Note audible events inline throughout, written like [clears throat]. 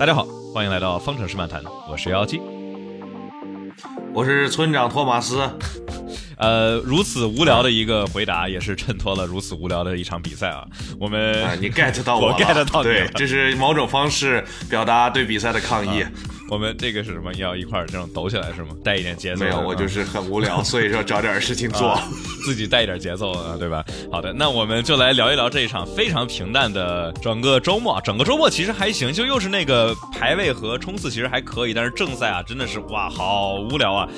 大家好，欢迎来到方程式漫谈，我是妖姬，我是村长托马斯。[laughs] 呃，如此无聊的一个回答，也是衬托了如此无聊的一场比赛啊。我们，你 get 到我了，[laughs] get 到你了，对，这是某种方式表达对比赛的抗议。我们这个是什么？要一块儿这种抖起来是吗？带一点节奏？没有，我就是很无聊，所以说找点事情做，[laughs] 自己带一点节奏啊，对吧？好的，那我们就来聊一聊这一场非常平淡的整个周末。整个周末其实还行，就又是那个排位和冲刺其实还可以，但是正赛啊真的是哇，好无聊啊！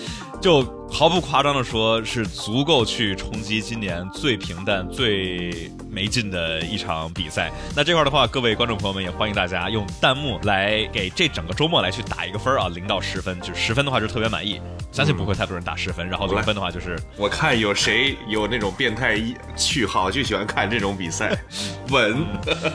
就毫不夸张的说，是足够去冲击今年最平淡、最没劲的一场比赛。那这块的话，各位观众朋友们也欢迎大家用弹幕来给这整个周末来去打一个分啊，零到十分，就十分的话就特别满意，相信不会太多人打十分。然后零分的话就是，我看有谁有那种变态趣好，就喜欢看这种比赛，[laughs] 稳。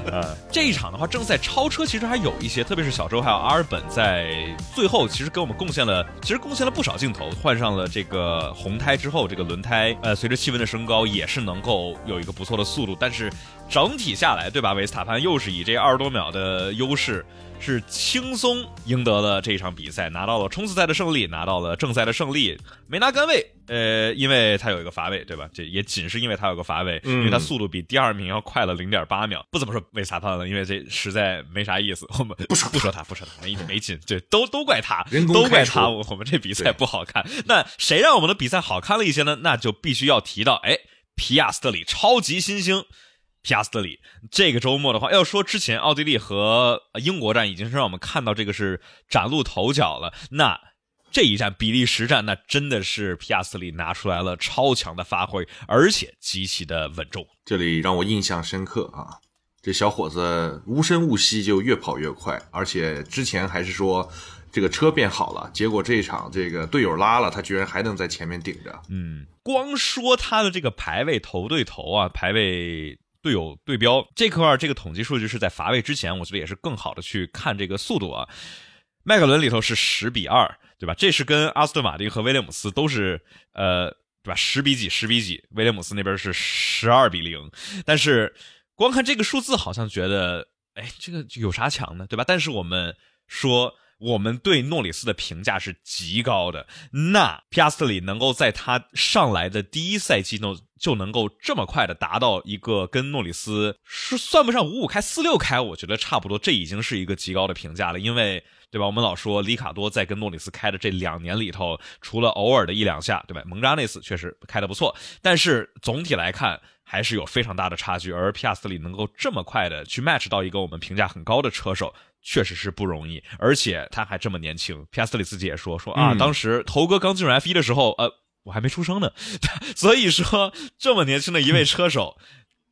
呃，这一场的话，正赛超车其实还有一些，特别是小周还有阿尔本在最后其实给我们贡献了，其实贡献了不少镜头，换。上了这个红胎之后，这个轮胎呃，随着气温的升高，也是能够有一个不错的速度。但是整体下来，对吧？维斯塔潘又是以这二十多秒的优势，是轻松赢得了这一场比赛，拿到了冲刺赛的胜利，拿到了正赛的胜利，没拿杆位。呃，因为他有一个罚位，对吧？这也仅是因为他有个罚位，因为他速度比第二名要快了零点八秒。不怎么说维斯塔潘了，因为这实在没啥意思。我们不说不说他，不说他，没没劲。对，都都怪他，都怪他。我们这比赛不好看。那谁让我们的比赛好看了一些呢？那就必须要提到，哎，皮亚斯特里，超级新星皮亚斯特里。这个周末的话，要说之前奥地利和英国站已经是让我们看到这个是崭露头角了。那这一战比利时战，那真的是皮亚斯里拿出来了超强的发挥，而且极其的稳重。这里让我印象深刻啊，这小伙子无声无息就越跑越快，而且之前还是说这个车变好了，结果这一场这个队友拉了，他居然还能在前面顶着。嗯，光说他的这个排位头对头啊，排位队友对标这块这个统计数据是在乏味之前，我觉得也是更好的去看这个速度啊。迈凯伦里头是十比二。对吧？这是跟阿斯顿马丁和威廉姆斯都是，呃，对吧？十比几，十比几。威廉姆斯那边是十二比零。但是光看这个数字，好像觉得，哎，这个有啥强呢？对吧？但是我们说，我们对诺里斯的评价是极高的。那皮亚斯特里能够在他上来的第一赛季呢，就能够这么快的达到一个跟诺里斯是算不上五五开四六开，我觉得差不多，这已经是一个极高的评价了，因为。对吧？我们老说里卡多在跟诺里斯开的这两年里头，除了偶尔的一两下，对吧？蒙扎那次确实开的不错，但是总体来看还是有非常大的差距。而皮亚斯里能够这么快的去 match 到一个我们评价很高的车手，确实是不容易。而且他还这么年轻，皮亚斯特里自己也说说啊，当时头哥刚进入 F 一的时候，呃，我还没出生呢。[laughs] 所以说，这么年轻的一位车手，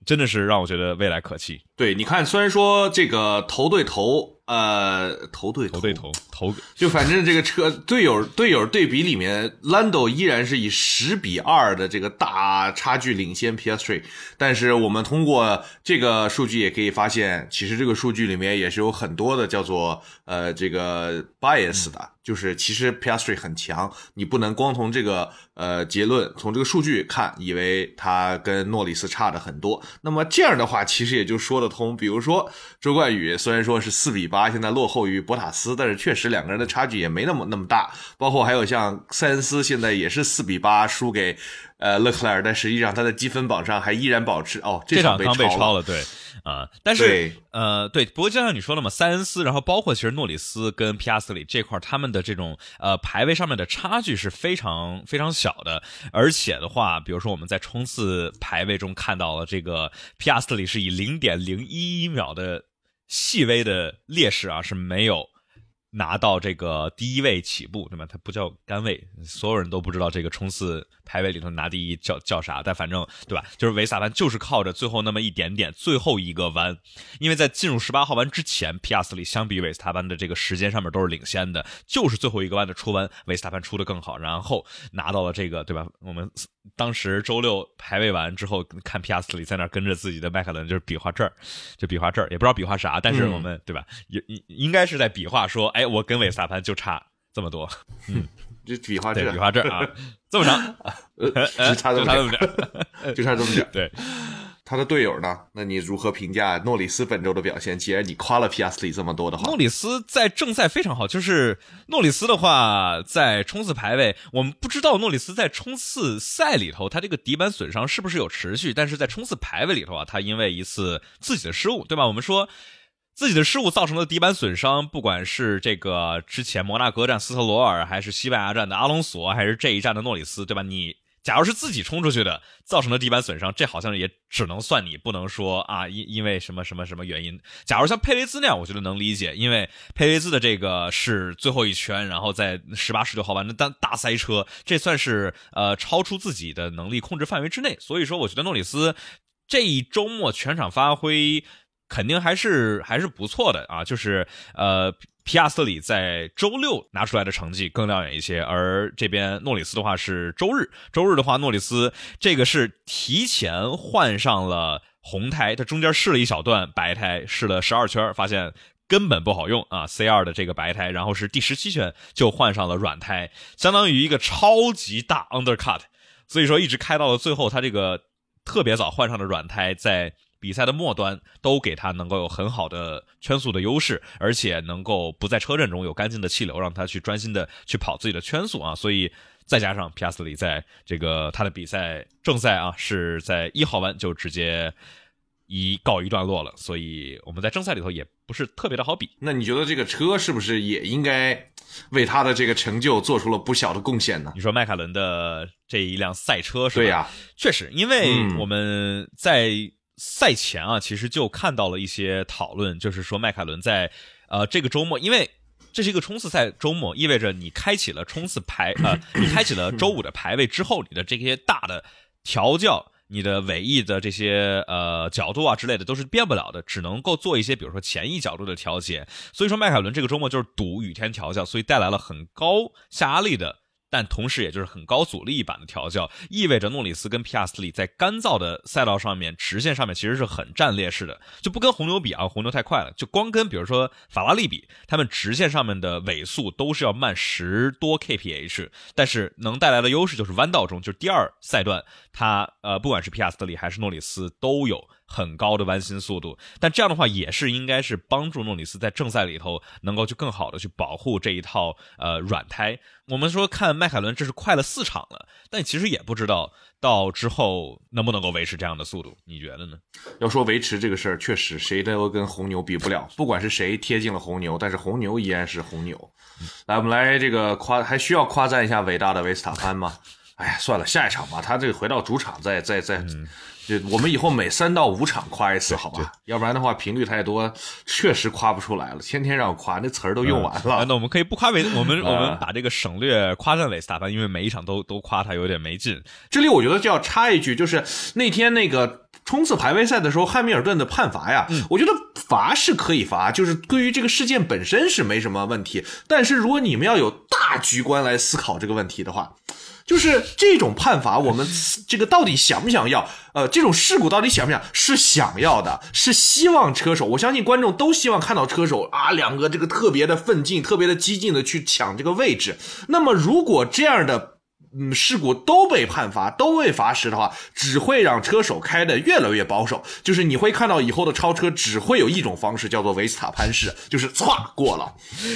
真的是让我觉得未来可期。对，你看，虽然说这个头对头。呃，头对头对头头，就反正这个车队友队友对比里面，Lando 依然是以十比二的这个大差距领先 PS3，但是我们通过这个数据也可以发现，其实这个数据里面也是有很多的叫做呃这个 bias 的。就是其实 Piastri 很强，你不能光从这个呃结论，从这个数据看，以为他跟诺里斯差的很多。那么这样的话，其实也就说得通。比如说周冠宇虽然说是四比八，现在落后于博塔斯，但是确实两个人的差距也没那么那么大。包括还有像塞恩斯，现在也是四比八输给呃勒克莱尔，但实际上他在积分榜上还依然保持哦，这场刚被超了，对。啊，但是呃，对，不过就像你说了嘛，塞恩斯，然后包括其实诺里斯跟皮亚斯里这块，他们的这种呃排位上面的差距是非常非常小的，而且的话，比如说我们在冲刺排位中看到了这个皮亚斯里是以零点零一一秒的细微的劣势啊，是没有。拿到这个第一位起步，对吧？它不叫杆位，所有人都不知道这个冲刺排位里头拿第一叫叫啥，但反正对吧？就是维萨潘就是靠着最后那么一点点最后一个弯，因为在进入十八号弯之前，皮亚斯里相比维斯塔潘的这个时间上面都是领先的，就是最后一个弯的出弯，维斯塔潘出的更好，然后拿到了这个，对吧？我们。当时周六排位完之后，看皮亚斯里在那跟着自己的迈凯伦，就是比划这儿，就比划这儿，也不知道比划啥，但是我们对吧？也应应该是在比划说，哎，我跟维斯塔潘就差这么多，嗯，就比划这，比划这啊，[laughs] 这么长，就差这么点，就差这么点，[laughs] 对。他的队友呢？那你如何评价诺里斯本周的表现？既然你夸了皮亚斯里这么多的话，诺里斯在正赛非常好。就是诺里斯的话，在冲刺排位，我们不知道诺里斯在冲刺赛里头，他这个底板损伤是不是有持续？但是在冲刺排位里头啊，他因为一次自己的失误，对吧？我们说自己的失误造成的底板损伤，不管是这个之前摩纳哥站斯特罗尔，还是西班牙站的阿隆索，还是这一站的诺里斯，对吧？你。假如是自己冲出去的，造成的底板损伤，这好像也只能算你，不能说啊，因因为什么什么什么原因。假如像佩雷兹那样，我觉得能理解，因为佩雷兹的这个是最后一圈，然后在十八、十九号弯那当大塞车，这算是呃超出自己的能力控制范围之内。所以说，我觉得诺里斯这一周末全场发挥肯定还是还是不错的啊，就是呃。皮亚斯里在周六拿出来的成绩更亮眼一些，而这边诺里斯的话是周日。周日的话，诺里斯这个是提前换上了红胎，他中间试了一小段白胎，试了十二圈，发现根本不好用啊。C 二的这个白胎，然后是第十七圈就换上了软胎，相当于一个超级大 undercut，所以说一直开到了最后，他这个特别早换上的软胎在。比赛的末端都给他能够有很好的圈速的优势，而且能够不在车阵中有干净的气流，让他去专心的去跑自己的圈速啊。所以再加上皮亚斯里在这个他的比赛正赛啊是在一号弯就直接一告一段落了，所以我们在正赛里头也不是特别的好比。那你觉得这个车是不是也应该为他的这个成就做出了不小的贡献呢？你说迈凯伦的这一辆赛车是吧？对呀，确实，因为我们在。赛前啊，其实就看到了一些讨论，就是说迈凯伦在呃这个周末，因为这是一个冲刺赛周末，意味着你开启了冲刺排呃，你开启了周五的排位之后，你的这些大的调教，你的尾翼的这些呃角度啊之类的都是变不了的，只能够做一些比如说前翼角度的调节。所以说迈凯伦这个周末就是赌雨天调教，所以带来了很高下压力的。但同时，也就是很高阻力版的调教，意味着诺里斯跟皮亚斯里在干燥的赛道上面、直线上面其实是很占劣势的，就不跟红牛比啊，红牛太快了，就光跟比如说法拉利比，他们直线上面的尾速都是要慢十多 kph，但是能带来的优势就是弯道中，就是第二赛段，它呃，不管是皮亚斯里还是诺里斯都有。很高的弯心速度，但这样的话也是应该是帮助诺里斯在正赛里头能够去更好的去保护这一套呃软胎。我们说看迈凯伦这是快了四场了，但其实也不知道到之后能不能够维持这样的速度，你觉得呢？要说维持这个事儿，确实谁都跟红牛比不了，[laughs] 不管是谁贴近了红牛，但是红牛依然是红牛。来，我们来这个夸，还需要夸赞一下伟大的维斯塔潘吗？哎呀，算了，下一场吧，他这个回到主场再再再。就我们以后每三到五场夸一次，好吧？要不然的话频率太多，确实夸不出来了。天天让我夸，那词儿都用完了。那我们可以不夸维，[laughs] 我们我们把这个省略夸赞韦斯塔潘，因为每一场都都夸他有点没劲。这里我觉得就要插一句，就是那天那个冲刺排位赛的时候，汉密尔顿的判罚呀，我觉得罚是可以罚，就是对于这个事件本身是没什么问题。但是如果你们要有大局观来思考这个问题的话。就是这种判罚，我们 [laughs] 这个到底想不想要？呃，这种事故到底想不想？是想要的，是希望车手。我相信观众都希望看到车手啊，两个这个特别的奋进、特别的激进的去抢这个位置。那么，如果这样的。嗯，事故都被判罚，都被罚时的话，只会让车手开的越来越保守。就是你会看到以后的超车只会有一种方式，叫做维斯塔潘式，就是歘过了。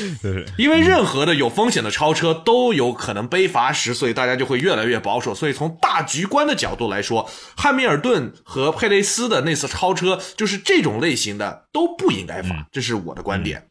[laughs] 因为任何的有风险的超车都有可能被罚时，所以大家就会越来越保守。所以从大局观的角度来说，汉密尔顿和佩雷斯的那次超车，就是这种类型的都不应该罚，这是我的观点。嗯，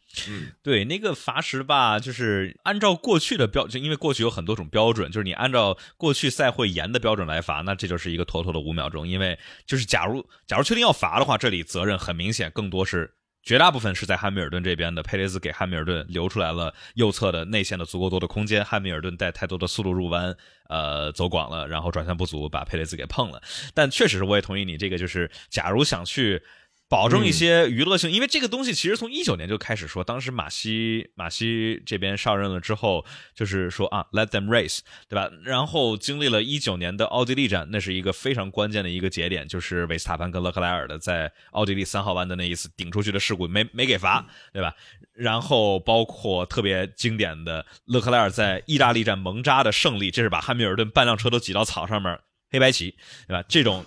对，那个罚时吧，就是按照过去的标，就因为过去有很多种标准，就是你按照过去赛会严的标准来罚，那这就是一个妥妥的五秒钟。因为就是假如假如确定要罚的话，这里责任很明显，更多是绝大部分是在汉密尔顿这边的。佩雷兹给汉密尔顿留出来了右侧的内线的足够多的空间，汉密尔顿带太多的速度入弯，呃，走广了，然后转向不足，把佩雷兹给碰了。但确实是，我也同意你这个，就是假如想去。保证一些娱乐性，因为这个东西其实从一九年就开始说，当时马西马西这边上任了之后，就是说啊，let them race，对吧？然后经历了一九年的奥地利站，那是一个非常关键的一个节点，就是维斯塔潘跟勒克莱尔的在奥地利三号弯的那一次顶出去的事故，没没给罚，对吧？然后包括特别经典的勒克莱尔在意大利站蒙扎的胜利，这是把汉密尔顿半辆车都挤到草上面，黑白棋，对吧？这种。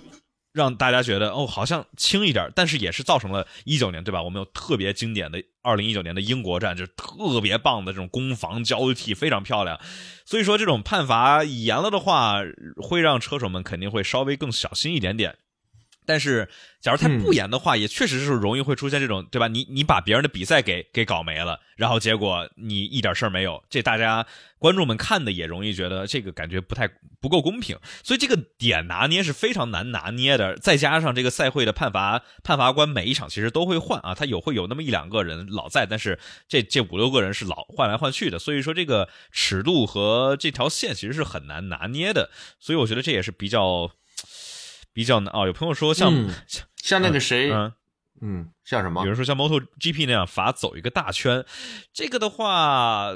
让大家觉得哦，好像轻一点，但是也是造成了一九年对吧？我们有特别经典的二零一九年的英国站，就是特别棒的这种攻防交替，非常漂亮。所以说这种判罚严了的话，会让车手们肯定会稍微更小心一点点。但是，假如他不严的话，也确实是容易会出现这种，对吧？你你把别人的比赛给给搞没了，然后结果你一点事儿没有，这大家观众们看的也容易觉得这个感觉不太不够公平。所以这个点拿捏是非常难拿捏的。再加上这个赛会的判罚判罚官每一场其实都会换啊，他有会有那么一两个人老在，但是这这五六个人是老换来换去的。所以说这个尺度和这条线其实是很难拿捏的。所以我觉得这也是比较。比较难哦，有朋友说像像像那个谁，嗯嗯，像什么？比如说像 Moto GP 那样罚走一个大圈，这个的话，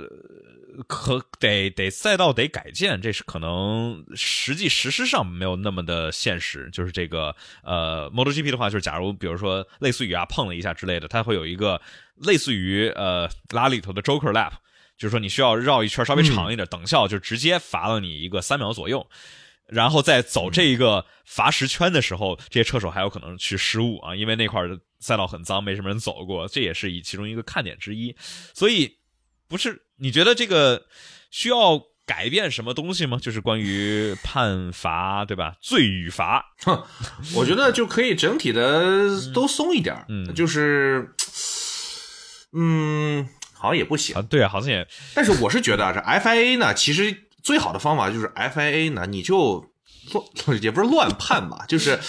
可得得赛道得改建，这是可能实际实施上没有那么的现实。就是这个呃，Moto GP 的话，就是假如比如说类似于啊碰了一下之类的，它会有一个类似于呃拉里头的 Joker Lap，就是说你需要绕一圈稍微长一点，等效就直接罚了你一个三秒左右。然后在走这一个罚时圈的时候，这些车手还有可能去失误啊，因为那块的赛道很脏，没什么人走过，这也是以其中一个看点之一。所以，不是你觉得这个需要改变什么东西吗？就是关于判罚，对吧？罪与罚，我觉得就可以整体的都松一点嗯，就是，嗯，好像也不行啊。对啊，好像也。但是我是觉得啊这 FIA 呢，其实。最好的方法就是 FIA 呢，你就乱也不是乱判吧，就是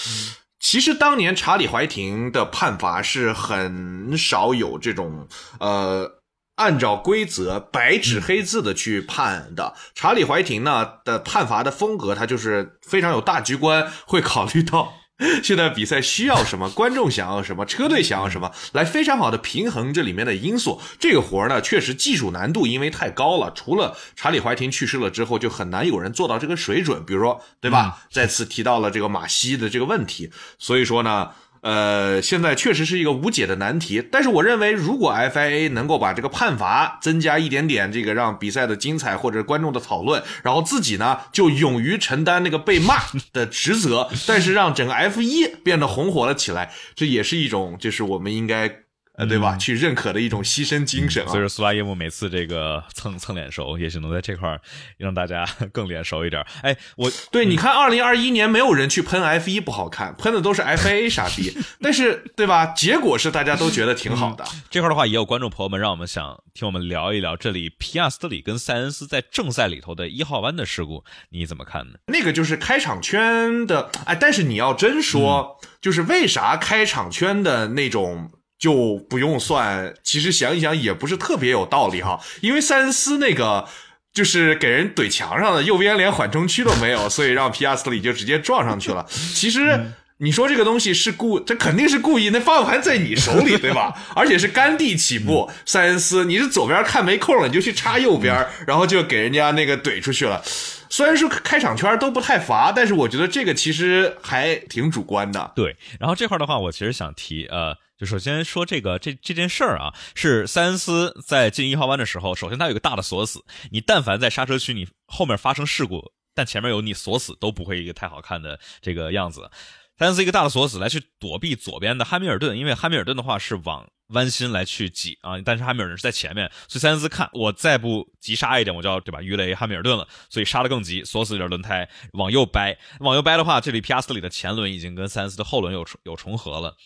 其实当年查理怀廷的判罚是很少有这种呃按照规则白纸黑字的去判的。查理怀廷呢的判罚的风格，他就是非常有大局观，会考虑到。[laughs] 现在比赛需要什么？[laughs] 观众想要什么？车队想要什么？来非常好的平衡这里面的因素。这个活儿呢，确实技术难度因为太高了。除了查理怀廷去世了之后，就很难有人做到这个水准。比如说，对吧？再次提到了这个马西的这个问题。所以说呢。呃，现在确实是一个无解的难题，但是我认为，如果 FIA 能够把这个判罚增加一点点，这个让比赛的精彩或者观众的讨论，然后自己呢就勇于承担那个被骂的职责，但是让整个 F 一变得红火了起来，这也是一种，就是我们应该。呃，对吧？去认可的一种牺牲精神啊。所以说，苏拉耶夫每次这个蹭蹭脸熟，也许能在这块儿让大家更脸熟一点。哎，我对你看，二零二一年没有人去喷 F 一不好看，喷的都是 FIA 傻逼。但是，对吧？[laughs] 结果是大家都觉得挺好的。这块的话，也有观众朋友们让我们想听我们聊一聊这里皮亚斯特里跟塞恩斯在正赛里头的一号弯的事故，你怎么看呢？那个就是开场圈的，哎，但是你要真说，就是为啥开场圈的那种。就不用算，其实想一想也不是特别有道理哈，因为塞恩斯那个就是给人怼墙上的，右边连缓冲区都没有，所以让皮亚斯特里就直接撞上去了。其实你说这个东西是故，这肯定是故意，那方向盘在你手里对吧？[laughs] 而且是干地起步，塞恩斯你是左边看没空了，你就去插右边，然后就给人家那个怼出去了。虽然说开场圈都不太罚，但是我觉得这个其实还挺主观的。对，然后这块的话，我其实想提呃。就首先说这个这这件事儿啊，是塞恩斯在进一号弯的时候，首先他有一个大的锁死，你但凡在刹车区你后面发生事故，但前面有你锁死，都不会一个太好看的这个样子。塞恩斯一个大的锁死来去躲避左边的汉密尔顿，因为汉密尔顿的话是往弯心来去挤啊，但是汉密尔顿是在前面，所以塞恩斯看我再不急刹一点，我就要对吧鱼雷汉密尔顿了，所以刹的更急，锁死一点轮胎往右掰，往右掰的话，这里皮亚斯里的前轮已经跟塞恩斯的后轮有有重合了。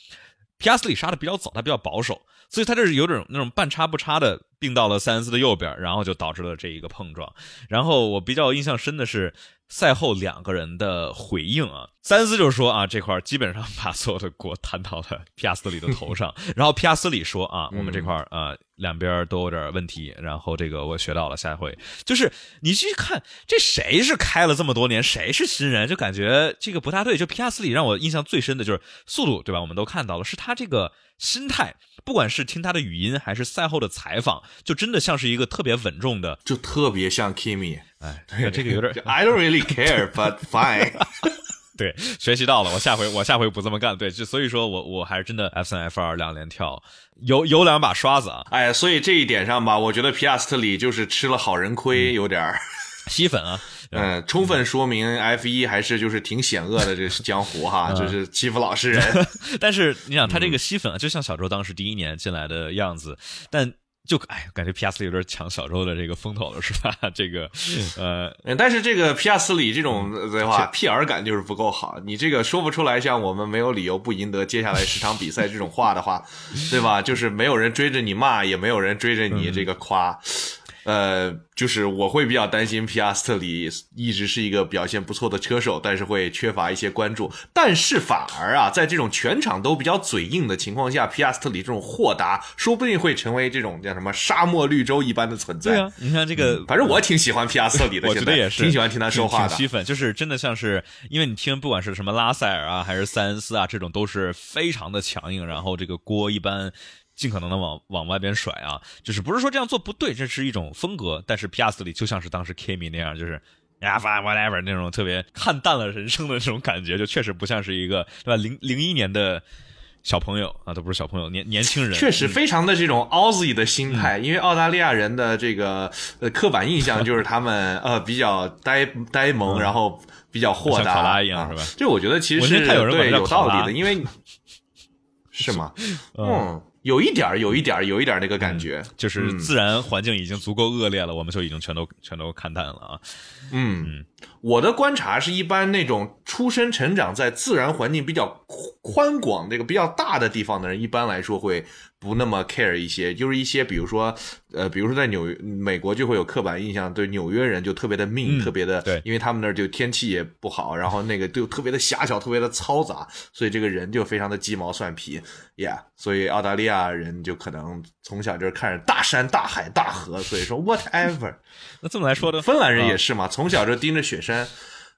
皮亚斯里杀的比较早，他比较保守，所以他这是有种那种半插不插的并到了塞恩斯的右边，然后就导致了这一个碰撞。然后我比较印象深的是。赛后两个人的回应啊，塞恩斯就说啊，这块基本上把所有的锅摊到了 [laughs] 皮亚斯里的头上。然后皮亚斯里说啊，我们这块啊两边都有点问题。然后这个我学到了，下一回就是你去看这谁是开了这么多年，谁是新人，就感觉这个不大对。就皮亚斯里让我印象最深的就是速度，对吧？我们都看到了，是他这个。心态，不管是听他的语音还是赛后的采访，就真的像是一个特别稳重的，就特别像 Kimi。哎，这个有点，I don't really care, but fine。[laughs] 对，学习到了，我下回我下回不这么干。对，就所以说我我还是真的 F 三 F 二两连跳，有有两把刷子啊。哎，所以这一点上吧，我觉得皮亚斯特里就是吃了好人亏，有点儿。吸粉啊，[laughs] 嗯，充分说明 F 一还是就是挺险恶的这是江湖哈，就是欺负老实人。[laughs] 但是你想，他这个吸粉啊，就像小周当时第一年进来的样子，但。就哎，感觉皮亚斯里有点抢小周的这个风头了，是吧？这个，[laughs] 呃，但是这个皮亚斯里这种的话，PR 感就是不够好。你这个说不出来，像我们没有理由不赢得接下来十场比赛这种话的话，[laughs] 对吧？就是没有人追着你骂，也没有人追着你这个夸。呃，就是我会比较担心皮亚斯特里一直是一个表现不错的车手，但是会缺乏一些关注。但是反而啊，在这种全场都比较嘴硬的情况下，皮亚斯特里这种豁达，说不定会成为这种叫什么沙漠绿洲一般的存在。对啊，你看这个，反正我挺喜欢皮亚斯特里的，[laughs] 我觉得也是，挺喜欢听他说话的。吸粉就是真的像是，因为你听不管是什么拉塞尔啊，还是塞恩斯啊，这种都是非常的强硬，然后这个锅一般。尽可能的往往外边甩啊，就是不是说这样做不对，这是一种风格。但是皮亚斯里就像是当时 Kimi 那样，就是呀 fine whatever 那种特别看淡了人生的那种感觉，就确实不像是一个对吧？零零一年的小朋友啊，都不是小朋友，年年轻人，确实非常的这种 Aussie 的心态。因为澳大利亚人的这个呃刻板印象就是他们 [laughs] 呃比较呆呆萌，然后比较豁达，像考拉一样是吧？就我觉得其实是对有道理的，因为是吗？[laughs] 嗯。有一点儿，有一点儿，有一点儿那个感觉，就是自然环境已经足够恶劣了，我们就已经全都全都看淡了啊。嗯，我的观察是一般那种出生成长在自然环境比较宽广、这个比较大的地方的人，一般来说会。不那么 care 一些，就是一些，比如说，呃，比如说在纽美国就会有刻板印象，对纽约人就特别的命，特别的，对，因为他们那儿就天气也不好，然后那个就特别的狭小，特别的嘈杂，所以这个人就非常的鸡毛蒜皮，yeah，所以澳大利亚人就可能从小就是看着大山大海大河，所以说 whatever。[laughs] 那这么来说的，芬兰人也是嘛，从小就盯着雪山。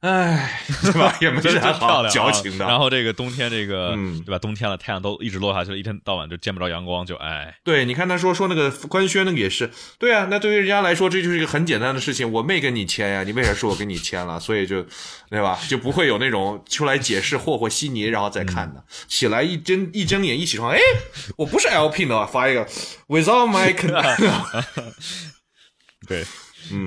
哎，对吧？[laughs] 也没啥好矫情的。然后这个冬天，这个对吧？冬天了，太阳都一直落下去了，一天到晚就见不着阳光，就哎。对，你看他说说那个官宣那个也是，对啊，那对于人家来说，这就是一个很简单的事情。我没跟你签呀，你为啥说我跟你签了？所以就，对吧？[laughs] 就不会有那种出来解释霍霍稀泥，然后再看的。起来一睁一睁眼一起床，哎，[laughs] 我不是 LP 的，发一个 without my consent。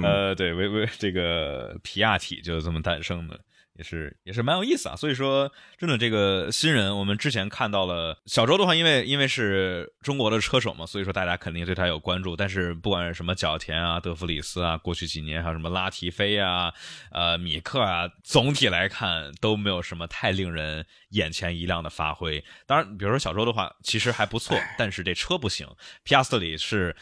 呃，对，为为这个皮亚体就是这么诞生的，也是也是蛮有意思啊。所以说，真的这个新人，我们之前看到了小周的话，因为因为是中国的车手嘛，所以说大家肯定对他有关注。但是不管是什么角田啊、德弗里斯啊，过去几年还有什么拉提菲啊、呃米克啊，总体来看都没有什么太令人眼前一亮的发挥。当然，比如说小周的话，其实还不错，但是这车不行。皮亚斯里是。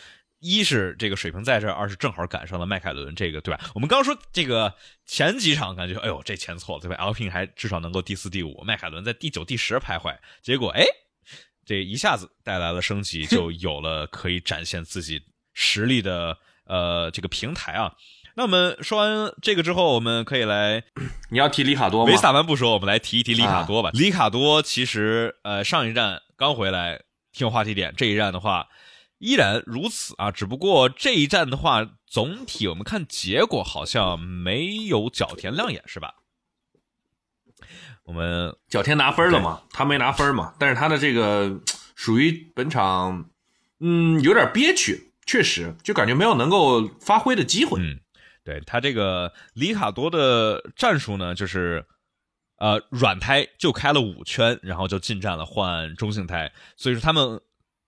一是这个水平在这儿，二是正好赶上了迈凯伦这个，对吧？我们刚说这个前几场感觉，哎呦，这前错了，对吧？Alpine 还至少能够第四、第五，迈凯伦在第九、第十徘徊，结果哎，这一下子带来了升级，就 [laughs] 有了可以展现自己实力的呃这个平台啊。那我们说完这个之后，我们可以来，[clears throat] 你要提里卡多吗？维萨完不说，我们来提一提里卡多吧。里卡多其实呃上一站刚回来挺有话题点，这一站的话。依然如此啊，只不过这一战的话，总体我们看结果好像没有角田亮眼，是吧？我们角田拿分了嘛？他没拿分嘛？但是他的这个属于本场，嗯，有点憋屈，确实就感觉没有能够发挥的机会。嗯，对他这个里卡多的战术呢，就是呃软胎就开了五圈，然后就进站了换中性胎，所以说他们。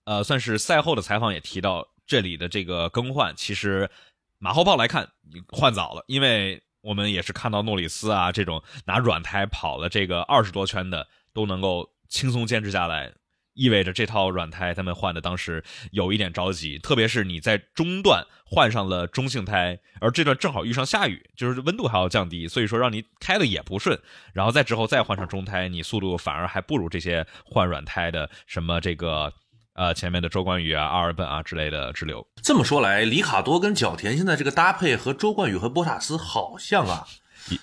呃，算是赛后的采访也提到，这里的这个更换，其实马后炮来看换早了，因为我们也是看到诺里斯啊这种拿软胎跑了这个二十多圈的，都能够轻松坚持下来，意味着这套软胎他们换的当时有一点着急，特别是你在中段换上了中性胎，而这段正好遇上下雨，就是温度还要降低，所以说让你开的也不顺，然后再之后再换上中胎，你速度反而还不如这些换软胎的什么这个。呃，前面的周冠宇啊、阿尔本啊之类的支流。这么说来，里卡多跟角田现在这个搭配和周冠宇和波塔斯好像啊，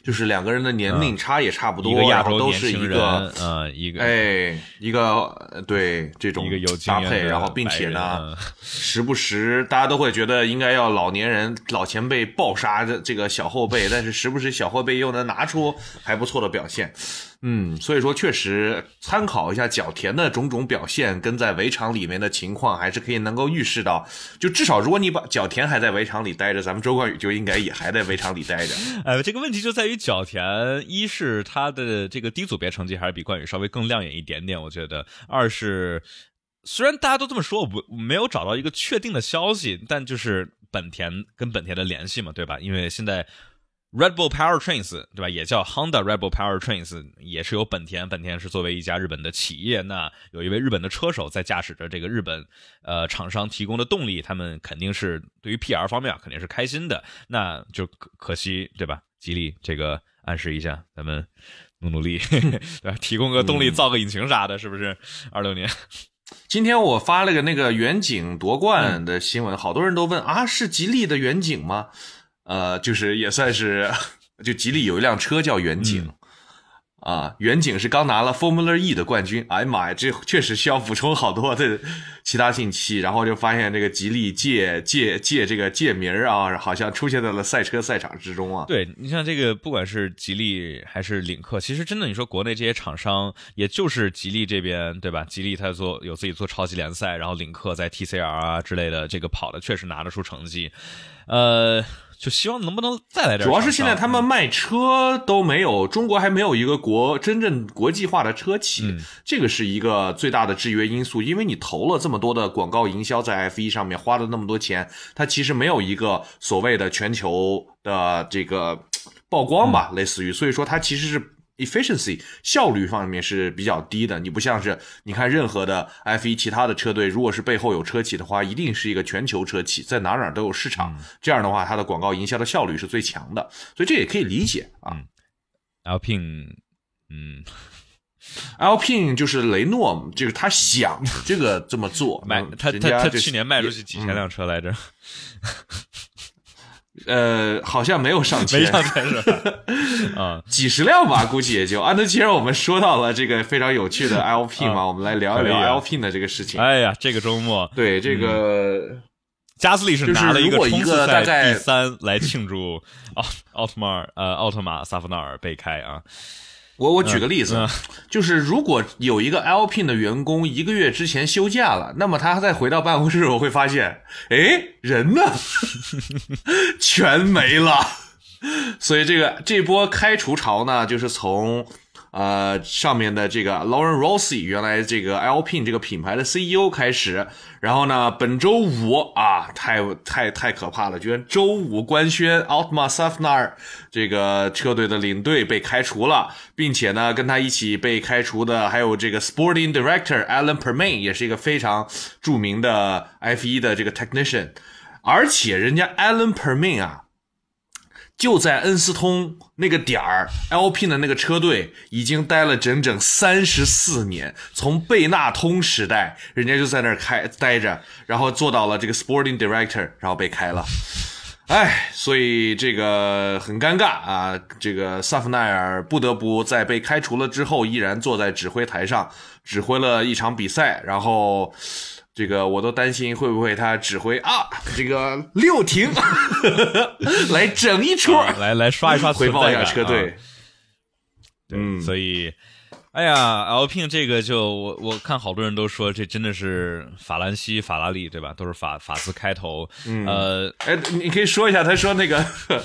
就是两个人的年龄差也差不多，一个亚洲都是一个，嗯，一个，哎，一个对这种搭配，然后并且呢，时不时大家都会觉得应该要老年人、老前辈暴杀这这个小后辈，但是时不时小后辈又能拿出还不错的表现。嗯，所以说确实参考一下角田的种种表现，跟在围场里面的情况，还是可以能够预示到，就至少如果你把角田还在围场里待着，咱们周冠宇就应该也还在围场里待着。[laughs] 呃，这个问题就在于角田，一是他的这个低组别成绩还是比冠宇稍微更亮眼一点点，我觉得；二是虽然大家都这么说，我没有找到一个确定的消息，但就是本田跟本田的联系嘛，对吧？因为现在。Red Bull Powertrains，对吧？也叫 Honda Red Bull Powertrains，也是由本田。本田是作为一家日本的企业，那有一位日本的车手在驾驶着这个日本呃厂商提供的动力，他们肯定是对于 PR 方面肯定是开心的。那就可可惜，对吧？吉利这个暗示一下，咱们努努力，[laughs] 对吧？提供个动力，造个引擎啥的，是不是？二六年，今天我发了个那个远景夺冠的新闻，好多人都问啊，是吉利的远景吗？呃，就是也算是，就吉利有一辆车叫远景，啊，远景是刚拿了 Formula E 的冠军。哎呀妈呀，这确实需要补充好多的其他信息。然后就发现这个吉利借借借这个借名儿啊，好像出现在了赛车赛场之中啊。对你像这个，不管是吉利还是领克，其实真的你说国内这些厂商，也就是吉利这边对吧？吉利他做有自己做超级联赛，然后领克在 TCR 啊之类的这个跑的确实拿得出成绩，呃。就希望能不能再来点。主要是现在他们卖车都没有，中国还没有一个国真正国际化的车企，这个是一个最大的制约因素。因为你投了这么多的广告营销在 F 一上面，花了那么多钱，它其实没有一个所谓的全球的这个曝光吧，类似于，所以说它其实是。Efficiency 效率方面是比较低的，你不像是你看任何的 F1 其他的车队，如果是背后有车企的话，一定是一个全球车企，在哪哪都有市场，这样的话它的广告营销的效率是最强的，所以这也可以理解啊。Alpine，嗯，[laughs] Alpine 就是雷诺，就是他想这个这么做，[laughs] 卖他他他去年卖出去几千辆车来着。呃，好像没有上千，没上千是吧？[laughs] 啊，几十辆吧，估计也就。啊，那既然我们说到了这个非常有趣的 [laughs] LP 嘛，我们来聊一聊 LP 的这个事情。哎呀，这个周末，对这个加斯利是拿了一个冲刺赛第三来庆祝奥奥特曼呃奥特马萨夫纳尔被开啊。我我举个例子，就是如果有一个 Alpine 的员工一个月之前休假了，那么他再回到办公室，我会发现，哎，人呢，[laughs] 全没了。所以这个这波开除潮呢，就是从。呃，上面的这个 Lauren Rossi，原来这个 Alpin 这个品牌的 CEO 开始，然后呢，本周五啊，太太太可怕了，居然周五官宣 Altma Safnar 这个车队的领队被开除了，并且呢，跟他一起被开除的还有这个 Sporting Director Alan Permain，也是一个非常著名的 F1 的这个 Technician，而且人家 Alan Permain 啊。就在恩斯通那个点儿，LP 的那个车队已经待了整整三十四年，从贝纳通时代，人家就在那儿开待着，然后做到了这个 Sporting Director，然后被开了。哎，所以这个很尴尬啊！这个萨夫奈尔不得不在被开除了之后，依然坐在指挥台上，指挥了一场比赛，然后。这个我都担心会不会他指挥啊，这个六停 [laughs] 来整一出，来来刷一刷回报一下车队。嗯，所以。哎呀，Alpine 这个就我我看好多人都说这真的是法兰西法拉利对吧？都是法法字开头。呃，哎，你可以说一下，他说那个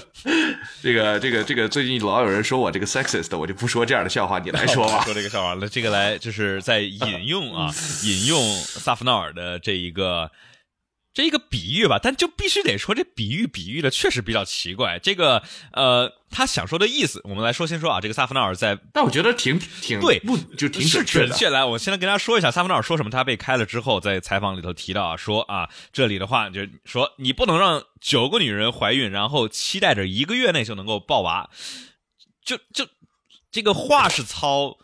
[laughs] 这个这个这个最近老有人说我这个 sexist，我就不说这样的笑话，你来说吧。[laughs] 说这个笑话，那这个来就是在引用啊，[laughs] 引用萨夫纳尔的这一个。这一个比喻吧，但就必须得说，这比喻比喻的确实比较奇怪。这个呃，他想说的意思，我们来说先说啊，这个萨夫纳尔在，但我觉得挺挺对，不就挺是准确。来，我先来跟大家说一下，萨夫纳尔说什么。他被开了之后，在采访里头提到啊，说啊，这里的话就说你不能让九个女人怀孕，然后期待着一个月内就能够抱娃，就就这个话是糙。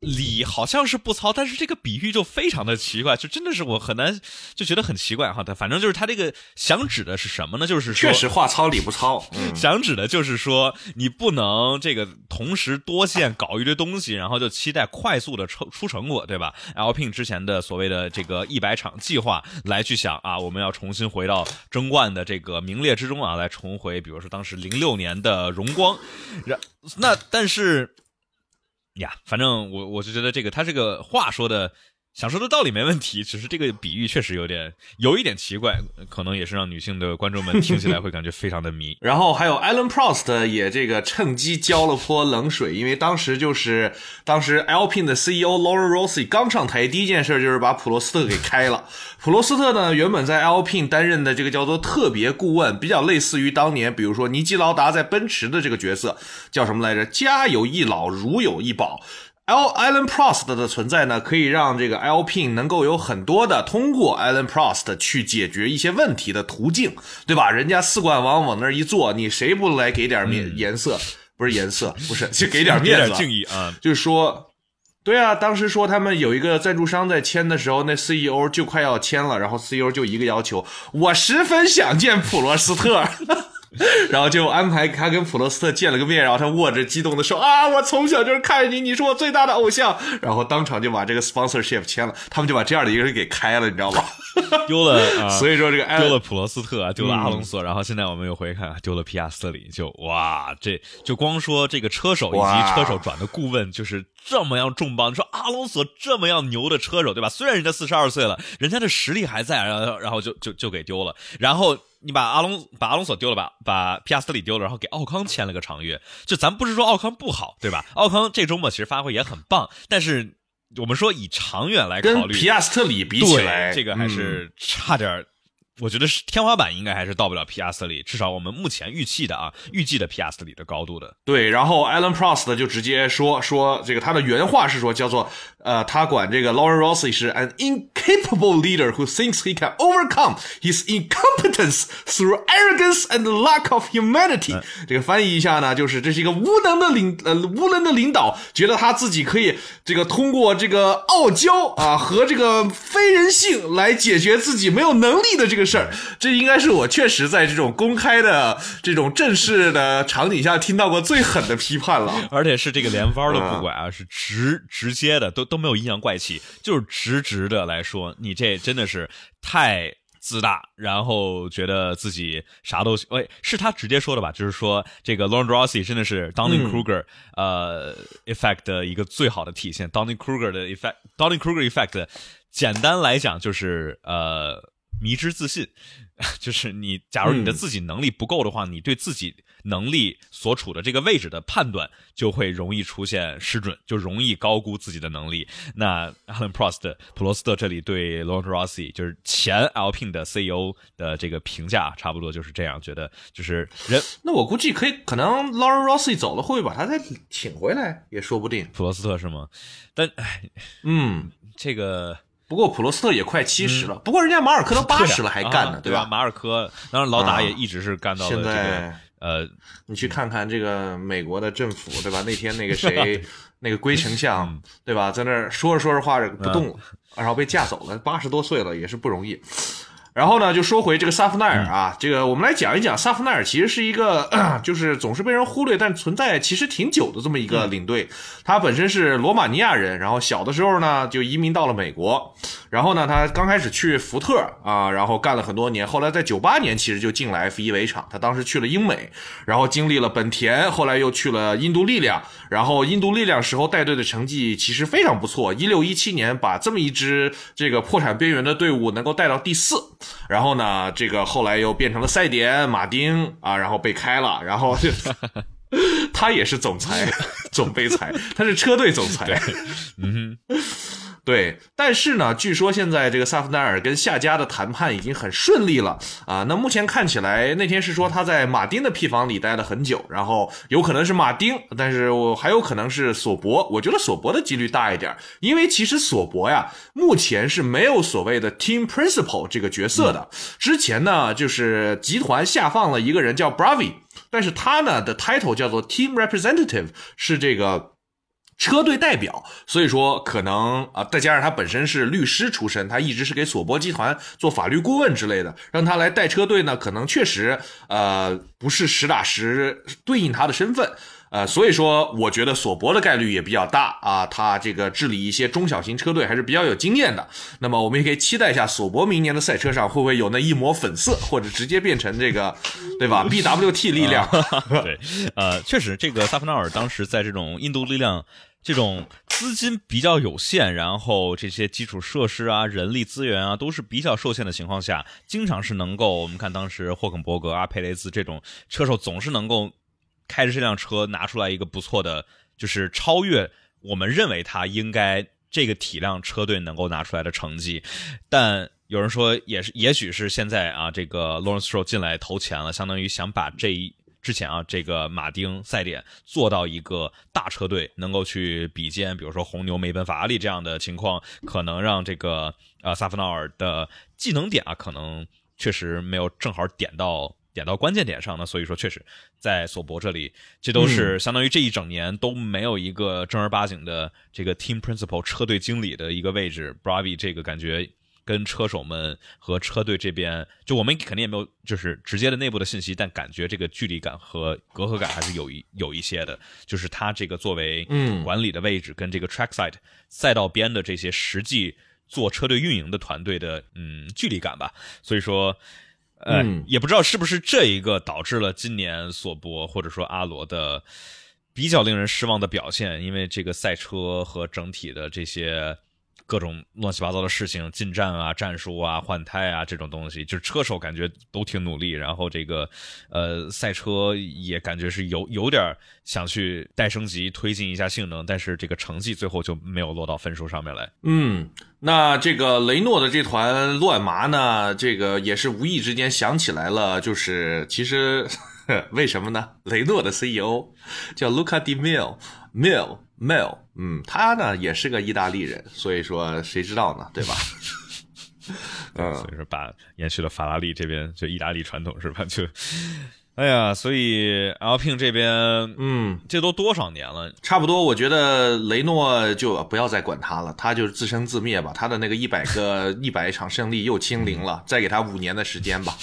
理好像是不糙，但是这个比喻就非常的奇怪，就真的是我很难就觉得很奇怪哈。他反正就是他这个想指的是什么呢？就是确实话糙理不糙，想指的就是说你不能这个同时多线搞一堆东西，然后就期待快速的出出成果，对吧？Alpine 之前的所谓的这个一百场计划来去想啊，我们要重新回到争冠的这个名列之中啊，来重回比如说当时零六年的荣光，然那但是。呀，反正我我是觉得这个他这个话说的。想说的道理没问题，只是这个比喻确实有点有一点奇怪，可能也是让女性的观众们听起来会感觉非常的迷。[laughs] 然后还有 Alan Prost 也这个趁机浇了泼冷水，因为当时就是当时 Alpin 的 CEO Laura Rossi 刚上台，第一件事就是把普罗斯特给开了。普罗斯特呢，原本在 Alpin 担任的这个叫做特别顾问，比较类似于当年比如说尼基劳达在奔驰的这个角色，叫什么来着？家有一老，如有一宝。L Alan Prost 的存在呢，可以让这个 Alpine 能够有很多的通过 Alan Prost 去解决一些问题的途径，对吧？人家四冠王往那儿一坐，你谁不来给点面颜色？不是颜色，不是 [laughs] 就给点面子、敬意啊？就是说，对啊，当时说他们有一个赞助商在签的时候，那 CEO 就快要签了，然后 CEO 就一个要求，我十分想见普罗斯特。[laughs] [laughs] 然后就安排他跟普罗斯特见了个面，然后他握着激动的手啊，我从小就是看着你，你是我最大的偶像，然后当场就把这个 sponsorship 签了，他们就把这样的一个人给开了，你知道吗？[laughs] 丢了，[laughs] 所以说这个丢了普罗斯特，丢了阿隆索，然后现在我们又回看丢了皮亚斯特里，就哇，这就光说这个车手以及车手转的顾问就是这么样重磅，你说阿隆索这么样牛的车手对吧？虽然人家四十二岁了，人家的实力还在，然后然后就就就给丢了，然后。你把阿隆把阿隆索丢了吧，把皮亚斯特里丢了，然后给奥康签了个长约。就咱不是说奥康不好，对吧？[laughs] 奥康这周末其实发挥也很棒，但是我们说以长远来考虑，皮亚斯特里比起来，这个还是差点我觉得是天花板，应该还是到不了皮亚斯里，至少我们目前预期的啊，预计的皮亚斯里的高度的。对，然后 Alan Prost 就直接说说这个他的原话是说叫做呃，他管这个 Lauren Rossi 是 an incapable leader who thinks he can overcome his incompetence through arrogance and lack of humanity。这个翻译一下呢，就是这是一个无能的领呃无能的领导，觉得他自己可以这个通过这个傲娇啊和这个非人性来解决自己没有能力的这个。事儿，这应该是我确实在这种公开的、这种正式的场景下听到过最狠的批判了，[laughs] 而且是这个连弯都不拐啊，是直直接的，都都没有阴阳怪气，就是直直的来说，你这真的是太自大，然后觉得自己啥都喂，是他直接说的吧？就是说这个 Lawrence Rossi 真的是 Donny Kruger 呃 effect 的一个最好的体现，Donny Kruger 的 effect，Donny Kruger effect，简单来讲就是呃。迷之自信，[laughs] 就是你。假如你的自己能力不够的话，你对自己能力所处的这个位置的判断就会容易出现失准，就容易高估自己的能力。那 Alan Prost 普罗斯特这里对 Lawrence Rossi 就是前 Alpine 的 CEO 的这个评价，差不多就是这样，觉得就是人。那我估计可以，可能 Lawrence Rossi 走了，会不会把他再请回来也说不定。普罗斯特是吗？但哎，嗯，这个。不过普罗斯特也快七十了，不过人家马尔科都八十了还干呢，对吧？马尔科当然老打也一直是干到了这个呃，你去看看这个美国的政府，对吧？那天那个谁，[laughs] 那个龟丞相，对吧？在那儿说着说着话不动了，然后被架走了，八十多岁了也是不容易。然后呢，就说回这个萨夫奈尔啊，这个我们来讲一讲萨夫奈尔，其实是一个 [clears throat] 就是总是被人忽略，但存在其实挺久的这么一个领队。他本身是罗马尼亚人，然后小的时候呢就移民到了美国。然后呢，他刚开始去福特啊，然后干了很多年，后来在九八年其实就进了 F 一围场。他当时去了英美，然后经历了本田，后来又去了印度力量。然后印度力量时候带队的成绩其实非常不错，一六一七年把这么一支这个破产边缘的队伍能够带到第四。然后呢，这个后来又变成了赛点马丁啊，然后被开了，然后 [laughs] 他也是总裁，[laughs] 总杯裁，他是车队总裁，嗯。对，但是呢，据说现在这个萨夫奈尔跟下家的谈判已经很顺利了啊。那目前看起来，那天是说他在马丁的屁房里待了很久，然后有可能是马丁，但是我还有可能是索博。我觉得索博的几率大一点，因为其实索博呀，目前是没有所谓的 team principal 这个角色的。之前呢，就是集团下放了一个人叫 Bravi，但是他呢的 title 叫做 team representative，是这个。车队代表，所以说可能啊，再加上他本身是律师出身，他一直是给索博集团做法律顾问之类的，让他来带车队呢，可能确实呃不是实打实对应他的身份。呃，所以说，我觉得索博的概率也比较大啊，他这个治理一些中小型车队还是比较有经验的。那么，我们也可以期待一下索博明年的赛车上会不会有那一抹粉色，或者直接变成这个，对吧？[laughs] BWT 力量。对，呃，确实，这个萨夫纳尔当时在这种印度力量这种资金比较有限，然后这些基础设施啊、人力资源啊都是比较受限的情况下，经常是能够我们看当时霍肯伯格啊、佩雷兹这种车手总是能够开着这辆车拿出来一个不错的，就是超越我们认为他应该这个体量车队能够拿出来的成绩，但。有人说，也是，也许是现在啊，这个 Lawrence Stroll 进来投钱了，相当于想把这一之前啊，这个马丁赛点做到一个大车队能够去比肩，比如说红牛、梅奔、法拉利这样的情况，可能让这个呃萨夫纳尔的技能点啊，可能确实没有正好点到点到关键点上呢。所以说，确实在索博这里，这都是相当于这一整年都没有一个正儿八经的这个 Team Principal 车队经理的一个位置。Bravi 这个感觉。跟车手们和车队这边，就我们肯定也没有就是直接的内部的信息，但感觉这个距离感和隔阂感还是有一有一些的。就是他这个作为管理的位置，跟这个 trackside 赛道边的这些实际做车队运营的团队的嗯距离感吧。所以说，呃，也不知道是不是这一个导致了今年索博或者说阿罗的比较令人失望的表现，因为这个赛车和整体的这些。各种乱七八糟的事情，进站啊、战术啊、换胎啊这种东西，就是车手感觉都挺努力，然后这个，呃，赛车也感觉是有有点想去带升级、推进一下性能，但是这个成绩最后就没有落到分数上面来。嗯，那这个雷诺的这团乱麻呢，这个也是无意之间想起来了，就是其实 [laughs] 为什么呢？雷诺的 CEO 叫 Luca Di Mill，Mill mel 嗯，他呢也是个意大利人，所以说谁知道呢，对吧？嗯，[laughs] 所以说把延续了法拉利这边就意大利传统是吧？就。哎呀，所以 Alpine 这边，嗯，这都多少年了？差不多，我觉得雷诺就不要再管他了，他就是自生自灭吧。他的那个一百个 [laughs] 一百场胜利又清零了，再给他五年的时间吧。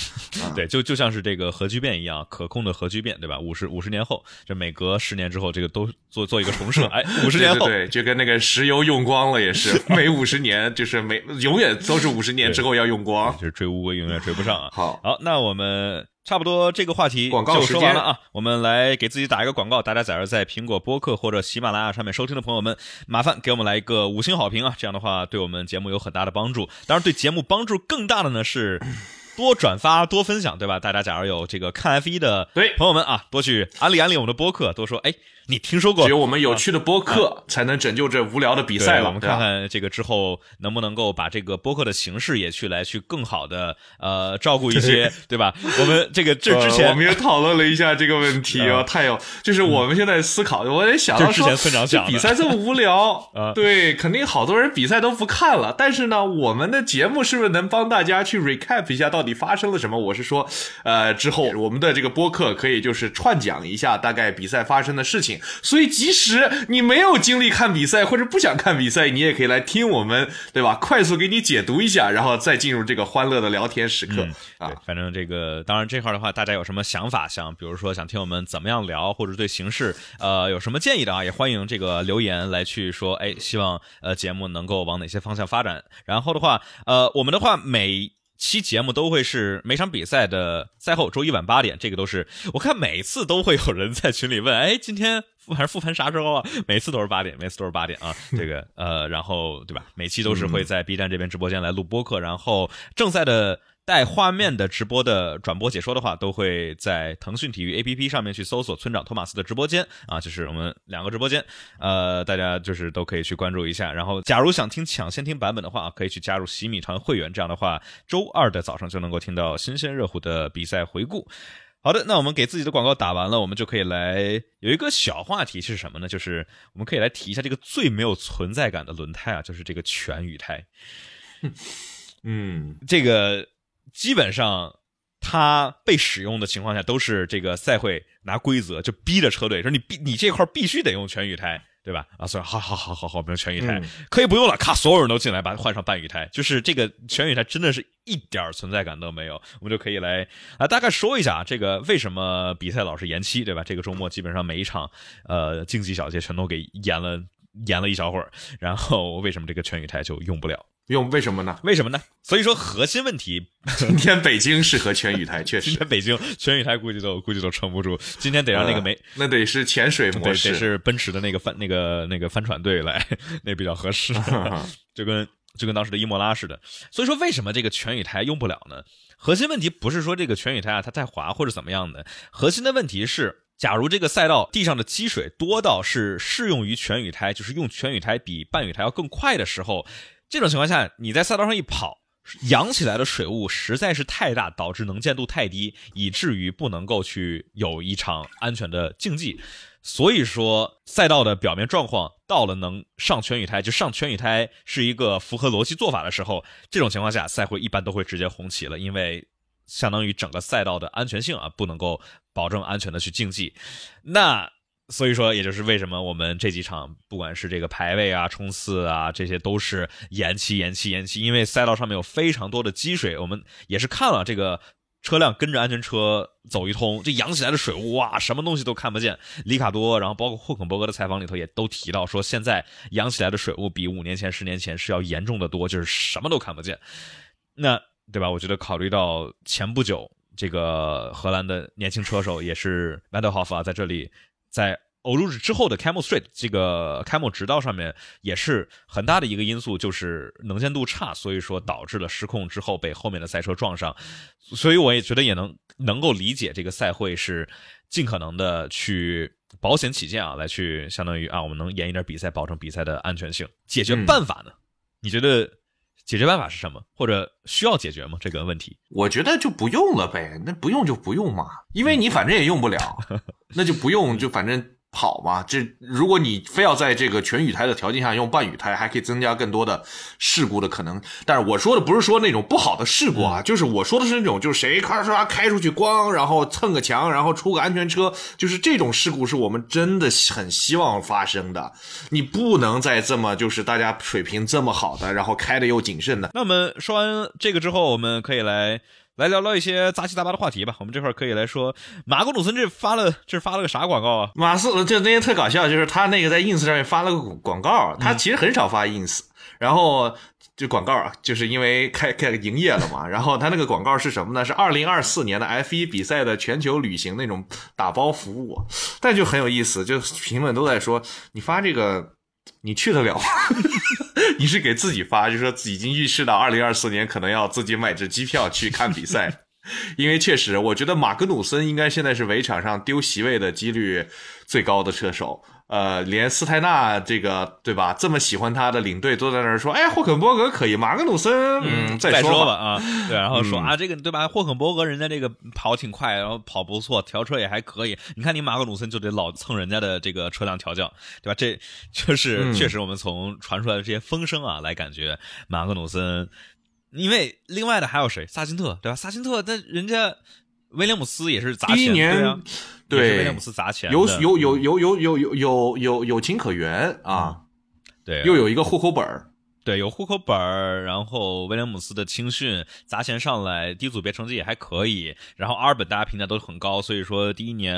对，就就像是这个核聚变一样，可控的核聚变，对吧？五十五十年后，这每隔十年之后，这个都做做一个重设。[laughs] 哎，五十年后，对，就跟那个石油用光了也是，[laughs] 每五十年就是每永远都是五十年之后要用光，就是追乌龟永远追不上啊。好，好，那我们。差不多这个话题就说完了啊！我们来给自己打一个广告，大家假如在苹果播客或者喜马拉雅上面收听的朋友们，麻烦给我们来一个五星好评啊！这样的话对我们节目有很大的帮助。当然，对节目帮助更大的呢是多转发、多分享，对吧？大家假如有这个看 F 一的朋友们啊，多去安利安利我们的播客，多说哎。你听说过？只有我们有趣的播客才能拯救这无聊的比赛了。我们看看这个之后能不能够把这个播客的形式也去来去更好的呃 [laughs] 照顾一些，对吧？我们这个这之前我们也讨论了一下这个问题 [laughs] 啊，太有就是我们现在思考，我也想到说，这比赛这么无聊，[laughs] 对，肯定好多人比赛都不看了。但是呢，我们的节目是不是能帮大家去 recap 一下到底发生了什么？我是说，呃，之后我们的这个播客可以就是串讲一下大概比赛发生的事情。所以，即使你没有精力看比赛，或者不想看比赛，你也可以来听我们，对吧？快速给你解读一下，然后再进入这个欢乐的聊天时刻啊。反正这个，当然这块的话，大家有什么想法，想比如说想听我们怎么样聊，或者对形式呃有什么建议的啊，也欢迎这个留言来去说。哎，希望呃节目能够往哪些方向发展。然后的话，呃，我们的话每。期节目都会是每场比赛的赛后，周一晚八点，这个都是我看每次都会有人在群里问，哎，今天复盘复盘啥时候啊？[laughs] 每次都是八点，每次都是八点啊。这个呃，然后对吧？每期都是会在 B 站这边直播间来录播客，然后正赛的。带画面的直播的转播解说的话，都会在腾讯体育 APP 上面去搜索村长托马斯的直播间啊，就是我们两个直播间，呃，大家就是都可以去关注一下。然后，假如想听抢先听版本的话啊，可以去加入洗米团会员，这样的话，周二的早上就能够听到新鲜热乎的比赛回顾。好的，那我们给自己的广告打完了，我们就可以来有一个小话题是什么呢？就是我们可以来提一下这个最没有存在感的轮胎啊，就是这个全雨胎。嗯，这个。基本上，它被使用的情况下都是这个赛会拿规则就逼着车队说你必你这块必须得用全雨胎，对吧？啊，所以好好好好好，我们用全雨胎可以不用了，咔，所有人都进来把它换上半雨胎，就是这个全雨胎真的是一点存在感都没有。我们就可以来啊，大概说一下这个为什么比赛老是延期，对吧？这个周末基本上每一场呃竞技小节全都给延了延了一小会儿，然后为什么这个全雨胎就用不了？用为什么呢？为什么呢？所以说核心问题 [laughs] [laughs] 今天北京适合全雨台，确实。今天北京全雨台估计都估计都撑不住，今天得让那个没，那得是潜水模式，得是奔驰的那个帆那个那个帆船队来，[laughs] 那比较合适，就跟就跟当时的伊莫拉似的。所以说为什么这个全雨台用不了呢？核心问题不是说这个全雨台啊它太滑或者怎么样的，核心的问题是。假如这个赛道地上的积水多到是适用于全雨胎，就是用全雨胎比半雨胎要更快的时候，这种情况下，你在赛道上一跑，扬起来的水雾实在是太大，导致能见度太低，以至于不能够去有一场安全的竞技。所以说，赛道的表面状况到了能上全雨胎，就上全雨胎是一个符合逻辑做法的时候，这种情况下赛会一般都会直接红旗了，因为。相当于整个赛道的安全性啊，不能够保证安全的去竞技，那所以说，也就是为什么我们这几场不管是这个排位啊、冲刺啊，这些都是延期、延期、延期，因为赛道上面有非常多的积水。我们也是看了这个车辆跟着安全车走一通，这扬起来的水雾哇，什么东西都看不见。里卡多，然后包括霍肯伯格的采访里头也都提到说，现在扬起来的水雾比五年前、十年前是要严重的多，就是什么都看不见。那。对吧？我觉得考虑到前不久这个荷兰的年轻车手也是 m a d e l h o f 啊，在这里在欧陆之后的 Camel Street 这个开幕直道上面也是很大的一个因素，就是能见度差，所以说导致了失控之后被后面的赛车撞上。所以我也觉得也能能够理解这个赛会是尽可能的去保险起见啊，来去相当于啊，我们能延一点比赛，保证比赛的安全性。解决办法呢？你觉得？解决办法是什么？或者需要解决吗？这个问题，我觉得就不用了呗。那不用就不用嘛，因为你反正也用不了，[laughs] 那就不用，就反正。跑嘛，这如果你非要在这个全雨胎的条件下用半雨胎，还可以增加更多的事故的可能。但是我说的不是说那种不好的事故啊，就是我说的是那种，就是谁咔嚓开出去咣，然后蹭个墙，然后出个安全车，就是这种事故是我们真的很希望发生的。你不能再这么就是大家水平这么好的，然后开的又谨慎的。那我们说完这个之后，我们可以来。来聊聊一些杂七杂八的话题吧。我们这块可以来说，马格努森这发了，这发了个啥广告啊？马斯就那天特搞笑，就是他那个在 ins 上面发了个广告，他其实很少发 ins，然后就广告啊，就是因为开开营业了嘛。然后他那个广告是什么呢？是二零二四年的 F 一比赛的全球旅行那种打包服务，但就很有意思，就评论都在说你发这个。你去得了吗？[laughs] 你是给自己发，就说已经预示到二零二四年可能要自己买支机票去看比赛，[laughs] 因为确实，我觉得马格努森应该现在是围场上丢席位的几率最高的车手。呃，连斯泰纳这个对吧，这么喜欢他的领队都在那儿说，哎，霍肯伯格可以，马格努森，嗯，再说吧啊，对，然后说啊，这个对吧，霍肯伯格人家这个跑挺快，然后跑不错，调车也还可以，你看你马格努森就得老蹭人家的这个车辆调教，对吧？这就是确实我们从传出来的这些风声啊来感觉马格努森，因为另外的还有谁，萨辛特对吧？萨辛特，但人家。威廉姆斯也是砸钱，对威廉姆斯砸钱，有有有有有有有有有有情可原啊，对，又有一个户口本儿，对，有户口本儿，然后威廉姆斯的青训砸钱上来，低组别成绩也还可以，然后阿尔本大家评价都很高，所以说第一年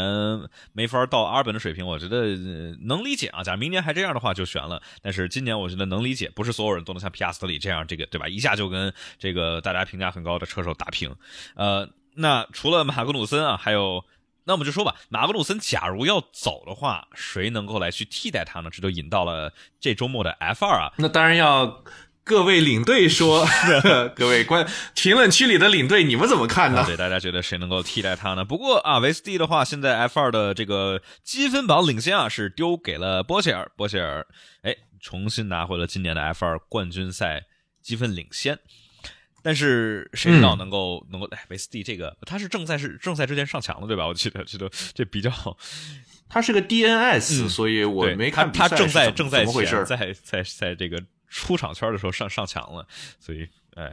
没法到阿尔本的水平，我觉得能理解啊。假如明年还这样的话就悬了，但是今年我觉得能理解，不是所有人都能像皮亚斯特里这样，这个对吧？一下就跟这个大家评价很高的车手打平，呃。那除了马格努森啊，还有，那我们就说吧，马格努森假如要走的话，谁能够来去替代他呢？这就引到了这周末的 F 二啊。那当然要各位领队说 [laughs] [laughs] 各位观评论区里的领队，你们怎么看呢？对，大家觉得谁能够替代他呢？不过啊，维斯蒂的话，现在 F 二的这个积分榜领先啊，是丢给了波切尔，波切尔哎，重新拿回了今年的 F 二冠军赛积分领先。但是谁知道能够能够哎，维斯蒂这个他是正赛是正赛之前上墙的对吧？我记得记得这比较，[laughs] 他是个 DNS，所以我没看他正在正在怎么回事，在在在这个出场圈的时候上上墙了，所以哎，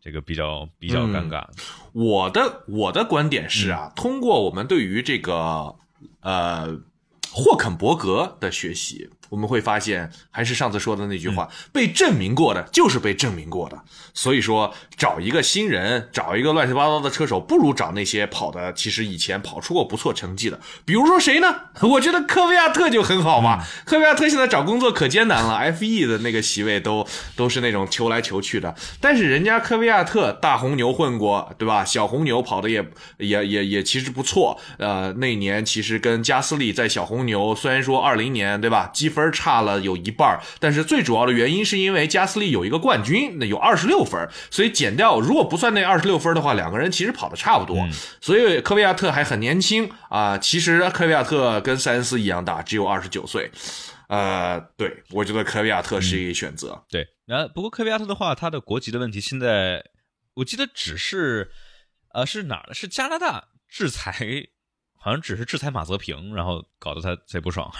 这个比较比较尴尬。我的我的观点是啊，通过我们对于这个呃霍肯伯格的学习。我们会发现，还是上次说的那句话，被证明过的就是被证明过的。所以说，找一个新人，找一个乱七八糟的车手，不如找那些跑的其实以前跑出过不错成绩的。比如说谁呢？[laughs] 我觉得科维亚特就很好嘛。科维亚特现在找工作可艰难了，F E 的那个席位都都是那种求来求去的。但是人家科维亚特大红牛混过，对吧？小红牛跑的也也也也其实不错。呃，那年其实跟加斯利在小红牛，虽然说二零年对吧，积分差了有一半，但是最主要的原因是因为加斯利有一个冠军，那有二十六分，所以减掉如果不算那二十六分的话，两个人其实跑的差不多。所以科维亚特还很年轻啊。其实科维亚特跟塞恩斯一样大，只有二十九岁。呃，对我觉得科维亚特是一个选择。对，然后不过科维亚特的话，他的国籍的问题现在我记得只是呃是哪儿的？是加拿大制裁，好像只是制裁马泽平，然后搞得他贼不爽。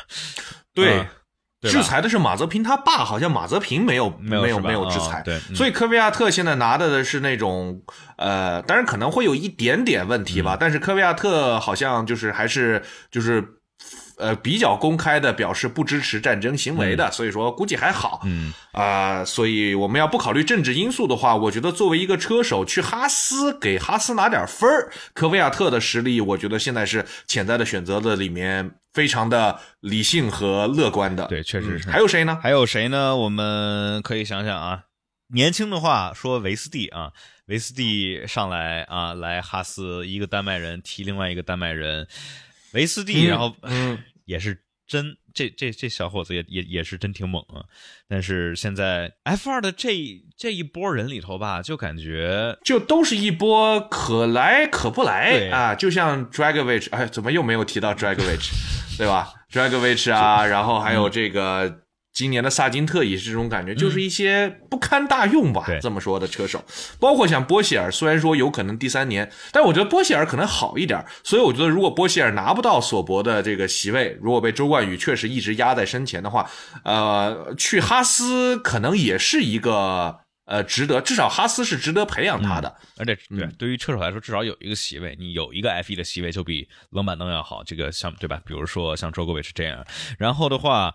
对。制裁的是马泽平他爸，好像马泽平没有没有没有制裁，对，所以科维亚特现在拿的的是那种呃，当然可能会有一点点问题吧，但是科维亚特好像就是还是就是。呃，比较公开的表示不支持战争行为的，所以说估计还好。嗯啊，所以我们要不考虑政治因素的话，我觉得作为一个车手去哈斯给哈斯拿点分儿，科维亚特的实力，我觉得现在是潜在的选择的里面非常的理性和乐观的。对，确实是。还有谁呢？还有谁呢？我们可以想想啊，年轻的话说维斯蒂啊，维斯蒂上来啊，来哈斯一个丹麦人踢另外一个丹麦人，维斯蒂，然后嗯。[sighs] 也是真，这这这小伙子也也也是真挺猛啊！但是现在 F 二的这这一波人里头吧，就感觉就都是一波可来可不来啊！就像 Dragovich，哎，怎么又没有提到 Dragovich，[laughs] 对吧？Dragovich 啊，然后还有这个。今年的萨金特也是这种感觉，就是一些不堪大用吧，这么说的车手，包括像波希尔，虽然说有可能第三年，但我觉得波希尔可能好一点，所以我觉得如果波希尔拿不到索博的这个席位，如果被周冠宇确实一直压在身前的话，呃，去哈斯可能也是一个呃值得，至少哈斯是值得培养他的，而且对对于车手来说，至少有一个席位，你有一个 F1 的席位就比冷板凳要好，这个像对吧？比如说像周国伟是这样，然后的话。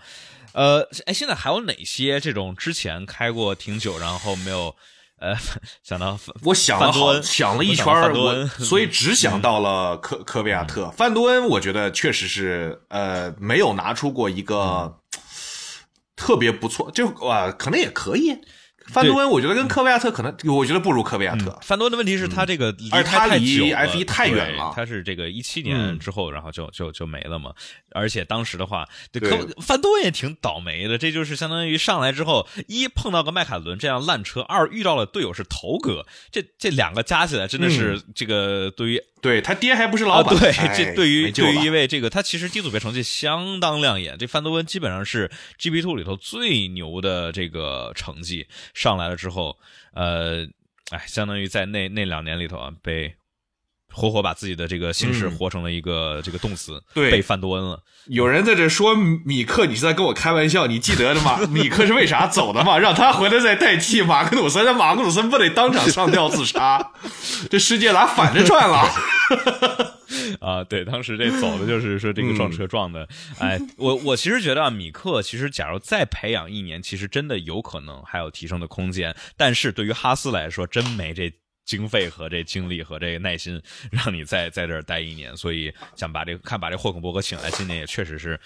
呃，哎，现在还有哪些这种之前开过挺久，然后没有，呃，[laughs] 想到我想了好想了一圈，我所以只想到了科科维亚特。范多恩，我觉得确实是呃没有拿出过一个特别不错，就啊可能也可以。范多恩，我觉得跟科维亚特可能，我觉得不如科维亚特。范多恩的问题是他这个离他离 F 一太远了，他是这个一七年之后，然后就就就没了嘛。而且当时的话，科范多恩也挺倒霉的，这就是相当于上来之后，一碰到个迈凯伦这样烂车，二遇到了队友是头哥，这这两个加起来真的是这个对于。对他爹还不是老板，对，这对于对于一位这个他其实低组别成绩相当亮眼，这范德温基本上是 GP Two 里头最牛的这个成绩上来了之后，呃，哎，相当于在那那两年里头啊被。活活把自己的这个姓氏活成了一个这个动词，对，被范多恩了。有人在这说米克，你是在跟我开玩笑？你记得的吗？[laughs] 米克是为啥走的吗？让他回来再代替马克努森，那马克努森不得当场上吊自杀？这世界咋反着转了？[laughs] 啊，对，当时这走的就是说这个撞车撞的。哎，我我其实觉得啊，米克其实假如再培养一年，其实真的有可能还有提升的空间。但是对于哈斯来说，真没这。经费和这精力和这个耐心，让你在在这儿待一年，所以想把这个看把这霍肯伯格请来，今年也确实是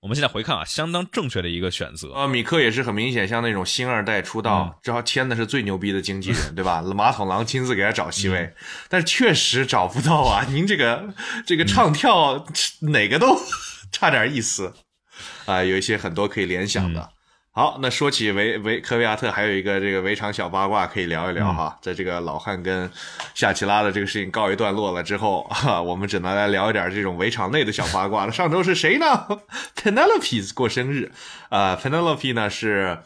我们现在回看啊，相当正确的一个选择。啊，米克也是很明显，像那种新二代出道，正好签的是最牛逼的经纪人，[laughs] 对吧？马桶狼亲自给他找席位，但是确实找不到啊。您这个这个唱跳哪个都 [laughs] 差点意思啊，有一些很多可以联想的。好，那说起维维科维亚特，还有一个这个围场小八卦可以聊一聊哈。在这个老汉跟夏奇拉的这个事情告一段落了之后，哈，[laughs] 我们只能来聊一点这种围场内的小八卦了。上周是谁呢？[laughs] Penelope 过生日，呃，Penelope 呢是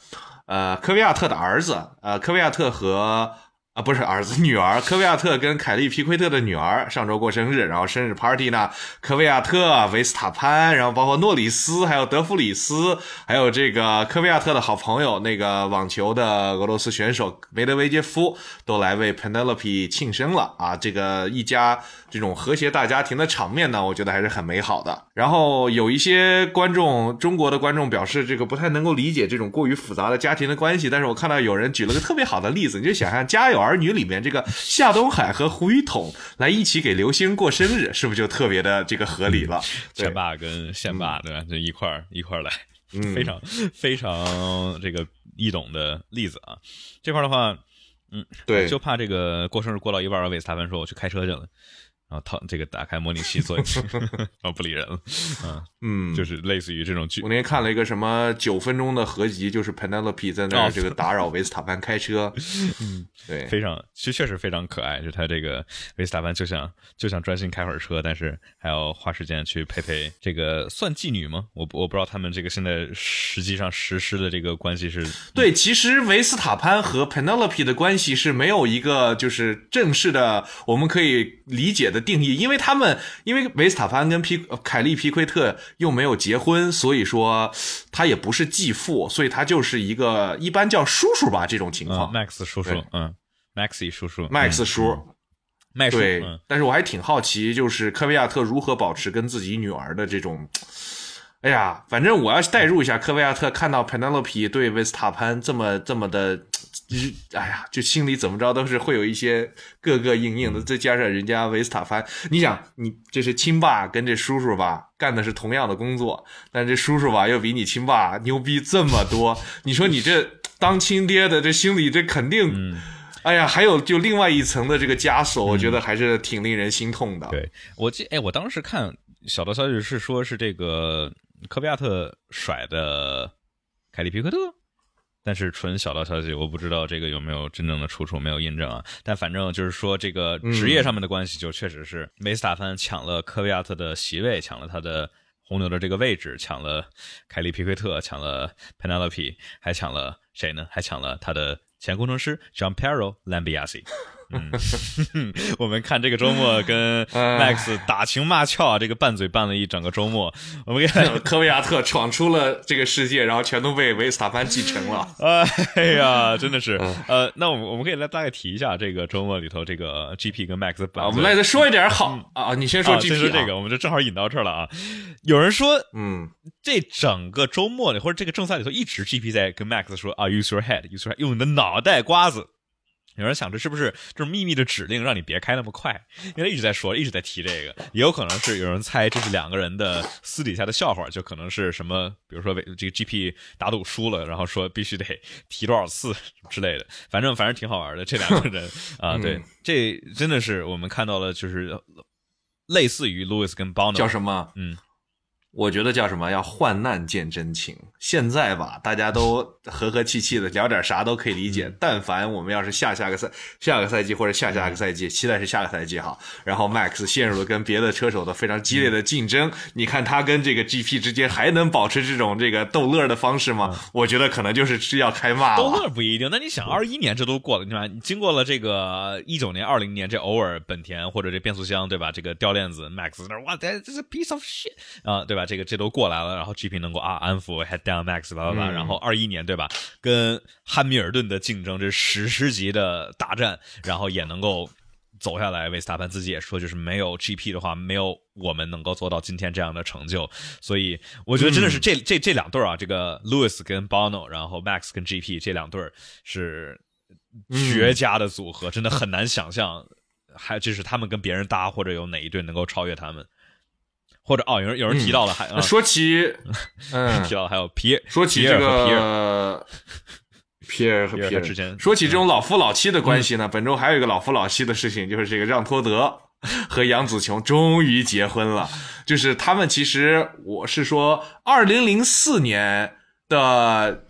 呃科维亚特的儿子，呃，科维亚特和。啊，不是儿子，女儿科维亚特跟凯利皮奎特的女儿上周过生日，然后生日 party 呢，科维亚特、维斯塔潘，然后包括诺里斯，还有德弗里斯，还有这个科维亚特的好朋友那个网球的俄罗斯选手梅德维杰夫都来为 Penelope 庆生了啊！这个一家这种和谐大家庭的场面呢，我觉得还是很美好的。然后有一些观众，中国的观众表示这个不太能够理解这种过于复杂的家庭的关系，但是我看到有人举了个特别好的例子，你就想象《家有儿女》里面这个夏东海和胡一统来一起给刘星过生日，是不是就特别的这个合理了？前爸跟现爸对吧？就一块儿一块儿来，嗯非常非常这个易懂的例子啊。这块的话，嗯，对，就怕这个过生日过到一半儿，韦斯塔潘说我去开车去了，然后他这个打开模拟器做一次，然 [laughs] 后不理人了，嗯，嗯，就是类似于这种剧我那天看了一个什么九分钟的合集，就是 Penelope 在那这个打扰维斯塔潘开车，嗯，[laughs] 对，非常，其实确实非常可爱。就他这个维斯塔潘就想就想专心开会儿车，但是还要花时间去陪陪这个算妓女吗？我不我不知道他们这个现在实际上实施的这个关系是对，其实维斯塔潘和 Penelope 的关系是没有一个就是正式的我们可以理解的定义，因为他们因为维斯塔潘跟皮呃凯利皮奎特又没有结婚，所以说他也不是继父，所以他就是一个一般叫叔叔吧这种情嗯况。Max 叔叔，嗯，Maxi 叔叔 Max 嗯叔，麦叔，对嗯，但是我还挺好奇，就是科维亚特如何保持跟自己女儿的这种。哎呀，反正我要代入一下，科维亚特看到 Penelope 对维斯塔潘这么这么的，就是哎呀，就心里怎么着都是会有一些膈膈应应的。再加上人家维斯塔潘，你想，你这是亲爸跟这叔叔吧干的是同样的工作，但这叔叔吧又比你亲爸牛逼这么多，你说你这当亲爹的这心里这肯定。嗯哎呀，还有就另外一层的这个枷锁，我觉得还是挺令人心痛的。对我记，哎，我当时看小道消息是说是这个科比亚特甩的凯利皮克特，但是纯小道消息，我不知道这个有没有真正的出处，没有印证啊。但反正就是说，这个职业上面的关系，就确实是梅斯塔潘抢了科维亚特的席位，抢了他的红牛的这个位置，抢了凯利皮奎特，抢了 Penelope，还抢了谁呢？还抢了他的前工程师 John Pero Lambiasi。嗯，[laughs] 我们看这个周末跟哎 Max 打情骂俏啊，这个拌嘴拌了一整个周末。我们给，科维亚特闯出了这个世界，然后全都被维斯塔潘继承了。[laughs] 哎呀，真的是，嗯呃，那我们我们可以来大概提一下这个周末里头这个 GP 跟 Max 的拌啊，我。们来再说一点好啊，你先说啊，GP 先说这个，我们就正好引到这儿了啊。有人说，嗯，这整个周末里或者这个正赛里头，一直 GP 在跟 Max 说啊，use your head，use your head，用你的脑袋瓜子。有人想这是不是就是秘密的指令，让你别开那么快？因为一直在说，一直在提这个，也有可能是有人猜这是两个人的私底下的笑话，就可能是什么，比如说这个 GP 打赌输了，然后说必须得提多少次之类的。反正反正挺好玩的，这两个人 [laughs] 啊，对，这真的是我们看到了，就是类似于 Louis 跟 Bono 叫什么？嗯，我觉得叫什么？要患难见真情。现在吧，大家都和和气气的聊点啥都可以理解。但凡我们要是下下个赛下个赛季或者下下个赛季，期待是下个赛季哈。然后 Max 陷入了跟别的车手的非常激烈的竞争，你看他跟这个 GP 之间还能保持这种这个逗乐的方式吗？我觉得可能就是是要开骂了逗。乐不一定。那你想，二一年这都过了，对吧？你经过了这个一九年、二零年，这偶尔本田或者这变速箱，对吧？这个掉链子，Max 在那儿哇，这这是 piece of shit 啊，对吧？这个这都过来了，然后 GP 能够啊安抚 head down Max 吧吧吧，嗯然后二一年对吧？跟汉密尔顿的竞争，这是史诗级的大战，然后也能够。走下来，维斯塔潘自己也说，就是没有 GP 的话，没有我们能够做到今天这样的成就。所以我觉得真的是这、这这两对儿啊，这个 Lewis 跟 Bono，然后 Max 跟 GP 这两对儿是绝佳的组合，真的很难想象，还就是他们跟别人搭，或者有哪一队能够超越他们。或者哦，有人有人提到了，还、说起，[laughs] 嗯。提，到还有皮说起这个皮尔，个皮尔和皮尔皮尔。之间说起这种老夫老妻的关系呢，本周还有一个老夫老妻的事情，就是这个让托德 [laughs] 和杨紫琼终于结婚了。就是他们其实我是说，二零零四年的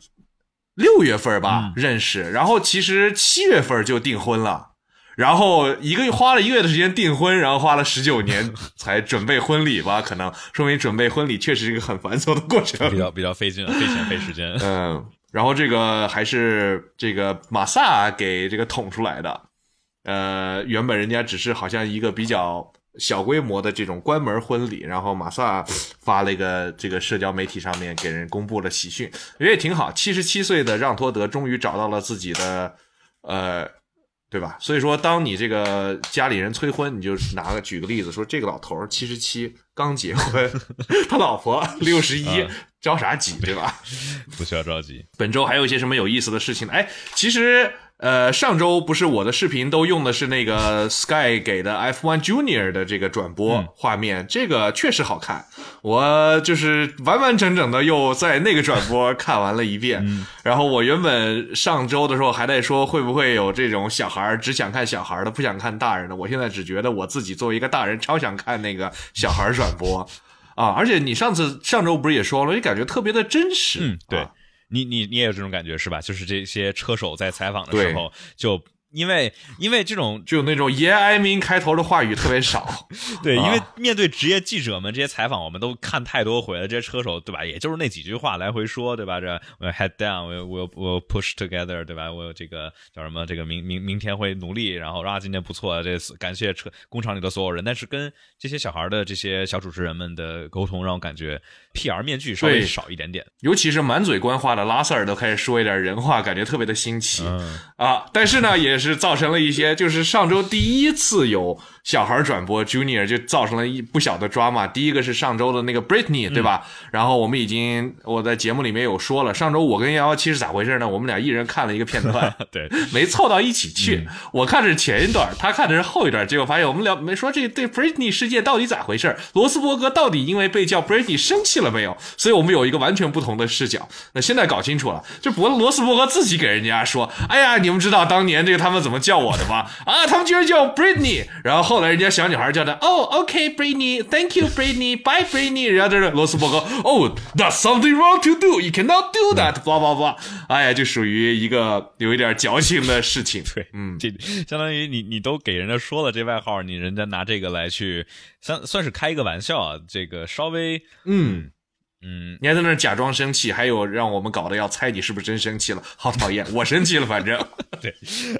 六月份吧、认识，然后其实七月份就订婚了。然后一个月花了一个月的时间订婚，然后花了十九年才准备婚礼吧，可能说明准备婚礼确实是一个很繁琐的过程。比较 [laughs] 比较费劲，费钱费时间。嗯，然后这个还是这个马萨给这个捅出来的。呃，原本人家只是好像一个比较小规模的这种关门婚礼，然后马萨发了一个这个社交媒体上面给人公布了喜讯，也挺好。七十七岁的让托德终于找到了自己的呃。对吧？所以说，当你这个家里人催婚，你就拿个举个例子，说这个老头七十七刚结婚，[laughs] 他老婆 [laughs] 六十一，着啥急，对吧？不需要着急。本周还有一些什么有意思的事情呢？哎，其实。呃，上周不是我的视频都用的是那个 [laughs] Sky 给的 F1 Junior 的这个转播画面，这个确实好看。我就是完完整整的又在那个转播看完了一遍。然后我原本上周的时候还在说会不会有这种小孩只想看小孩的，不想看大人的。我现在只觉得我自己作为一个大人，超想看那个小孩转播啊！而且你上次上周不是也说了，你感觉特别的真实。嗯，对。你你你也有这种感觉是吧？就是这些车手在采访的时候就。因为因为这种就那种 Yeah I mean 开头的话语特别少，对，因为面对职业记者们这些采访，我们都看太多回了，这些车手对吧？也就是那几句话来回说对吧？这我 head down，我我我 push together 对吧？我有这个叫什么？这个明明明天会努力，然后啊今天不错，这次感谢车工厂里的所有人。但是跟这些小孩的这些小主持人们的沟通，让我感觉 PR 面具稍微少一点点，尤其是满嘴官话的拉塞尔都开始说一点人话，感觉特别的新奇啊！但是呢，也是造成了一些，就是上周第一次有小孩转播 Junior，就造成了一不小的 drama。第一个是上周的那个 Britney，对吧？然后我们已经我在节目里面有说了，上周我跟幺幺七是咋回事呢？我们俩一人看了一个片段，[laughs] 对，没凑到一起去。我看的是前一段，他看的是后一段，结果发现我们俩没说这对 Britney 事件到底咋回事，罗斯伯格到底因为被叫 Britney 生气了没有？所以我们有一个完全不同的视角。那现在搞清楚了，就博罗斯伯格自己给人家说：“哎呀，你们知道当年这个他们怎么叫我的？”吗？啊，他们居然叫 Britney，然后后来人家小女孩叫他，哦，OK，Britney，Thank you，Britney，Bye Britney，然后这是罗斯伯格，哦，That's something wrong to do，You cannot do that，blah blah blah，哎呀，就属于一个有一点矫情的事情。对，嗯，这相当于你你都给人家说了这外号，你人家拿这个来去，算算是开一个玩笑啊，这个稍微，嗯。嗯，你还在那假装生气，还有让我们搞得要猜你是不是真生气了，好讨厌！我生气了，反正 [laughs] 对，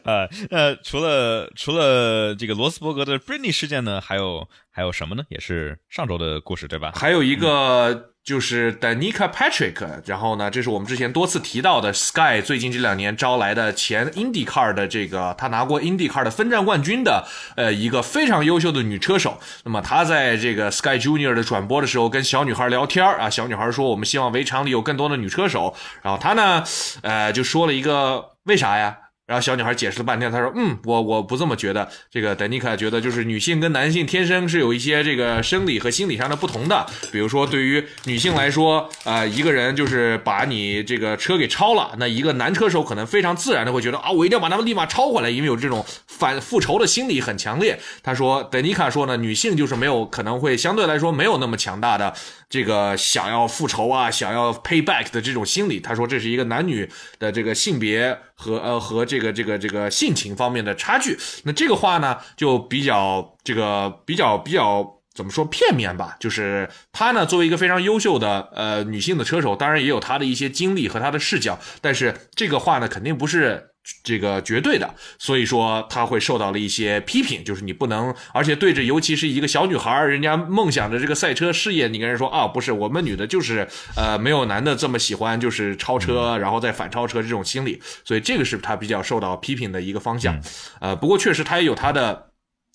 呃，那除了除了这个罗斯伯格的 Britney 事件呢，还有还有什么呢？也是上周的故事，对吧？还有一个。就是 Danica Patrick，然后呢，这是我们之前多次提到的 Sky 最近这两年招来的前 IndyCar 的这个，他拿过 IndyCar 的分站冠军的，呃，一个非常优秀的女车手。那么她在这个 Sky Junior 的转播的时候，跟小女孩聊天啊，小女孩说我们希望围场里有更多的女车手，然后她呢，呃，就说了一个为啥呀？然后小女孩解释了半天，她说：“嗯，我我不这么觉得。这个丹妮卡觉得，就是女性跟男性天生是有一些这个生理和心理上的不同的。比如说，对于女性来说，啊，一个人就是把你这个车给超了，那一个男车手可能非常自然的会觉得啊，我一定要把他们立马超回来，因为有这种反复仇的心理很强烈。她说，丹妮卡说呢，女性就是没有可能会相对来说没有那么强大的这个想要复仇啊，想要 pay back 的这种心理。他说，这是一个男女的这个性别。”和呃和这个这个这个性情方面的差距，那这个话呢就比较这个比较比较怎么说片面吧？就是她呢作为一个非常优秀的呃女性的车手，当然也有她的一些经历和她的视角，但是这个话呢肯定不是。这个绝对的，所以说他会受到了一些批评，就是你不能，而且对着尤其是一个小女孩，人家梦想着这个赛车事业，你跟人说啊，不是我们女的，就是呃没有男的这么喜欢，就是超车，然后再反超车这种心理，所以这个是他比较受到批评的一个方向。呃，不过确实他也有他的，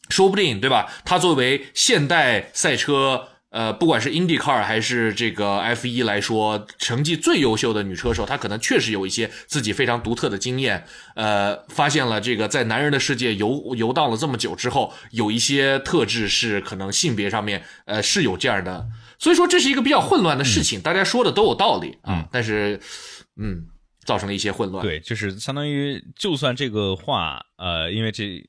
说不定对吧？他作为现代赛车。呃，不管是 IndyCar 还是这个 F1 来说，成绩最优秀的女车手，她可能确实有一些自己非常独特的经验。呃，发现了这个在男人的世界游游荡了这么久之后，有一些特质是可能性别上面呃是有这样的，所以说这是一个比较混乱的事情。大家说的都有道理啊，但是嗯，造成了一些混乱。对，就是相当于就算这个话，呃，因为这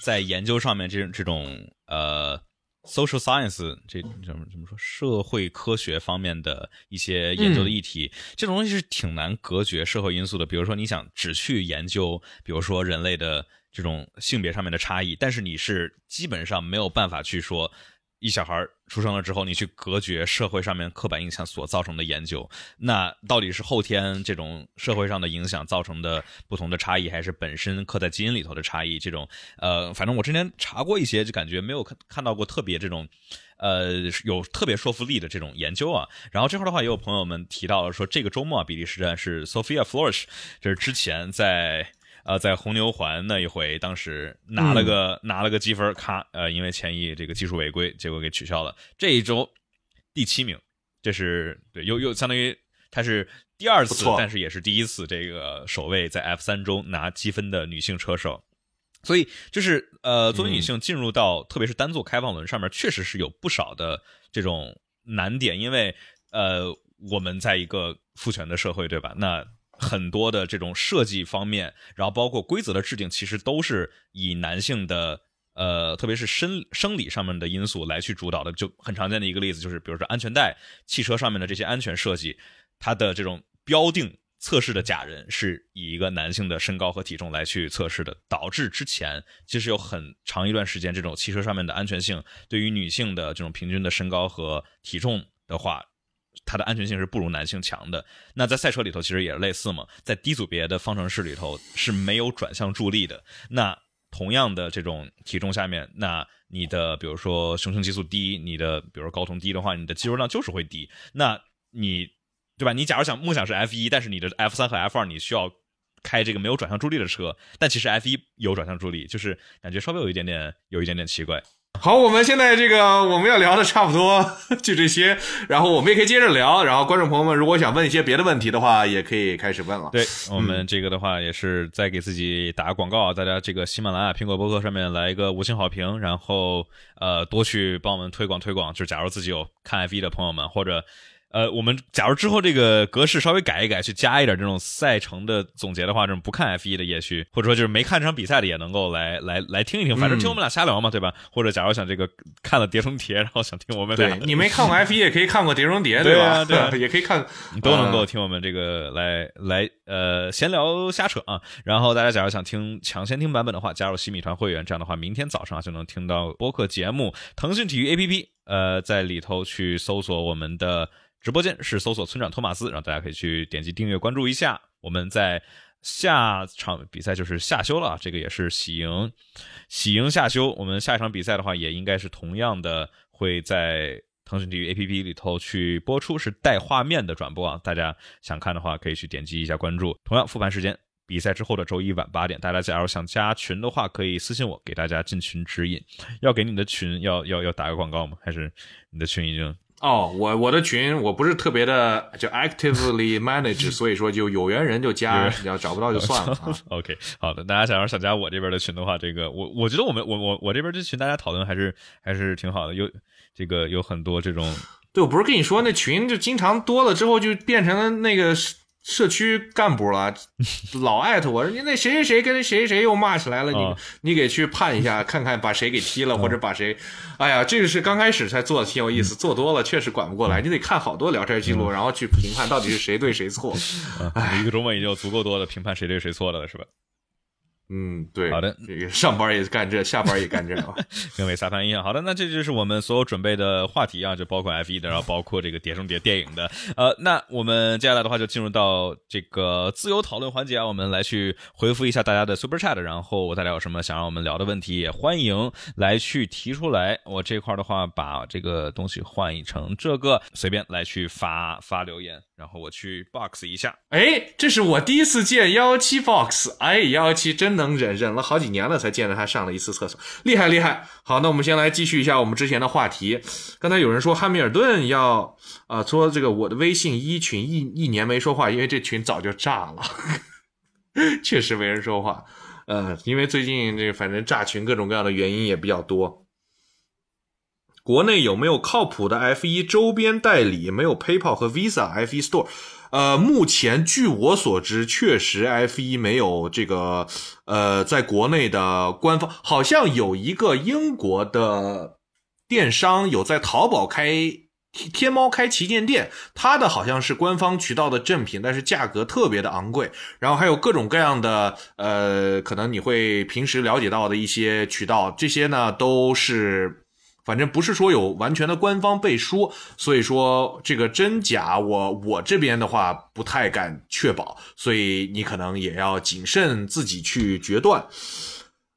在研究上面这这种呃。Social science 这怎么怎么说？社会科学方面的一些研究的议题，这种东西是挺难隔绝社会因素的。比如说，你想只去研究，比如说人类的这种性别上面的差异，但是你是基本上没有办法去说。一小孩出生了之后，你去隔绝社会上面刻板印象所造成的研究，那到底是后天这种社会上的影响造成的不同的差异，还是本身刻在基因里头的差异？这种呃，反正我之前查过一些，就感觉没有看看到过特别这种呃有特别说服力的这种研究啊。然后这块的话，也有朋友们提到了说，这个周末啊比利时站是 Sophia Flores，这是之前在。呃，在红牛环那一回，当时拿了个拿了个积分，咔，呃，因为前一这个技术违规，结果给取消了。这一周第七名，这是对，又又相当于他是第二次，但是也是第一次，这个首位在 F 三中拿积分的女性车手。所以就是呃，作为女性进入到特别是单座开放轮上面，确实是有不少的这种难点，因为呃，我们在一个父权的社会，对吧？那很多的这种设计方面，然后包括规则的制定，其实都是以男性的呃，特别是生生理上面的因素来去主导的。就很常见的一个例子，就是比如说安全带、汽车上面的这些安全设计，它的这种标定测试的假人是以一个男性的身高和体重来去测试的，导致之前其实有很长一段时间，这种汽车上面的安全性对于女性的这种平均的身高和体重的话。它的安全性是不如男性强的。那在赛车里头其实也是类似嘛，在低组别的方程式里头是没有转向助力的。那同样的这种体重下面，那你的比如说雄性激素低，你的比如说睾酮低的话，你的肌肉量就是会低。那你对吧？你假如想梦想是 F 一，但是你的 F 三和 F 二你需要开这个没有转向助力的车，但其实 F 一有转向助力，就是感觉稍微有一点点有一点点奇怪。好，我们现在这个我们要聊的差不多 [laughs] 就这些，然后我们也可以接着聊。然后观众朋友们如果想问一些别的问题的话，也可以开始问了。对我们这个的话，也是在给自己打广告啊，大家这个喜马拉雅、苹果播客上面来一个五星好评，然后呃多去帮我们推广推广。就假如自己有看 F 一的朋友们，或者。呃，我们假如之后这个格式稍微改一改，去加一点这种赛程的总结的话，这种不看 F 一的也许，或者说就是没看这场比赛的也能够来来来听一听，反正听我们俩瞎聊嘛，对吧？或者假如想这个看了《碟中谍》，然后想听我们俩，你没看过 [laughs] F 一也可以看过《碟中谍》，对吧？对，[laughs] 也可以看，都能够听我们这个来来呃闲聊瞎扯啊。然后大家假如想听抢先听版本的话，加入西米团会员，这样的话明天早上就能听到播客节目。腾讯体育 APP，呃，在里头去搜索我们的。直播间是搜索村长托马斯，然后大家可以去点击订阅关注一下。我们在下场比赛就是夏休了，这个也是喜迎喜迎夏休。我们下一场比赛的话，也应该是同样的会在腾讯体育 APP 里头去播出，是带画面的转播啊。大家想看的话，可以去点击一下关注。同样复盘时间，比赛之后的周一晚八点，大家假如想加群的话，可以私信我，给大家进群指引。要给你的群要要要打个广告吗？还是你的群已经？哦，我我的群我不是特别的就 actively manage，所以说就有缘人就加，要找不到就算了。[laughs] OK，好的，大家想要想加我这边的群的话，这个我我觉得我们我我我这边这群大家讨论还是还是挺好的，有这个有很多这种。对，我不是跟你说那群就经常多了之后就变成了那个。社区干部了，[laughs] 老艾特我说你那谁谁谁跟谁谁谁又骂起来了，你你给去判一下，看看把谁给踢了，或者把谁，哎呀，这个是刚开始才做的挺有意思，做多了确实管不过来，你得看好多聊天记录，然后去评判到底是谁对谁错。一个周末已经有足够多的评判谁对谁错的了，是吧？嗯，对，好的，这个上班也干这，下班也干这啊，[laughs] 跟韦萨凡一样。好的，那这就是我们所有准备的话题啊，就包括 F 一的，然后包括这个《碟中谍》电影的。呃，那我们接下来的话就进入到这个自由讨论环节啊，我们来去回复一下大家的 Super Chat，然后大家有什么想让我们聊的问题，也欢迎来去提出来。我这块的话，把这个东西换一成这个，随便来去发发留言。然后我去 box 一下，哎，这是我第一次见幺幺七 box，哎，幺幺七真能忍，忍了好几年了才见着他上了一次厕所，厉害厉害。好，那我们先来继续一下我们之前的话题。刚才有人说汉密尔顿要啊，说这个我的微信一群一一年没说话，因为这群早就炸了，[laughs] 确实没人说话。呃，因为最近这反正炸群各种各样的原因也比较多。国内有没有靠谱的 F 一周边代理？没有 PayPal 和 Visa F 一 Store。呃，目前据我所知，确实 F 一没有这个呃，在国内的官方，好像有一个英国的电商有在淘宝开天猫开旗舰店，它的好像是官方渠道的正品，但是价格特别的昂贵。然后还有各种各样的呃，可能你会平时了解到的一些渠道，这些呢都是。反正不是说有完全的官方背书，所以说这个真假我我这边的话不太敢确保，所以你可能也要谨慎自己去决断。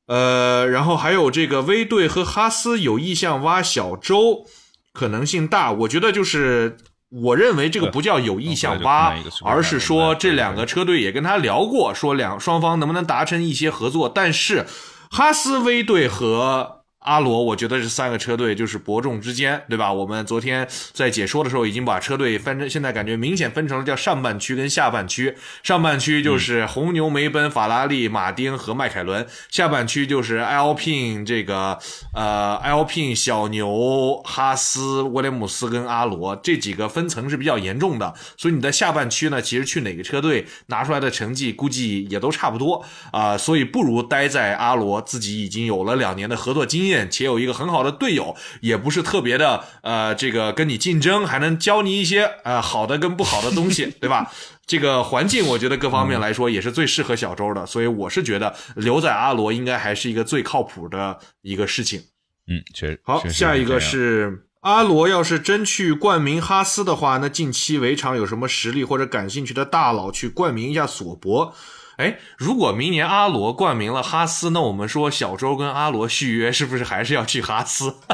呃，然后还有这个威队和哈斯有意向挖小周，可能性大。我觉得就是我认为这个不叫有意向挖，而是说这两个车队也跟他聊过，说两双方能不能达成一些合作。但是哈斯威队和阿罗，我觉得这三个车队就是伯仲之间，对吧？我们昨天在解说的时候已经把车队分成，现在感觉明显分成了叫上半区跟下半区。上半区就是红牛、梅奔、法拉利、马丁和迈凯伦；下半区就是 L pin 这个呃 L pin 小牛、哈斯、威廉姆斯跟阿罗这几个分层是比较严重的。所以你在下半区呢，其实去哪个车队拿出来的成绩估计也都差不多啊。所以不如待在阿罗，自己已经有了两年的合作经验。且有一个很好的队友，也不是特别的呃，这个跟你竞争，还能教你一些呃好的跟不好的东西，[laughs] 对吧？这个环境我觉得各方面来说也是最适合小周的，所以我是觉得留在阿罗应该还是一个最靠谱的一个事情。嗯，确实。好，下一个是阿罗，要是真去冠名哈斯的话，那近期围场有什么实力或者感兴趣的大佬去冠名一下索博？哎，如果明年阿罗冠名了哈斯，那我们说小周跟阿罗续约是不是还是要去哈斯？[laughs]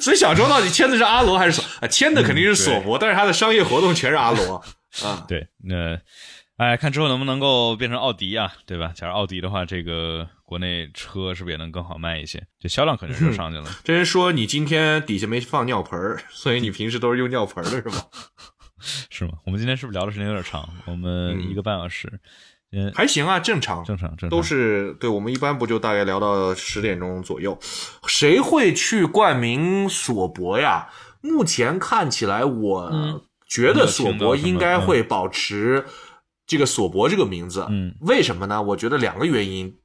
所以小周到底签的是阿罗还是索？啊，签的肯定是索博，但是他的商业活动全是阿罗啊。对，那哎，看之后能不能够变成奥迪啊，对吧？假如奥迪的话，这个国内车是不是也能更好卖一些？这销量肯定是上去了。[laughs] 这人说你今天底下没放尿盆所以你平时都是用尿盆的是吗？[laughs] 是吗？我们今天是不是聊的时间有点长？我们一个半小时，嗯，还行啊，正常，正常，正常，都是对。我们一般不就大概聊到十点钟左右？谁会去冠名索博呀？目前看起来，我觉得索博应该会保持这个索博这个名字。嗯，为什么呢？我觉得两个原因。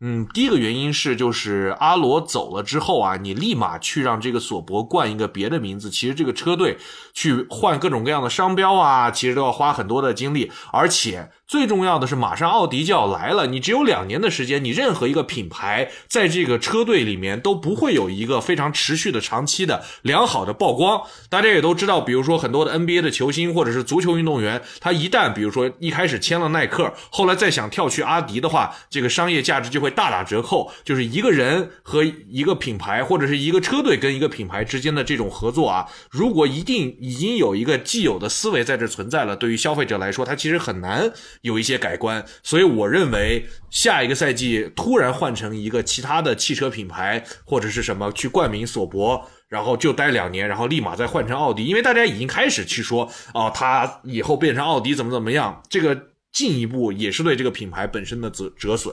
嗯，第一个原因是，就是阿罗走了之后啊，你立马去让这个索博冠一个别的名字，其实这个车队去换各种各样的商标啊，其实都要花很多的精力，而且。最重要的是，马上奥迪就要来了。你只有两年的时间，你任何一个品牌在这个车队里面都不会有一个非常持续的、长期的良好的曝光。大家也都知道，比如说很多的 NBA 的球星或者是足球运动员，他一旦比如说一开始签了耐克，后来再想跳去阿迪的话，这个商业价值就会大打折扣。就是一个人和一个品牌或者是一个车队跟一个品牌之间的这种合作啊，如果一定已经有一个既有的思维在这存在了，对于消费者来说，他其实很难。有一些改观，所以我认为下一个赛季突然换成一个其他的汽车品牌或者是什么去冠名索博，然后就待两年，然后立马再换成奥迪，因为大家已经开始去说哦，他以后变成奥迪怎么怎么样，这个进一步也是对这个品牌本身的折折损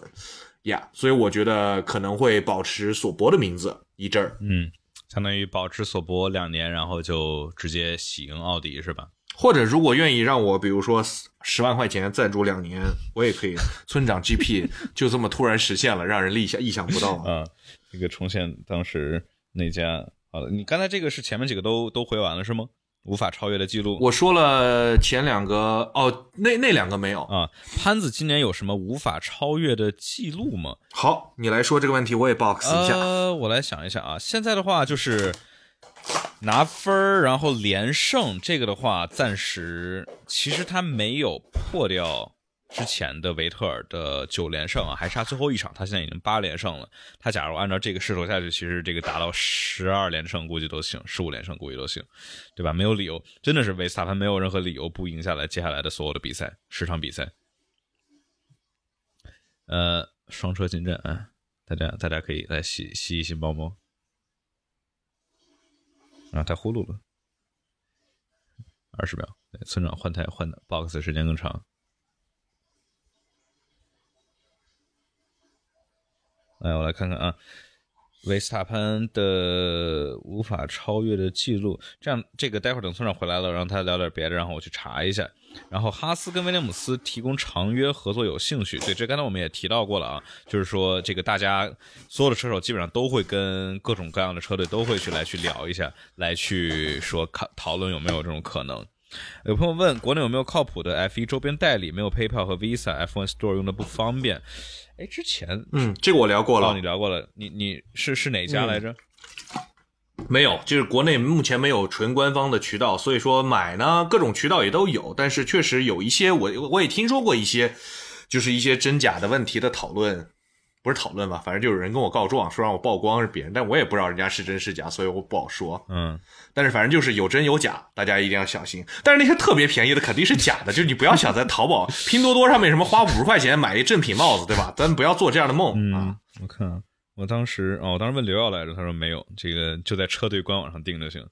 呀，所以我觉得可能会保持索博的名字一阵儿，嗯，相当于保持索博两年，然后就直接喜迎奥迪是吧？或者如果愿意让我，比如说十万块钱赞助两年，我也可以。[laughs] 村长 GP 就这么突然实现了，让人意想意想不到 [laughs] 啊！这个重现当时那家。好的，你刚才这个是前面几个都都回完了是吗？无法超越的记录。我说了前两个哦，那那两个没有啊。潘子今年有什么无法超越的记录吗？好，你来说这个问题，我也 box 一下。呃，我来想一想啊。现在的话就是。拿分儿，然后连胜，这个的话，暂时其实他没有破掉之前的维特尔的九连胜啊，还差最后一场，他现在已经八连胜了。他假如按照这个势头下去，其实这个达到十二连胜估计都行，十五连胜估计都行，对吧？没有理由，真的是维斯塔潘没有任何理由不赢下来接下来的所有的比赛，十场比赛。呃，双车进阵啊，大家大家可以来吸吸一吸猫猫。啊，太呼噜了，二十秒。村长换台换的 box 时间更长。来，我来看看啊。维斯塔潘的无法超越的记录，这样这个待会儿等村长回来了，让他聊点别的，然后我去查一下。然后哈斯跟威廉姆斯提供长约合作有兴趣，对，这刚才我们也提到过了啊，就是说这个大家所有的车手基本上都会跟各种各样的车队都会去来去聊一下，来去说讨讨论有没有这种可能。有朋友问国内有没有靠谱的 F1 周边代理？没有 PayPal 和 Visa F1 Store 用的不方便。哎，之前嗯，这个我聊过了，哦，你聊过了，你你是是哪家来着？没有，就是国内目前没有纯官方的渠道，所以说买呢各种渠道也都有，但是确实有一些我我也听说过一些，就是一些真假的问题的讨论，不是讨论吧，反正就有人跟我告状说让我曝光是别人，但我也不知道人家是真是假，所以我不好说。嗯，但是反正就是有真有假，大家一定要小心。但是那些特别便宜的肯定是假的，就是你不要想在淘宝、[laughs] 拼多多上面什么花五十块钱买一正品帽子，对吧？咱不要做这样的梦啊。嗯，我看啊我当时哦，我当时问刘耀来着，他说没有，这个就在车队官网上订就行。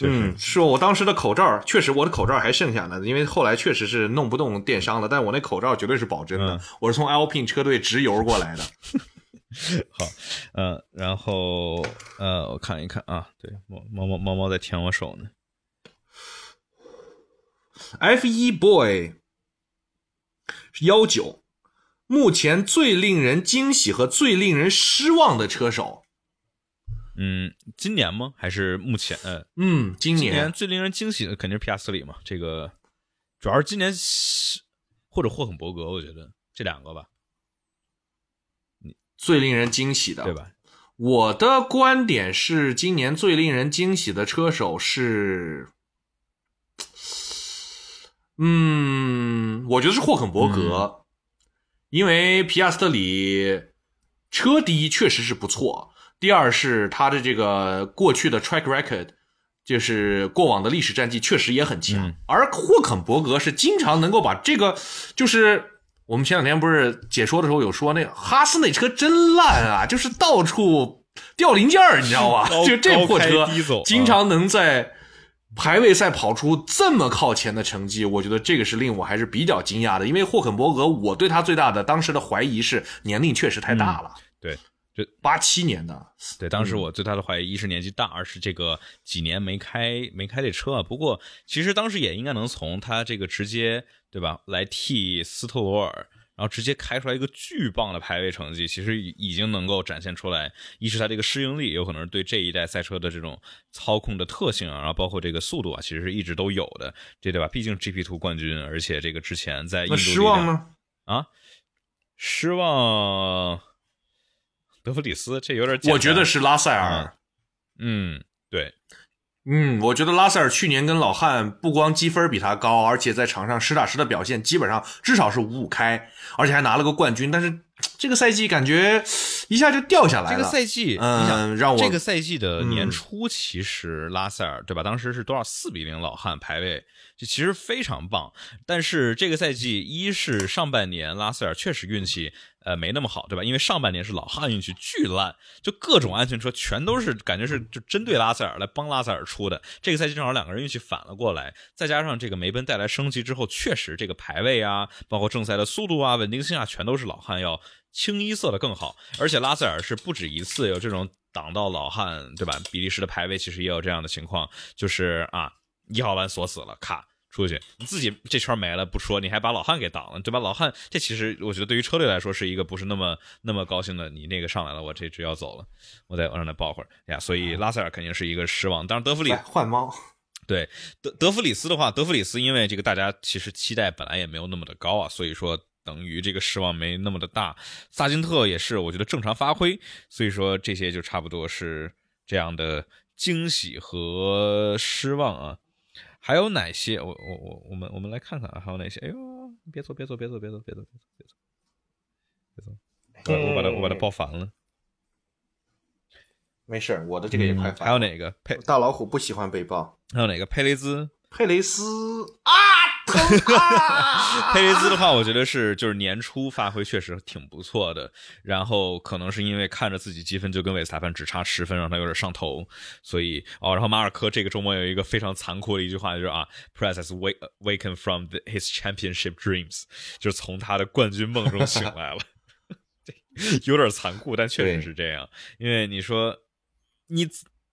嗯，说我当时的口罩，确实我的口罩还剩下呢，因为后来确实是弄不动电商了，但我那口罩绝对是保真的，嗯我是从 Alpine 车队直邮过来的。[laughs] 好，呃，然后呃，我看一看啊，对，猫猫猫猫猫在舔我手呢。F 一 Boy 是幺九，目前最令人惊喜和最令人失望的车手。嗯，今年吗？还是目前？呃，嗯，今今年最令人惊喜的肯定是皮亚斯里嘛，这个主要是今年或者霍肯伯格，我觉得这两个吧，最令人惊喜的，对？吧？我的观点是，今年最令人惊喜的车手是，嗯，我觉得是霍肯伯格，因为皮亚斯特里车第一确实是不错，第二是他的这个过去的 track record，就是过往的历史战绩确实也很强，嗯而霍肯伯格是经常能够把这个，就是我们前两天不是解说的时候有说那个哈斯那车真烂啊，就是到处掉零件儿，你知道吧？就这破车经常能在排位赛跑出这么靠前的成绩，我觉得这个是令我还是比较惊讶的。因为霍肯伯格，我对他最大的当时的怀疑是年龄确实太大了，对，就八七年的，对，当时我对他的怀疑，一是年纪大，二是这个几年没开没开这车啊。不过其实当时也应该能从他这个直接对吧来替斯特罗尔，然后直接开出来一个巨棒的排位成绩，其实已已经能够展现出来，一是他这个适应力，有可能是对这一代赛车的这种操控的特性啊，然后包括这个速度啊，其实是一直都有的，这对吧？毕竟 GP 图冠军，而且这个之前在印度那失望吗？啊，失望。德弗里斯，这有点，我觉得是拉塞尔。嗯，对，嗯，我觉得拉塞尔去年跟老汉不光积分比他高，而且在场上实打实的表现，基本上至少是五五开，而且还拿了个冠军。但是这个赛季感觉一下就掉下来了。这个赛季，你嗯想，让我这个赛季的年嗯初，其实拉塞尔对吧？当时是多少四比零老汉排位，这其实非常棒。但是这个赛季，一是上半年拉塞尔确实运气呃没那么好，对吧？因为上半年是老汉运气巨烂，就各种安全车全都是感觉是就针对拉塞尔来帮拉塞尔出的。这个赛季正好两个人运气反了过来，再加上这个梅奔带来升级之后，确实这个排位啊，包括正赛的速度啊、稳定性啊，全都是老汉要清一色的更好。而且拉塞尔是不止一次有这种挡到老汉，对吧？比利时的排位其实也有这样的情况，就是啊，一号弯锁死了，卡。出去，你自己这圈没了不说，你还把老汉给挡了，对吧？老汉这其实我觉得对于车队来说是一个不是那么那么高兴的，你那个上来了，我这只要走了，我再我让他抱会儿呀。所以拉塞尔肯定是一个失望。当然德弗里来换猫，对德德弗里斯的话，德弗里斯因为这个大家其实期待本来也没有那么的高啊，所以说等于这个失望没那么的大。萨金特也是我觉得正常发挥，所以说这些就差不多是这样的惊喜和失望啊。还有哪些？我我我我们我们来看看啊，还有哪些？哎呦，别走别走别走别走别走别走别走，别走，我把它我把它爆烦了。没事，我的这个也快、还有哪个？佩大老虎不喜欢被爆。还有哪个？佩雷兹。佩雷斯啊，疼啊！[laughs] 佩雷兹的话，我觉得是就是年初发挥确实挺不错的，然后可能是因为看着自己积分就跟韦斯塔潘只差十分，让他有点上头，所以哦，然后马尔科这个周末有一个非常残酷的一句话，就是啊 p r e s has wake waken from the, his championship dreams，就是从他的冠军梦中醒来了，[laughs] 有点残酷，但确实是这样，因为你说你。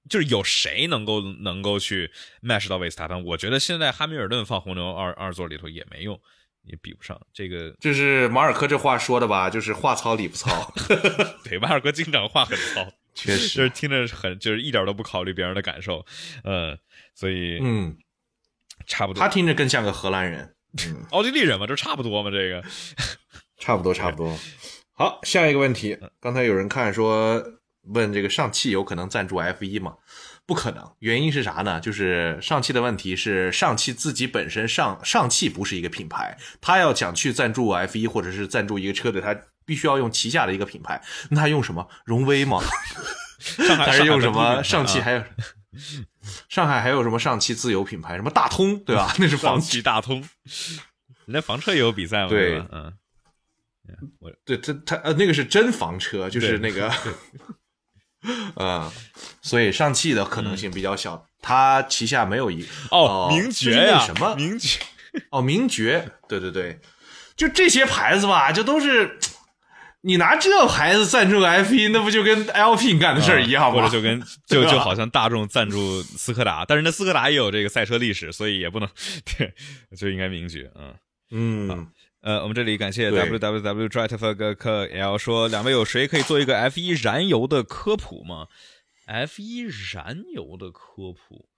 就是有谁能够能够去 match 到维斯塔潘？我觉得现在哈密尔顿放红牛二二座里头也没用，也比不上这个。就是马尔科这话说的吧，就是话糙理不糙。[laughs] 对，马尔科经常话很糙，确实就是听着很就是一点都不考虑别人的感受，嗯，所以嗯，差不多。他听着更像个荷兰人，嗯，[laughs] 奥地利人嘛，这差不多嘛，这个差不多差不多。好，下一个问题，刚才有人看说问这个上汽有可能赞助 F 一吗？不可能，原因是啥呢？就是上汽的问题是上汽自己本身上上汽不是一个品牌，他要想去赞助 F 一或者是赞助一个车队，他必须要用旗下的一个品牌，那他用什么？荣威吗？[laughs] 还是用什么？上上汽还有上海还有什么上汽自有品牌？什么大通对吧？那是房汽大通，人家房车也有比赛嘛，对？嗯，我对，他他呃那个是真房车，就是那个，[laughs] [laughs] 啊，所以上汽的可能性比较小，它旗下没有一哦，名爵呀，什么名爵？哦，名爵，对对对，就这些牌子吧，就都是你拿这牌子赞助 F 一，那不就跟 Alpine 干的事儿一样吗？或者就跟就就好像大众赞助斯柯达，但是那斯柯达也有这个赛车历史，所以也不能 [laughs] 对，就应该名爵，嗯。嗯，呃，我们这里感谢 w w w d r i t f e r 克 L 说，两位有谁可以做一个 F 一燃油的科普吗？F 一燃油的科普，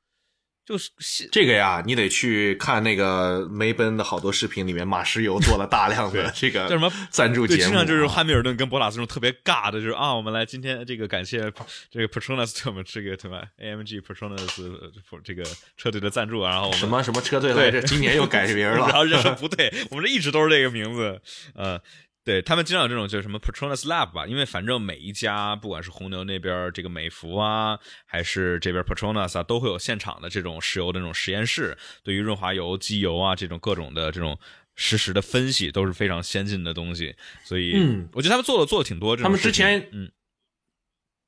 就是这个呀，你得去看那个梅奔的好多视频里面，马石油做了大量的这个叫什么，赞助节目，经常就是啊汉密尔顿跟博拉斯这种特别尬的，就是啊，我们来今天这个感谢这个 Petronas 对我们这个什么？AMG Petronas 呃这个车队的赞助啊，然后我们什么什么车队来着，今年又改名了 [laughs] 然后了。人说不对，我们这一直都是这个名字，呃。对他们经常有这种就是什么 Petronas Lab 吧，因为反正每一家不管是红牛那边这个美孚啊，还是这边 Petronas 啊，都会有现场的这种石油的那种实验室，对于润滑油、机油啊这种各种的这种实时的分析都是非常先进的东西，所以嗯我觉得他们做的做的挺多这他们种事情。之前嗯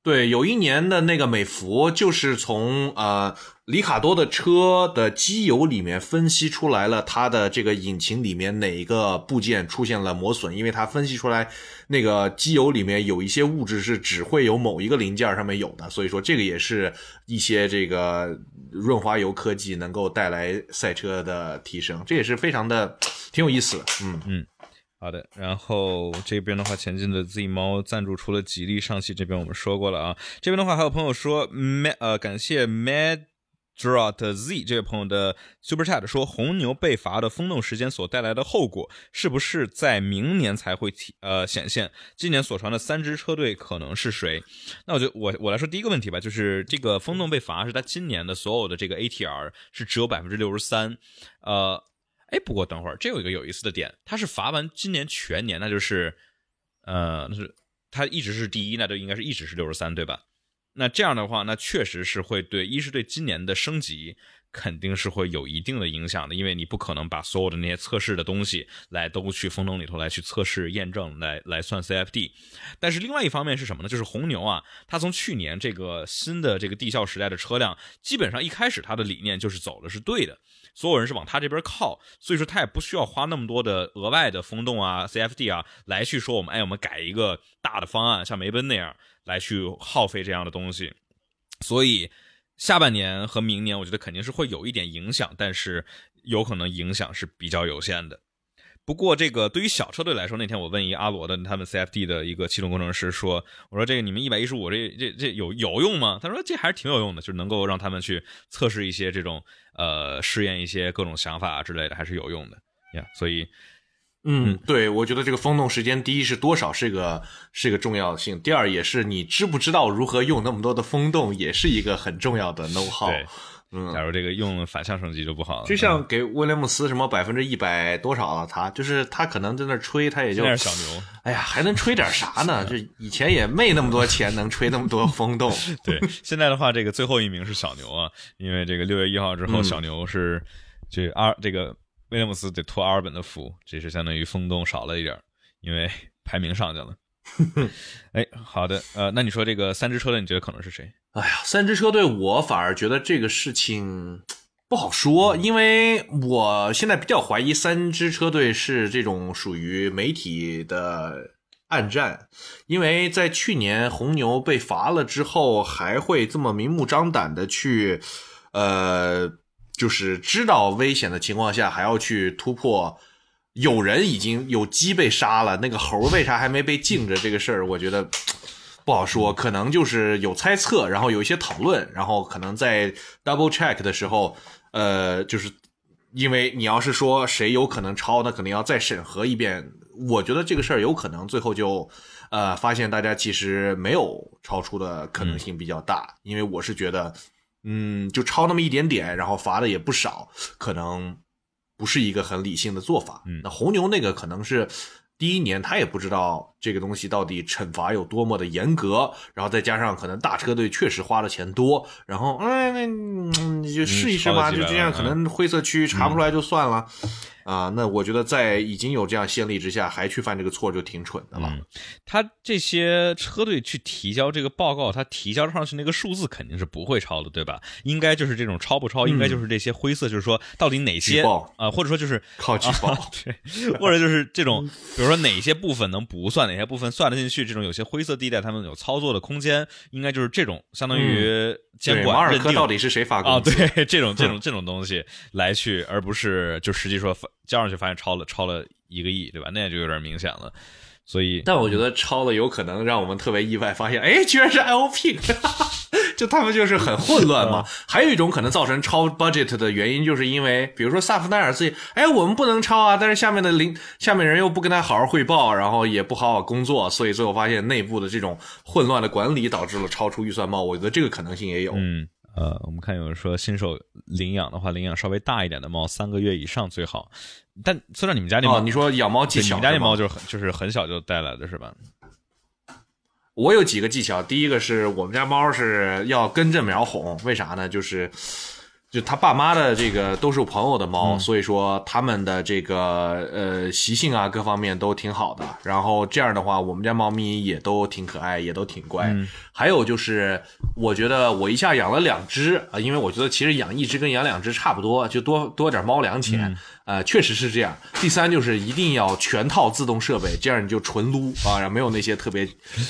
对，有一年的那个美孚，就是从呃里卡多的车的机油里面分析出来了它的这个引擎里面哪一个部件出现了磨损，因为它分析出来那个机油里面有一些物质是只会有某一个零件上面有的，所以说这个也是一些这个润滑油科技能够带来赛车的提升，这也是非常的挺有意思的，嗯。好的，然后这边的话，前进的 Z 猫赞助除了吉利、上汽这边我们说过了啊。这边的话，还有朋友说呃，感谢 Mad。Drought Z 这位朋友的 Super Chat 说，红牛被罚的风洞时间所带来的后果，是不是在明年才会体呃显现？今年所传的三支车队可能是谁？那我就我我来说第一个问题吧，就是这个风洞被罚是他今年的所有的这个 ATR 是只有百分之六十三，呃，哎，不过等会儿这有一个有意思的点，他是罚完今年全年，那就是呃，那是他一直是第一，那就应该是一直是六十三，对吧？那这样的话，那确实是会对，一是对今年的升级肯定是会有一定的影响的，因为你不可能把所有的那些测试的东西来都去风洞里头来去测试验证，来来算 CFD。但是另外一方面是什么呢？就是红牛啊，它从去年这个新的这个地效时代的车辆，基本上一开始它的理念就是走的是对的，所有人是往他这边靠，所以说他也不需要花那么多的额外的风洞啊、CFD 啊来去说我们哎我们改一个大的方案，像梅奔那样。来去耗费这样的东西，所以下半年和明年，我觉得肯定是会有一点影响，但是有可能影响是比较有限的。不过，这个对于小车队来说，那天我问一阿罗的他们 CFD 的一个气动工程师说：“我说这个你们一百一十五这这这有有用吗？”他说：“这还是挺有用的，就是能够让他们去测试一些这种呃试验一些各种想法之类的，还是有用的呀。”所以。嗯，对，我觉得这个风洞时间，第一是多少是个是个重要性，第二也是你知不知道如何用那么多的风洞，也是一个很重要的 know how。假如这个用反向升级就不好了。就像给威廉姆斯什么百分之一百多少了，他就是他可能在那吹，他也就小牛。[laughs] 哎呀，还能吹点啥呢？[laughs] 就以前也没那么多钱，能吹那么多风洞。[laughs] 对，现在的话，这个最后一名是小牛啊，因为这个六月一号之后，嗯小牛是这阿这个。威廉姆斯得托阿尔本的福，这是相当于风洞少了一点，因为排名上去了。哎，好的，呃，那你说这个三支车队，你觉得可能是谁？哎呀，三支车队，我反而觉得这个事情不好说，因为我现在比较怀疑三支车队是这种属于媒体的暗战，因为在去年红牛被罚了之后，还会这么明目张胆的去，呃。就是知道危险的情况下还要去突破，有人已经有鸡被杀了，那个猴为啥还没被禁着？这个事儿我觉得不好说，可能就是有猜测，然后有一些讨论，然后可能在 double check 的时候，呃，就是因为你要是说谁有可能抄，那肯定要再审核一遍。我觉得这个事儿有可能最后就，呃，发现大家其实没有超出的可能性比较大。因为我是觉得，嗯，就超那么一点点，然后罚的也不少，可能不是一个很理性的做法。嗯那红牛那个可能是。第一年他也不知道这个东西到底惩罚有多么的严格，然后再加上可能大车队确实花的钱多，然后哎那嗯你就试一试吧，就这样可能灰色区查不出来就算了，啊，那我觉得在已经有这样先例之下还去犯这个错就挺蠢的了。嗯，他这些车队去提交这个报告，他提交上去那个数字肯定是不会超的，对吧？应该就是这种超不超，应该就是这些灰色，就是说到底哪些啊、或者说就是靠举报，啊、[laughs] 对，或者就是这种，比如说哪些部分能不算，哪些部分算得进去，这种有些灰色地带，他们有操作的空间，应该就是这种相当于监管、马尔科到底是谁发啊？对，这种这种 [laughs] 这种东西来去，而不是就实际说交上去发现超了超了一个亿，对吧？那就有点明显了。所以，但我觉得超了有可能让我们特别意外，发现哎，居然是 LP，[laughs] 就他们就是很混乱嘛。还有一种可能造成超 budget 的原因，就是因为比如说萨夫奈尔自己，哎，我们不能超啊，但是下面的领下面人又不跟他好好汇报，然后也不好好工作，所以最后发现内部的这种混乱的管理导致了超出预算帽。我觉得这个可能性也有。嗯。呃，我们看有人说新手领养的话，领养稍微大一点的猫，三个月以上最好。但虽然你们家那猫，哦、你说养猫技巧，你们家那猫就是很就是很小就带来的是吧？我有几个技巧，第一个是我们家猫是要根正苗红，为啥呢？就是。就他爸妈的这个都是我朋友的猫，嗯、所以说他们的这个呃习性啊各方面都挺好的。然后这样的话，我们家猫咪也都挺可爱，也都挺乖。嗯、还有就是，我觉得我一下养了两只啊，因为我觉得其实养一只跟养两只差不多，就多多点猫粮钱。嗯、呃，确实是这样。第三就是一定要全套自动设备，这样你就纯撸啊，然后没有那些特别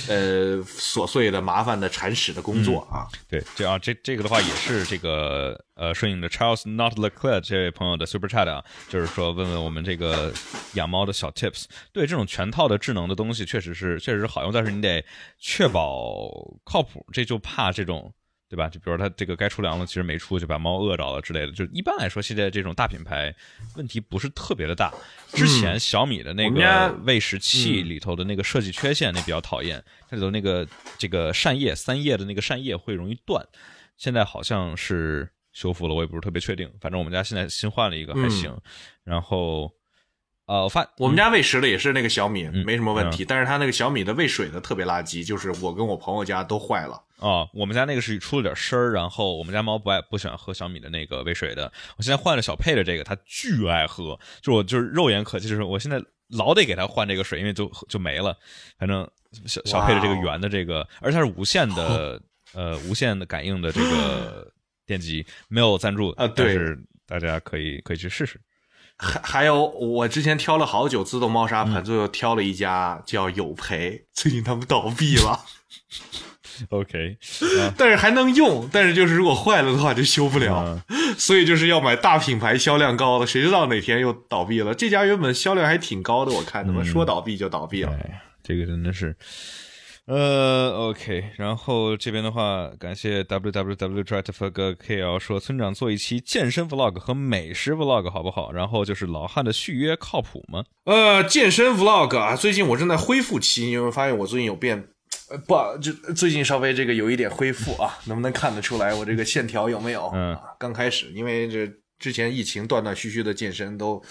呃琐碎的麻烦的铲屎的工作啊。对，这啊这这个的话也是这个。呃，顺应着 Charles Not Leclerc 这位朋友的 Super Chat 啊，就是说问问我们这个养猫的小 Tips。对这种全套的智能的东西，确实是确实是好用，但是你得确保靠谱。这就怕这种，对吧？就比如它这个该出粮了，其实没出，就把猫饿着了之类的。就一般来说，现在这种大品牌问题不是特别的大。之前小米的那个喂食器里头的那个设计缺陷，那比较讨厌。它里头那个这个扇叶三叶的那个扇叶会容易断，现在好像是。修复了，我也不是特别确定。反正我们家现在新换了一个，还行。嗯、然后，呃，我发我们家喂食的也是那个小米，嗯、没什么问题。嗯、但是它那个小米的喂水的特别垃圾，就是我跟我朋友家都坏了。哦，我们家那个是出了点声儿，然后我们家猫不爱不喜欢喝小米的那个喂水的。我现在换了小佩的这个，它巨爱喝，就我就是肉眼可见，就是我现在老得给它换这个水，因为就就没了。反正小小佩的这个圆的这个，而且它是无线的，呃，无线的感应的这个。电机没有赞助啊，对，但是大家可以可以去试试。还还有，我之前挑了好久自动猫砂盆，嗯、最后挑了一家叫有培，最近他们倒闭了。[laughs] OK，、啊、但是还能用，但是就是如果坏了的话就修不了，嗯、[laughs] 所以就是要买大品牌销量高的，谁知道哪天又倒闭了？这家原本销量还挺高的，我看怎么说倒闭就倒闭了。这个真的是。呃，OK，然后这边的话，感谢 www d r i t f g KL 说村长做一期健身 vlog 和美食 vlog 好不好？然后就是老汉的续约靠谱吗？呃，健身 vlog 啊，最近我正在恢复期，你有没有发现我最近有变？呃，不，就最近稍微这个有一点恢复啊，能不能看得出来我这个线条有没有？嗯，刚开始因为这之前疫情断断续续的健身都。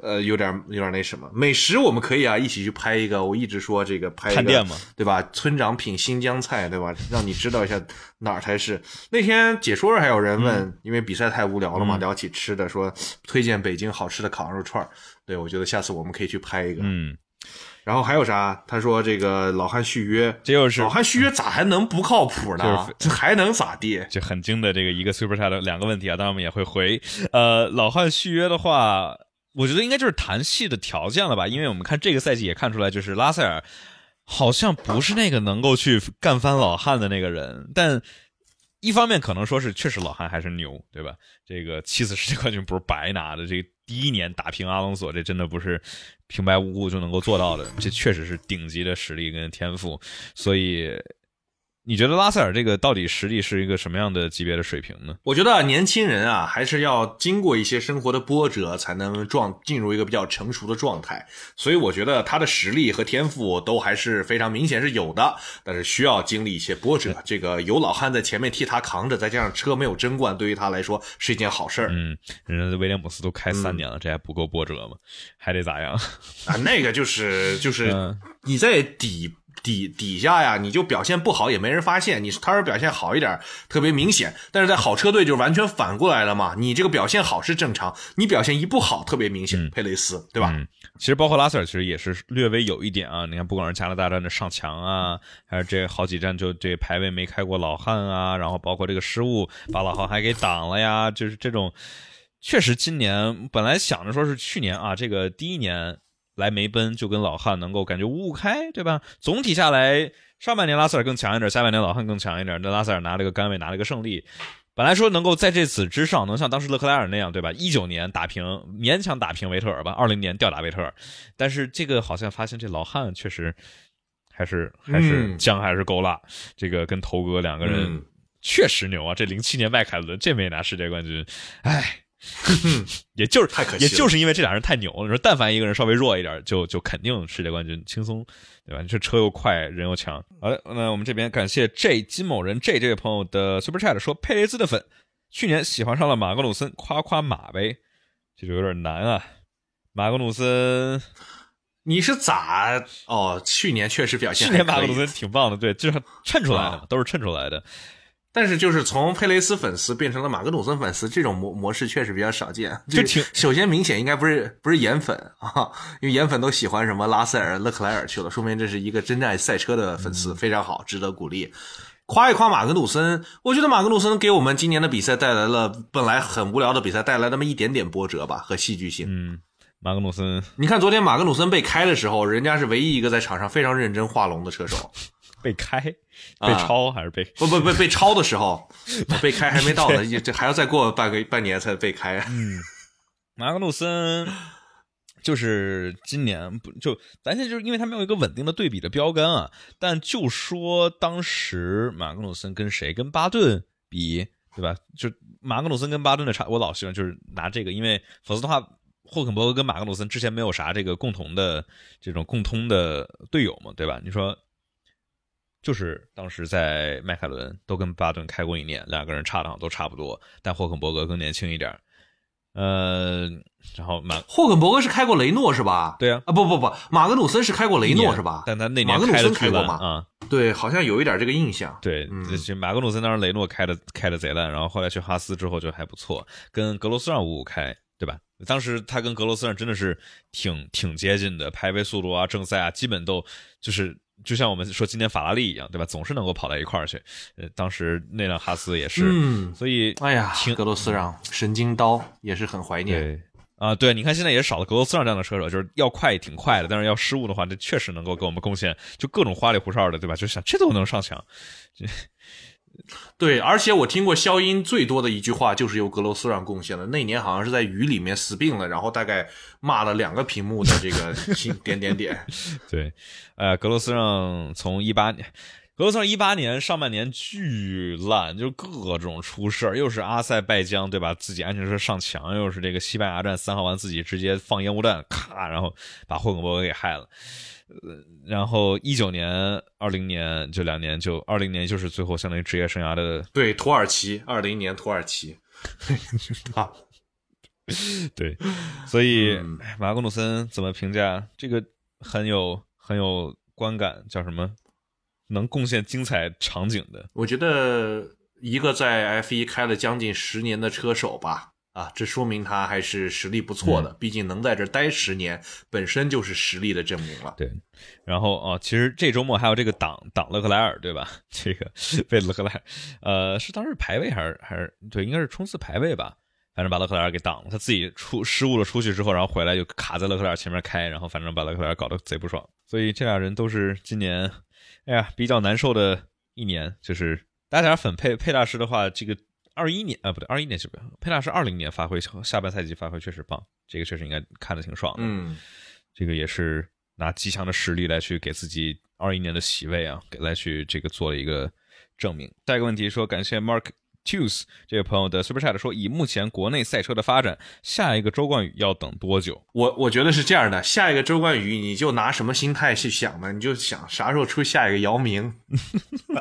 呃，有点有点那什么，美食我们可以啊，一起去拍一个。我一直说这个拍一个，店嘛，对吧？村长品新疆菜，对吧？让你知道一下哪儿才是。那天解说还有人问，嗯、因为比赛太无聊了嘛，嗯、聊起吃的，说推荐北京好吃的烤羊肉串对，我觉得下次我们可以去拍一个。嗯，然后还有啥？他说这个老汉续约，这又是老汉续约咋还能不靠谱呢？就还能咋地？就很精的这个一个 super chat 的两个问题啊，当然我们也会回。呃，老汉续约的话。我觉得应该就是谈戏的条件了吧，因为我们看这个赛季也看出来，就是拉塞尔好像不是那个能够去干翻老汉的那个人。但一方面可能说是确实老汉还是牛，对吧？这个七次世界冠军不是白拿的，这个第一年打平阿隆索，这真的不是平白无故就能够做到的，这确实是顶级的实力跟天赋。所以你觉得拉塞尔这个到底实力是一个什么样的级别的水平呢？我觉得年轻人啊，还是要经过一些生活的波折，才能状进入一个比较成熟的状态。所以我觉得他的实力和天赋都还是非常明显是有的，但是需要经历一些波折。[laughs] 这个有老汉在前面替他扛着，再加上车没有争冠，对于他来说是一件好事儿。嗯，人家威廉姆斯都开三年了，这还不够波折吗？还得咋样？啊，那个就是就是 [laughs] 嗯你在底。底底下呀，你就表现不好也没人发现，你他是表现好一点特别明显，但是在好车队就完全反过来了嘛。你这个表现好是正常，你表现一不好特别明显。佩雷斯对吧？嗯，其实包括拉塞尔，其实也是略微有一点啊。你看，不管是加拿大站的上墙啊，还是这好几站就这排位没开过老汉啊，然后包括这个失误把老汉还给挡了呀，就是这种。确实，今年本来想着说是去年啊，这个第一年。来梅奔就跟老汉能够感觉五五开，对吧？总体下来，上半年拉塞尔更强一点，下半年老汉更强一点。那拉塞尔拿了个杆位，拿了个胜利。本来说能够在这次之上，能像当时勒克莱尔那样，对吧？一九年打平，勉强打平维特尔吧。二零年吊打维特尔，但是这个好像发现这老汉确实还是还是姜还是够辣。这个跟头哥两个人确实牛啊！这零七年迈凯伦这没拿世界冠军，哎。[laughs] 也就是太可惜，也就是因为这俩人太牛了。你说，但凡一个人稍微弱一点，就就肯定世界冠军轻松，对吧？这车又快，人又强。好的，那我们这边感谢 J 金某人 J 这位朋友的 Super Chat 说，佩雷兹的粉去年喜欢上了马格努森，夸夸马呗，这就有点难啊。马格努森，你是咋？哦，去年确实表现，去年马格努森挺棒的，对，就是衬出来的，都是衬出来的。但是就是从佩雷斯粉丝变成了马格努森粉丝，这种模模式确实比较少见。就挺首先明显应该不是不是颜粉啊，因为颜粉都喜欢什么拉塞尔、勒克莱尔去了，说明这是一个真正爱赛车的粉丝，非常好，值得鼓励。夸一夸马格努森，我觉得马格努森给我们今年的比赛带来了本来很无聊的比赛带来那么一点点波折吧和戏剧性。嗯，马格努森，你看昨天马格努森被开的时候，人家是唯一一个在场上非常认真画龙的车手。被开、被抄还是被不不不被 [laughs] 抄的时候，被开还没到呢，这还要再过半个半年才被开。嗯，马格努森就是今年不就咱现在就是因为他没有一个稳定的对比的标杆啊。但就说当时马格努森跟谁跟巴顿比，对吧？就马格努森跟巴顿的差，我老喜欢就是拿这个，因为否则的话，霍肯伯格跟马格努森之前没有啥这个共同的这种共通的队友嘛，对吧？你说。就是当时在迈凯伦都跟巴顿开过一年，两个人差的都差不多，但霍肯伯格更年轻一点。呃，然后马霍肯伯格是开过雷诺是吧？对啊，啊不不不，马格努森是开过雷诺是吧？但他那年马格努森开过吗？啊，对，好像有一点这个印象。对，就马格努森当时雷诺开的开的贼烂，然后后来去哈斯之后就还不错，跟格罗斯让五五开，对吧？当时他跟格罗斯让真的是挺挺接近的，排位速度啊、正赛啊，基本都就是。就像我们说今年法拉利一样，对吧？总是能够跑到一块儿去。呃，当时那辆哈斯也是，嗯，所以哎呀，格罗斯让神经刀也是很怀念。对啊，对，你看现在也少了格罗斯让这样的车手，就是要快挺快的，但是要失误的话，这确实能够给我们贡献，就各种花里胡哨的，对吧？就想这都能上墙，这。对，而且我听过消音最多的一句话就是由格罗斯让贡献的。那年好像是在雨里面死病了，然后大概骂了两个屏幕的这个 [laughs] 点点点。对，呃，格罗斯让从一八年，格罗斯让一八年上半年巨烂，就各种出事儿，又是阿塞拜疆对吧？自己安全车上墙，又是这个西班牙站三号弯自己直接放烟雾弹，咔，然后把霍肯伯格给害了。呃，然后一九年、二零年这两年，就二零年就是最后相当于职业生涯的对土耳其，二零年土耳其啊，[laughs] [laughs] 对，所以马格努森怎么评价这个很有很有观感，叫什么？能贡献精彩场景的？我觉得一个在 F 一开了将近十年的车手吧。啊，这说明他还是实力不错的，毕竟能在这待十年，本身就是实力的证明了。对，然后啊，其实这周末还有这个挡挡勒克莱尔，对吧？[laughs] 这个被勒克莱尔，呃，是当时排位还是还是对，应该是冲刺排位吧？反正把勒克莱尔给挡了，他自己出失误了出去之后，然后回来就卡在勒克莱尔前面开，然后反正把勒克莱尔搞得贼不爽。所以这俩人都是今年，哎呀，比较难受的一年。就是大家粉佩佩大师的话，这个。二一年啊，不对，二一年是不是？佩纳是二零年发挥，下半赛季发挥确实棒，这个确实应该看得挺爽的。嗯，这个也是拿极强的实力来去给自己二一年的席位啊，给来去这个做了一个证明。下一个问题说，感谢 Mark Tues 这位朋友的 Super Chat 说，以目前国内赛车的发展，下一个周冠宇要等多久？我我觉得是这样的，下一个周冠宇你就拿什么心态去想呢？你就想啥时候出下一个姚明，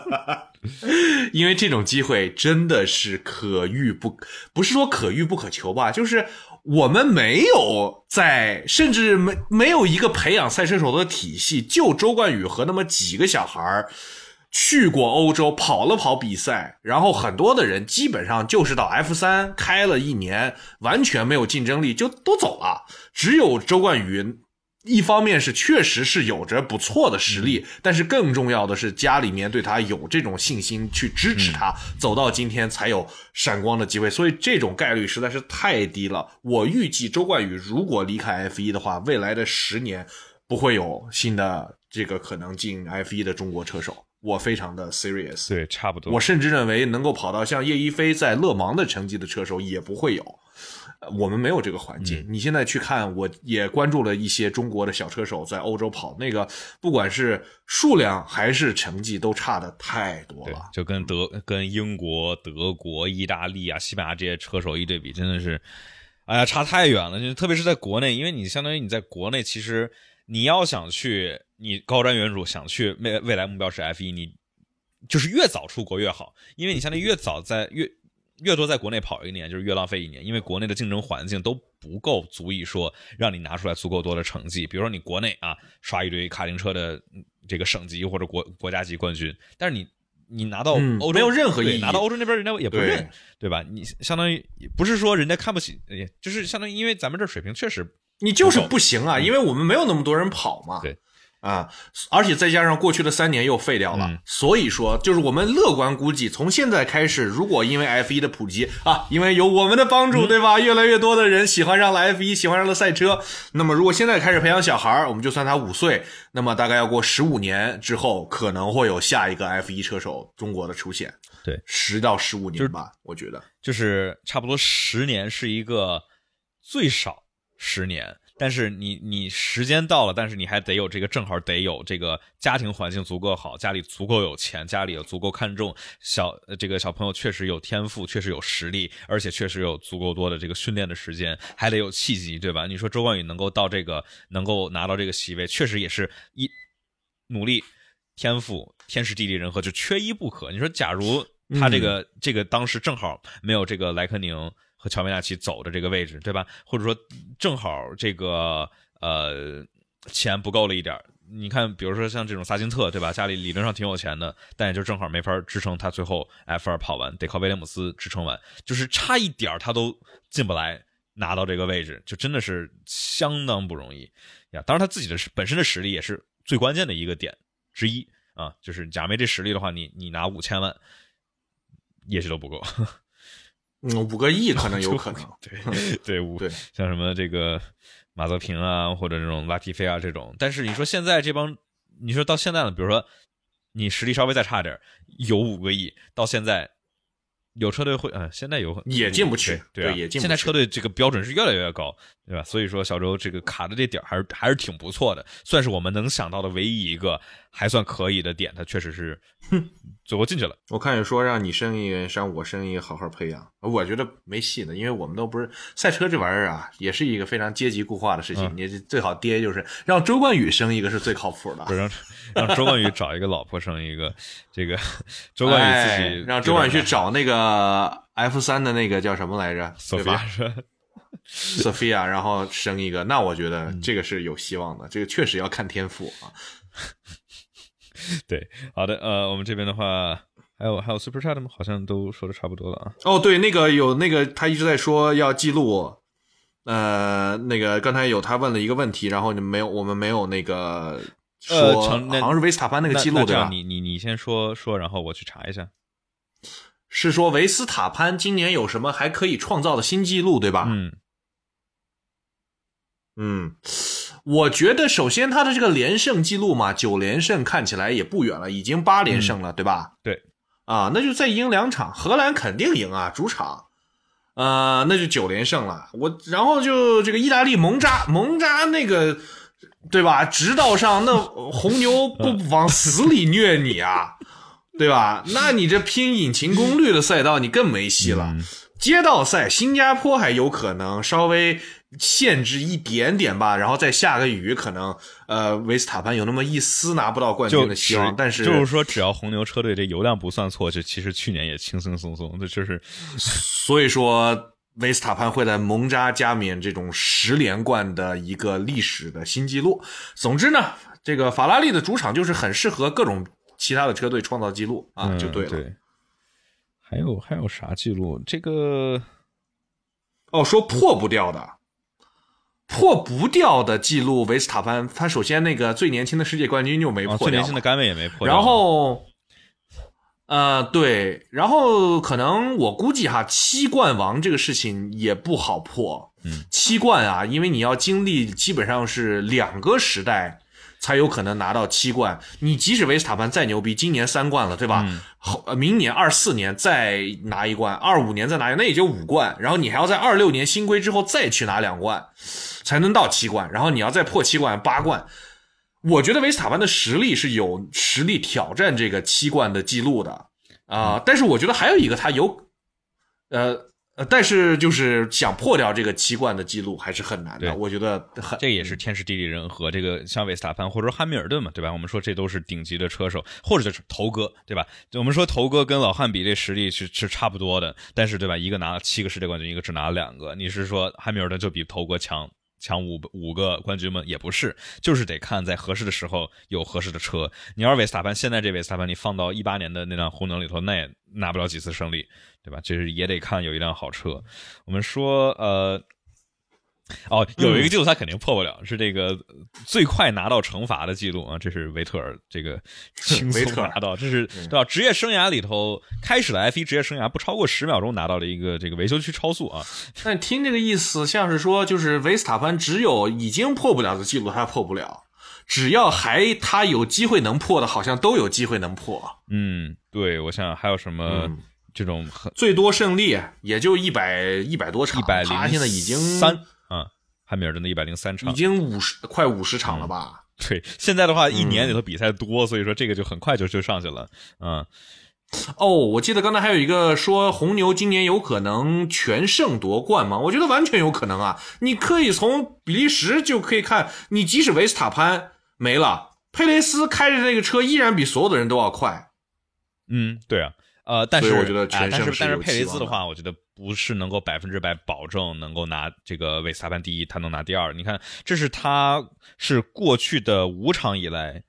[laughs] 因为这种机会真的是可遇不，不是说可遇不可求吧，就是我们没有在，甚至没没有一个培养赛车手的体系，就周冠宇和那么几个小孩儿。去过欧洲跑了跑比赛，然后很多的人基本上就是到 F 三开了一年，完全没有竞争力就都走了。只有周冠宇，一方面是确实是有着不错的实力，但是更重要的是家里面对他有这种信心去支持他，走到今天才有闪光的机会。所以这种概率实在是太低了。我预计周冠宇如果离开 F 一的话，未来的十年不会有新的这个可能进 F 一的中国车手。我非常的 serious，对，差不多。我甚至认为能够跑到像叶一飞在勒芒的成绩的车手也不会有，我们没有这个环境。你现在去看，我也关注了一些中国的小车手在欧洲跑，那个不管是数量还是成绩都差的太多了。就跟德、跟英国、德国、意大利啊、西班牙这些车手一对比，真的是，哎呀，差太远了。就特别是在国内，因为你相当于你在国内，其实你要想去。你高瞻远瞩，想去未未来目标是 F 一，你就是越早出国越好，因为你相当于越早在越越多在国内跑一年，就是越浪费一年，因为国内的竞争环境都不够足以说让你拿出来足够多的成绩。比如说你国内啊刷一堆卡丁车的这个省级或者国国家级冠军，但是你你拿到欧洲没有任何意义，拿到欧洲那边人家也不认，对吧？你相当于不是说人家看不起，就是相当于因为咱们这水平确实你就是不行啊，因为我们没有那么多人跑嘛。对。啊，而且再加上过去的三年又废掉了，所以说就是我们乐观估计，从现在开始，如果因为 F 一的普及啊，因为有我们的帮助，对吧？越来越多的人喜欢上了 F 一，喜欢上了赛车。那么如果现在开始培养小孩我们就算他五岁，那么大概要过十五年之后，可能会有下一个 F 一车手中国的出现。对，十到十五年吧，我觉得就是差不多十年是一个最少十年。但是你你时间到了，但是你还得有这个正好得有这个家庭环境足够好，家里足够有钱，家里有足够看重小这个小朋友确实有天赋，确实有实力，而且确实有足够多的这个训练的时间，还得有契机，对吧？你说周冠宇能够到这个能够拿到这个席位，确实也是一努力、天赋、天时地利人和就缺一不可。你说假如他这个这个当时正好没有这个莱克宁。和乔梅纳奇走的这个位置，对吧？或者说正好这个呃钱不够了一点你看，比如说像这种萨金特，对吧？家里理论上挺有钱的，但也就正好没法支撑他最后 F 二跑完，得靠威廉姆斯支撑完，就是差一点他都进不来拿到这个位置，就真的是相当不容易呀。当然他自己的本身的实力也是最关键的一个点之一啊，就是假没这实力的话，你你拿五千万也许都不够。嗯，五个亿可能 [laughs] 有可能，对对五对，像什么这个马泽平啊，或者这种拉提菲啊这种，但是你说现在这帮，你说到现在了，比如说你实力稍微再差点，有五个亿，到现在。有车队会，嗯，现在有也进不去，对啊，也进不去。现在车队这个标准是越来越高，对吧？所以说小周这个卡的这点还是还是挺不错的，算是我们能想到的唯一一个还算可以的点，他确实是 [laughs] 最后进去了。我看你说让你生一个，让我生一个，好好培养，我觉得没戏的，因为我们都不是赛车这玩意儿啊，也是一个非常阶级固化的事情。你最好爹就是让周冠宇生一个是最靠谱的，不让 [laughs] 让周冠宇找一个老婆生一个，这个 [laughs] 周冠宇自己让周冠宇去找那个。呃，F 三的那个叫什么来着？对吧？Sophia，然后生一个，那我觉得这个是有希望的。这个确实要看天赋啊。[laughs] 对，好的，呃，我们这边的话，还有还有 Super Chat 吗？好像都说的差不多了啊。哦，对，那个有那个他一直在说要记录，呃，那个刚才有他问了一个问题，然后你没有，我们没有那个说，好像是维斯塔潘那个记录对吧？你你你先说说，然后我去查一下。是说维斯塔潘今年有什么还可以创造的新纪录，对吧？嗯，嗯，我觉得首先他的这个连胜记录嘛，九连胜看起来也不远了，已经八连胜了，对吧？对，啊，那就再赢两场，荷兰肯定赢啊，主场，呃，那就九连胜了。我然后就这个意大利蒙扎，蒙扎那个，对吧？直道上那红牛不往死里虐你啊！[laughs] 对吧？那你这拼引擎功率的赛道，你更没戏了。街道赛，新加坡还有可能稍微限制一点点吧，然后再下个雨，可能呃维斯塔潘有那么一丝拿不到冠军的希望。但是就是说，只要红牛车队这油量不算错，就其实去年也轻轻松松，这就是。所以说，维斯塔潘会在蒙扎加冕这种十连冠的一个历史的新纪录。总之呢，这个法拉利的主场就是很适合各种其他的车队创造纪录啊，就对了。还有还有啥记录？这个哦，说破不掉的，破不掉的记录，维斯塔潘他首先那个最年轻的世界冠军就没破掉，最年轻的杆位也没破。然后，呃，对，然后可能我估计哈，七冠王这个事情也不好破。嗯，七冠啊，因为你要经历基本上是两个时代。才有可能拿到七冠。你即使维斯塔潘再牛逼，今年三冠了，对吧？后明年二四年再拿一冠，二五年再拿一，那也就五冠。然后你还要在二六年新规之后再去拿两冠，才能到七冠。然后你要再破七冠八冠，我觉得维斯塔潘的实力是有实力挑战这个七冠的记录的啊。但是我觉得还有一个他有，呃。呃，但是就是想破掉这个七冠的记录还是很难的，我觉得很。这也是天时地利人和。这个像维斯塔潘或者说汉密尔顿嘛，对吧？我们说这都是顶级的车手，或者就是头哥，对吧？我们说头哥跟老汉比这实力是是差不多的，但是对吧？一个拿了七个世界冠军，一个只拿了两个。你是说汉密尔顿就比头哥强？抢五五个冠军吗？也不是，就是得看在合适的时候有合适的车。你要是维斯塔潘，现在这维斯塔潘，你放到一八年的那辆红牛里头，那也拿不了几次胜利，对吧？就是也得看有一辆好车。我们说，呃。哦，有一个记录他肯定破不了，是这个最快拿到惩罚的记录啊！这是维特尔这个 [laughs] 轻松拿到，这是对吧？职业生涯里头开始的 F 一职业生涯不超过十秒钟拿到了一个这个维修区超速啊！[laughs] 但听这个意思，像是说就是维斯塔潘只有已经破不了的记录他破不了，只要还他有机会能破的，好像都有机会能破。嗯，对，我想想还有什么这种最多胜利也就一百一百多场，他现在已经三。汉密尔顿的一百零三场，已经五十快五十场了吧？对，现在的话一年里头比赛多，所以说这个就很快就就上去了。嗯，哦，我记得刚才还有一个说红牛今年有可能全胜夺冠吗？我觉得完全有可能啊！你可以从比利时就可以看，你即使维斯塔潘没了，佩雷斯开着那个车依然比所有的人都要快。嗯，对啊。呃，但是我觉得全胜是但是佩雷兹的话，我觉得不是能够百分之百保证能够拿这个维斯塔潘第一，他能拿第二。你看，这是他是过去的五场以来，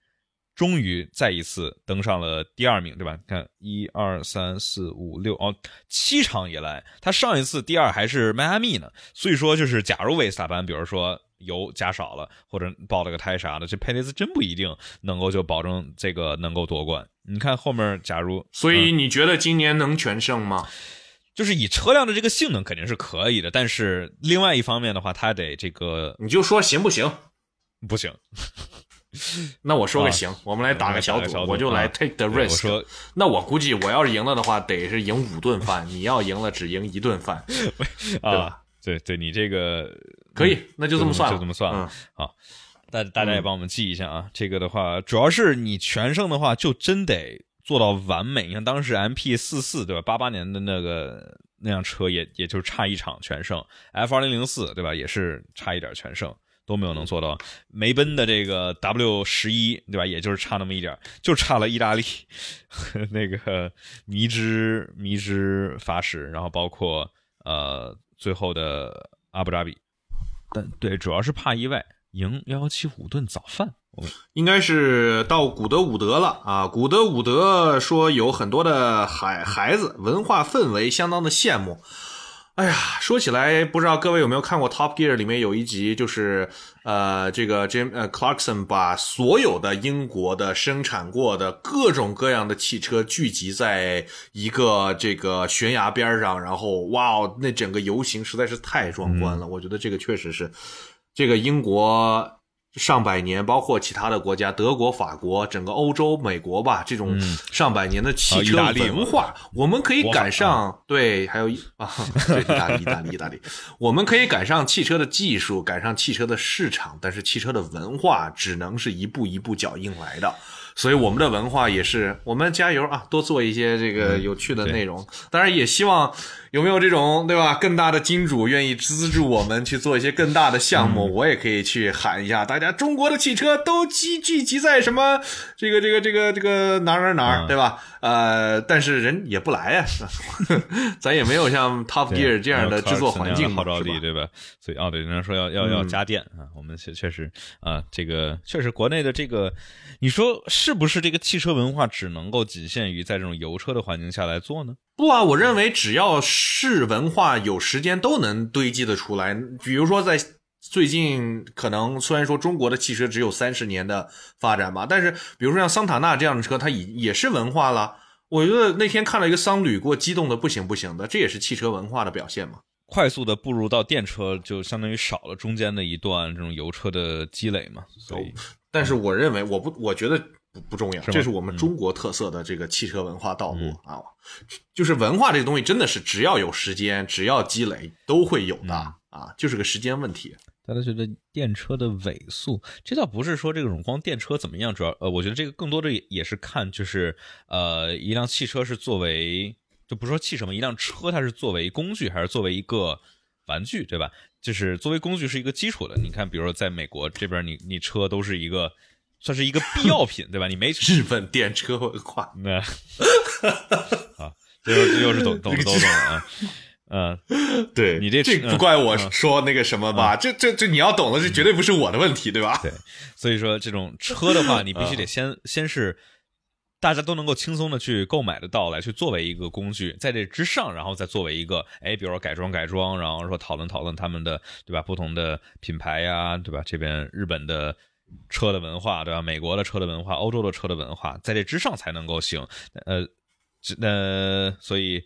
终于再一次登上了第二名，对吧？看一二三四五六哦，七场以来，他上一次第二还是迈阿密呢。所以说，就是假如维斯塔潘，比如说。油加少了，或者爆了个胎啥的，这佩雷斯真不一定能够就保证这个能够夺冠。你看后面，假如所以你觉得今年能全胜吗？就是以车辆的这个性能肯定是可以的，但是另外一方面的话，他得这个你就说行不行？不行。[laughs] 那我说个行，我们来打个小组，我就来 take the risk。我说，那我估计我要是赢了的话，得是赢五顿饭；你要赢了，只赢一顿饭，[laughs] 对吧？对对，你这个可以，那就这么算，就这么算了。好，大大家也帮我们记一下啊。这个的话，主要是你全胜的话，就真得做到完美。你看当时 M P 四四对吧？八八年的那个那辆车也也就差一场全胜。F 二零零四对吧？也是差一点全胜，都没有能做到。梅奔的这个 W 十一对吧？也就是差那么一点，就差了意大利 [laughs] 那个迷之迷之法使，然后包括呃。最后的阿布扎比，但对，主要是怕意外，赢幺幺七五顿早饭。应该是到古德伍德了啊！古德伍德说有很多的孩孩子，文化氛围相当的羡慕。哎呀，说起来，不知道各位有没有看过《Top Gear》里面有一集，就是呃，这个 Jim 呃 Clarkson 把所有的英国的生产过的各种各样的汽车聚集在一个这个悬崖边上，然后哇哦，那整个游行实在是太壮观了。我觉得这个确实是这个英国。上百年，包括其他的国家，德国、法国，整个欧洲、美国吧，这种上百年的汽车文化，我们可以赶上。对，还有啊，对，意大利，意大利，意大利，我们可以赶上汽车的技术，赶上汽车的市场，但是汽车的文化只能是一步一步脚印来的。所以我们的文化也是，我们加油啊，多做一些这个有趣的内容。当然也希望有没有这种对吧，更大的金主愿意资助我们去做一些更大的项目，我也可以去喊一下，大家中国的汽车都集聚集在什么这个这个这个这个哪儿哪儿哪儿，对吧？呃，但是人也不来呀，[laughs] 咱也没有像 Top Gear 这样的制作环境号召力，对吧？所以哦，对，人家说要要要嗯加电啊，我们确确实啊，这个确实国内的这个，你说是不是这个汽车文化只能够仅限于在这种油车的环境下来做呢？不啊，我认为只要是文化有时间都能堆积的出来。比如说在最近，可能虽然说中国的汽车只有三十年的发展吧，但是比如说像桑塔纳这样的车，它也也是文化了。我觉得那天看了一个桑旅，给我激动的不行不行的，这也是汽车文化的表现嘛。快速的步入到电车，就相当于少了中间的一段这种油车的积累嘛，所以但是我认为，我不，我觉得不不重要，这是我们中国特色的这个汽车文化道路、啊。就是文化这个东西，真的是只要有时间，只要积累，都会有的、啊，就是个时间问题。大家觉得电车的尾速，这倒不是说这种光电车怎么样，主要呃，我觉得这个更多的也也是看就是呃，一辆汽车是作为就不说汽车嘛，一辆车它是作为工具还是作为一个玩具，对吧？就是作为工具是一个基础的。你看，比如说在美国这边你，你车都是一个算是一个 [laughs] 必要品，对吧？你没 [laughs] 日本电车文化，[laughs] 那啊，这又这又是懂懂都懂了啊，嗯。对你这这嗯不怪我说那个什么吧？这这这你要懂了，这绝对不是我的问题，对吧？对，所以说这种车的话，你必须得先先是大家都能够轻松的去购买得到，来去作为一个工具，在这之上，然后再作为一个，哎，比如说改装改装，然后说讨论讨论他们的对吧，不同的品牌呀，对吧？这边日本的车的文化，对吧？美国的车的文化，欧洲的车的文化，在这之上才能够行。呃，这呃，所以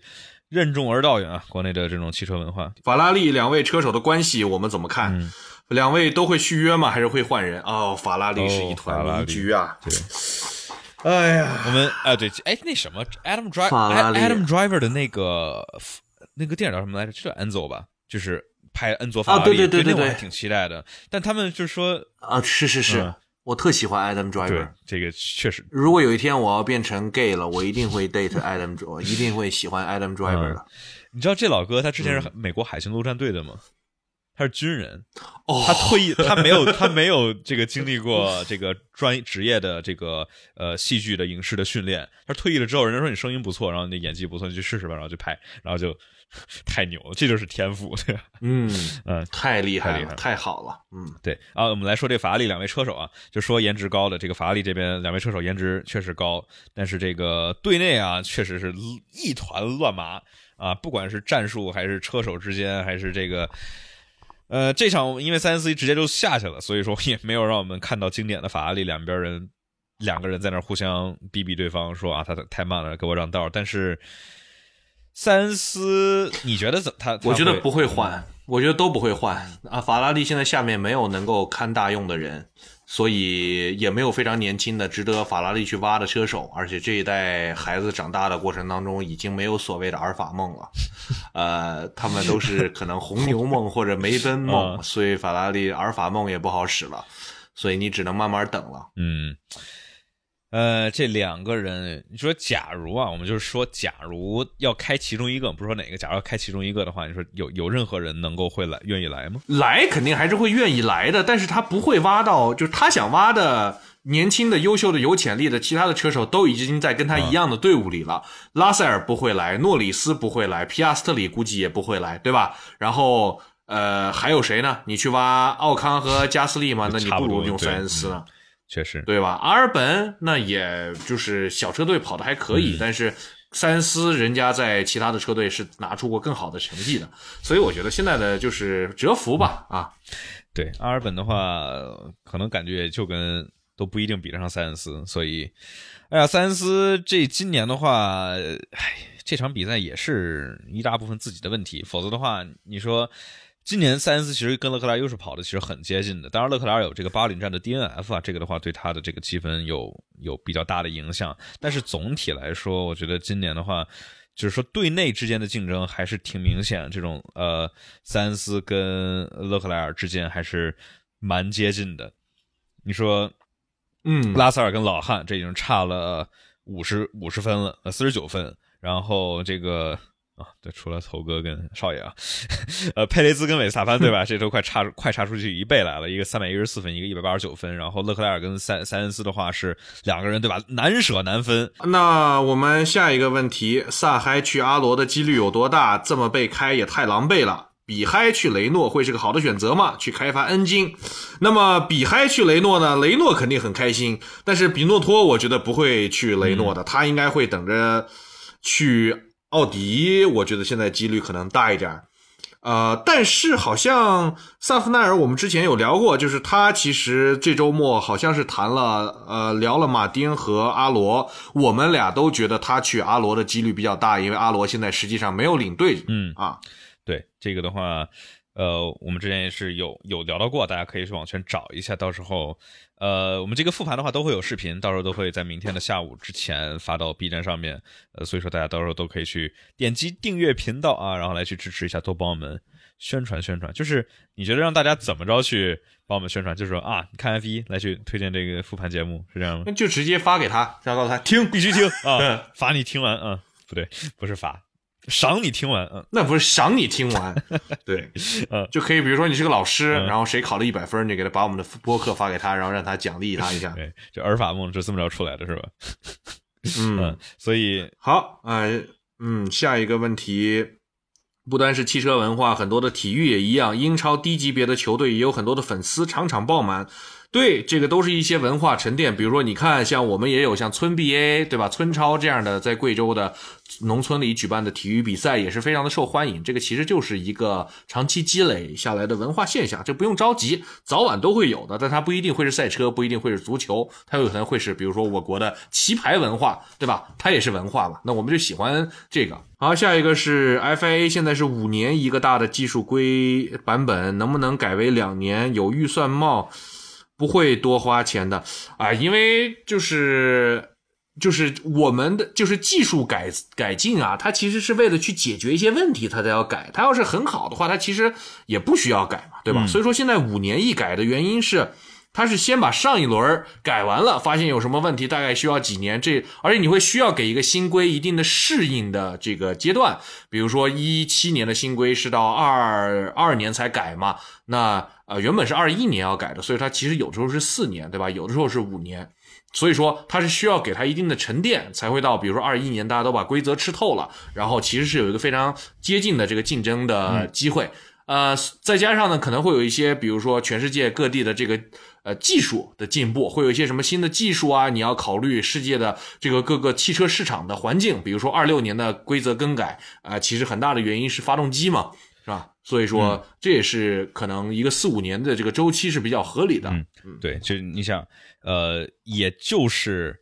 任重而道远啊，国内的这种汽车文化。法拉利两位车手的关系我们怎么看？嗯两位都会续约吗？还是会换人？哦，法拉利是一团局啊！对。哎呀，我们啊对，哎那什么，Adam Driver 法拉利 Adam Driver 的那个那个电影叫什么来着？就叫 Enzo 吧，就是拍恩佐法拉利，啊对对对对对那我还挺期待的。但他们就是说，啊，是是是，嗯我特喜欢 Adam 对 Driver。这个确实，如果有一天我要变成 gay 了，我一定会 date Adam，我一定会喜欢 Adam Driver 的。你知道这老哥他之前嗯是美国海军陆战队的吗？他是军人，哦，他退役，他没有，[laughs] 他没有这个经历过这个专职业的这个呃戏剧的影视的训练。他退役了之后，人家说你声音不错，然后你演技不错，你去试试吧，然后就拍，然后就 [laughs] 太牛了，这就是天赋，对吧？嗯 [laughs] 嗯，太厉害了，太好了，嗯，对啊，我们来说这法拉利两位车手啊，就说颜值高的这个法拉利这边两位车手颜值确实高，但是这个队内啊确实是一团乱麻啊，不管是战术还是车手之间，还是这个。呃，这场因为三 C 直接就下去了，所以说也没有让我们看到经典的法拉利两边人两个人在那互相逼逼对方，说啊他太慢了，给我让道。但是塞恩斯，你觉得怎他？他我觉得不会换，我觉得都不会换啊。法拉利现在下面没有能够看大用的人，所以也没有非常年轻的值得法拉利去挖的车手，而且这一代孩子长大的过程当中，已经没有所谓的阿尔法梦了，呃，他们都是可能红牛梦或者梅奔梦，[laughs] 嗯所以法拉利阿尔法梦也不好使了，所以你只能慢慢等了。嗯，呃，这两个人，你说假如啊，我们就是说，假如要开其中一个，不是说哪个，假如要开其中一个的话，你说有有任何人能够会来愿意来吗？来肯定还是会愿意来的，但是他不会挖到，就是他想挖的年轻的、优秀的、有潜力的，其他的车手都已经在跟他一样的队伍里了。拉塞尔不会来，诺里斯不会来，皮亚斯特里估计也不会来，对吧？然后呃，还有谁呢？你去挖奥康和加斯利吗？那你不如用塞恩斯呢。确实，对吧？阿尔本那也就是小车队跑的还可以，嗯但是塞恩斯人家在其他的车队是拿出过更好的成绩的，所以我觉得现在的就是折服吧，啊，对阿尔本的话，可能感觉就跟都不一定比得上塞恩斯，所以，哎呀，塞恩斯这今年的话，哎，这场比赛也是一大部分自己的问题，否则的话，你说。今年塞恩斯其实跟勒克莱尔又是跑的其实很接近的，当然勒克莱尔有这个巴林站的 DNF 啊，这个的话对他的这个积分有有比较大的影响。但是总体来说，我觉得今年的话，就是说队内之间的竞争还是挺明显，这种呃塞恩斯跟勒克莱尔之间还是蛮接近的。你说嗯，拉塞尔跟老汉这已经差了五十五十分了，呃，四十九分。然后这个啊，对，除了头哥跟少爷啊，[laughs] 呃，佩雷兹跟韦萨潘对吧？这都快差快差出去一倍来了，一个三百一十四分，一个一百八十九分。然后勒克莱尔跟塞塞恩斯的话是两个人对吧？难舍难分。那我们下一个问题，萨嗨去阿罗的几率有多大？这么被开也太狼狈了。比嗨去雷诺会是个好的选择吗？去开发恩金。那么比嗨去雷诺呢？雷诺肯定很开心，但是比诺托我觉得不会去雷诺的，他应该会等着去奥迪。我觉得现在几率可能大一点。呃，但是好像萨夫奈尔，我们之前有聊过，就是他其实这周末好像是谈了，呃，聊了马丁和阿罗，我们俩都觉得他去阿罗的几率比较大，因为阿罗现在实际上没有领队，嗯啊。对这个的话，呃，我们之前也是有有聊到过，大家可以去网圈找一下。到时候，呃，我们这个复盘的话都会有视频，到时候都会在明天的下午之前发到 B 站上面。呃，所以说大家到时候都可以去点击订阅频道啊，然后来去支持一下，多帮我们宣传宣传。就是你觉得让大家怎么着去帮我们宣传？就是说啊，你看 F 一来去推荐这个复盘节目，是这样吗？那就直接发给他，然后告诉他听，必须听啊，[laughs] 罚你听完啊，不对，不是罚。赏你听完，嗯，那不是赏你听完，[laughs] 对，嗯，就可以，比如说你是个老师，然后谁考了一百分，你给他把我们的播客发给他，然后让他奖励他一下。[laughs] 对，这尔法梦是这么着出来的，是吧？嗯，所以好，呃，嗯，下一个问题，不单是汽车文化，很多的体育也一样，英超低级别的球队也有很多的粉丝，场场爆满。对，这个都是一些文化沉淀。比如说，你看，像我们也有像村 BA，对吧？村超这样的在贵州的农村里举办的体育比赛，也是非常的受欢迎。这个其实就是一个长期积累下来的文化现象，这不用着急，早晚都会有的。但它不一定会是赛车，不一定会是足球，它有可能会是，比如说我国的棋牌文化，对吧？它也是文化嘛。那我们就喜欢这个。好，下一个是 FIA，现在是五年一个大的技术规版本，能不能改为两年？有预算帽？不会多花钱的啊，因为就是就是我们的就是技术改改进啊，它其实是为了去解决一些问题，它才要改。它要是很好的话，它其实也不需要改嘛，对吧？所以说现在五年一改的原因是，它是先把上一轮改完了，发现有什么问题，大概需要几年。这而且你会需要给一个新规一定的适应的这个阶段，比如说一七年的新规是到二二年才改嘛，那。呃，原本是二一年要改的，所以它其实有的时候是四年，对吧？有的时候是五年，所以说它是需要给它一定的沉淀，才会到比如说二一年大家都把规则吃透了，然后其实是有一个非常接近的这个竞争的机会。呃，再加上呢，可能会有一些比如说全世界各地的这个呃技术的进步，会有一些什么新的技术啊，你要考虑世界的这个各个汽车市场的环境，比如说二六年的规则更改啊，其实很大的原因是发动机嘛。是吧？所以说这也是可能一个四五年的这个周期是比较合理的。嗯，对，就你想，呃，也就是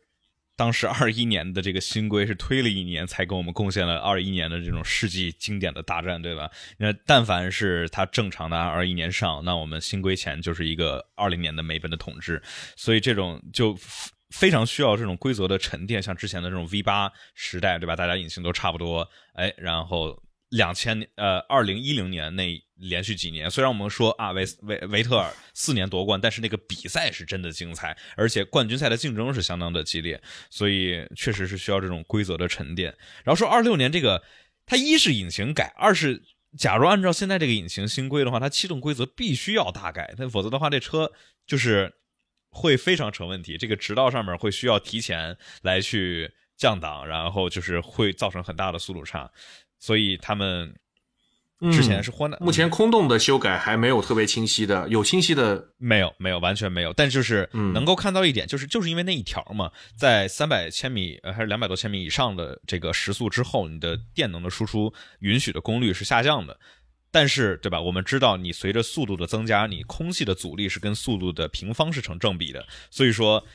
当时二一年的这个新规是推了一年，才给我们贡献了二一年的这种世纪经典的大战，对吧？那但凡是它正常的二一年上，那我们新规前就是一个二零年的美本的统治，所以这种就非常需要这种规则的沉淀，像之前的这种 V 八时代，对吧？大家引擎都差不多，哎，然后。两千年，呃，二零一零年那连续几年，虽然我们说啊，维维维特尔四年夺冠，但是那个比赛是真的精彩，而且冠军赛的竞争是相当的激烈，所以确实是需要这种规则的沉淀。然后说二六年这个，它一是引擎改，二是假如按照现在这个引擎新规的话，它气动规则必须要大改，它否则的话，这车就是会非常成问题。这个直道上面会需要提前来去降档，然后就是会造成很大的速度差。所以他们之前是换的，目前空洞的修改还没有特别清晰的，有清晰的没有？没有，完全没有。但就是能够看到一点，就是就是因为那一条嘛，在三百千米呃还是两百多千米以上的这个时速之后，你的电能的输出允许的功率是下降的。但是对吧？我们知道，你随着速度的增加，你空气的阻力是跟速度的平方是成正比的。所以说，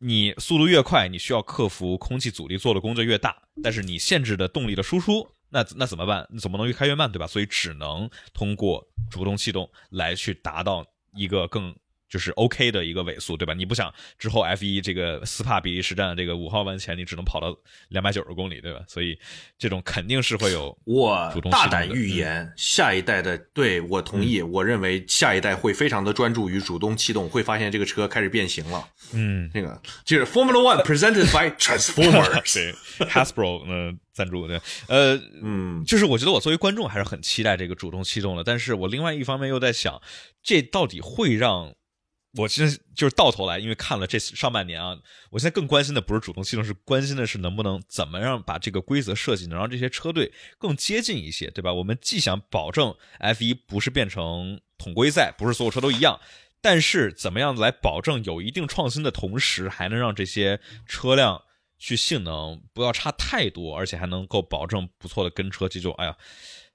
你速度越快，你需要克服空气阻力做的工作越大，但是你限制的动力的输出。那那怎么办？你总不能越开越慢，对吧？所以只能通过主动气动来去达到一个更就是 OK 的一个尾速，对吧？你不想之后 F 一这个斯帕比利时站这个五号弯前，你只能跑到两百九十公里，对吧？所以这种肯定是会有我大胆预言，下一代的对我同意，我认为下一代会非常的专注于主动气动，会发现这个车开始变形了。嗯，那个就是 Formula One presented by [laughs] Transformers。对 Hasbro 呃赞助的，呃，嗯，就是我觉得我作为观众还是很期待这个主动气动的，但是我另外一方面又在想，这到底会让我现在就是到头来，因为看了这上半年啊，我现在更关心的不是主动系统，是关心的是能不能怎么让把这个规则设计能让这些车队更接近一些，对吧？我们既想保证 F 一不是变成统规赛，不是所有车都一样。但是怎么样来保证有一定创新的同时，还能让这些车辆去性能不要差太多，而且还能够保证不错的跟车，这就哎呀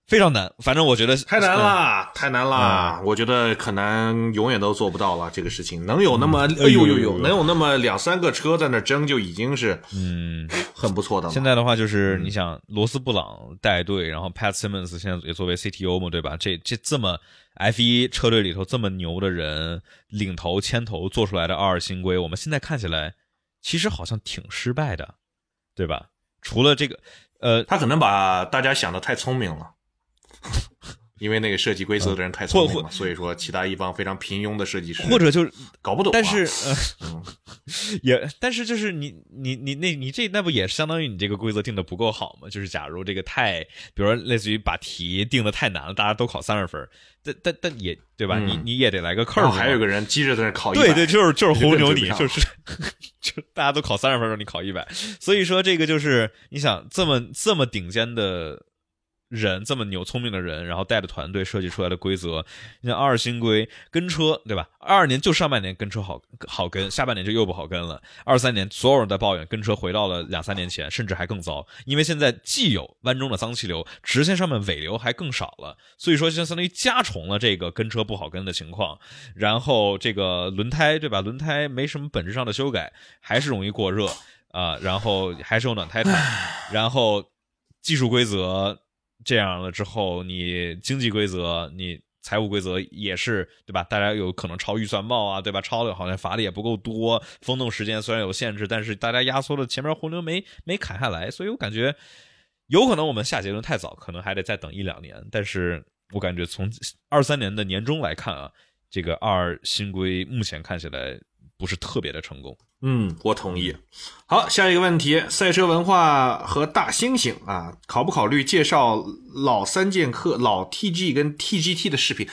非常难。反正我觉得太难嗯了，太难了！我觉得可能永远都做不到了。这个事情能有那么，嗯哎呦呦哎呦呦，能有那么两三个车在那争，就已经是嗯，很不错的了。现在的话就是你想罗斯布朗带队，然后 Pat Simmons 现在也作为 CTO 嘛，对吧？这这这么 F 一车队里头这么牛的人领头牵头做出来的二二新规，我们现在看起来其实好像挺失败的，对吧？除了这个，呃，他可能把大家想的太聪明了，[laughs] 因为那个设计规则的人太聪明或了，所以说其他一帮非常平庸的设计师或者就是搞不懂啊。但是呃，嗯 [laughs] 也但是就是你你你那你这那不也相当于你这个规则定的不够好吗？就是假如这个太，比如说类似于把题定的太难了，大家都考三十分，但但但也对吧？嗯你你也得来个然 curve，嘛后还有个人急着在那考一百，对对，就是就是根忽悠你，就是就大家都考三十分钟，你考一百，所以说这个就是你想这么这么顶尖的人，这么牛聪明的人，然后带着团队设计出来的规则，你像二新规跟车对吧？二二年就上半年跟车好好跟，下半年就又不好跟了。二三年所有人在抱怨跟车回到了两三年前，甚至还更糟，因为现在既有弯中的脏气流，直线上面尾流还更少了，所以说就相当于加重了这个跟车不好跟的情况。然后这个轮胎对吧？轮胎没什么本质上的修改，还是容易过热啊、然后还是有暖胎毯，然后技术规则这样了之后，你经济规则你。财务规则也是对吧？大家有可能超预算帽啊，对吧？超的好像罚的也不够多，风洞时间虽然有限制，但是大家压缩了前面洪流没没砍下来，所以我感觉有可能我们下结论太早，可能还得再等一两年。但是我感觉从二三年的年中来看啊，这个二新规目前看起来不是特别的成功。嗯，我同意。好，下一个问题，赛车文化和大猩猩啊，考不考虑介绍老三剑客、老 TG 跟 TGT 的视频？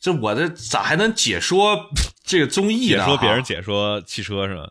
这我的咋还能解说这个综艺呢？解说别人解说汽车是吧？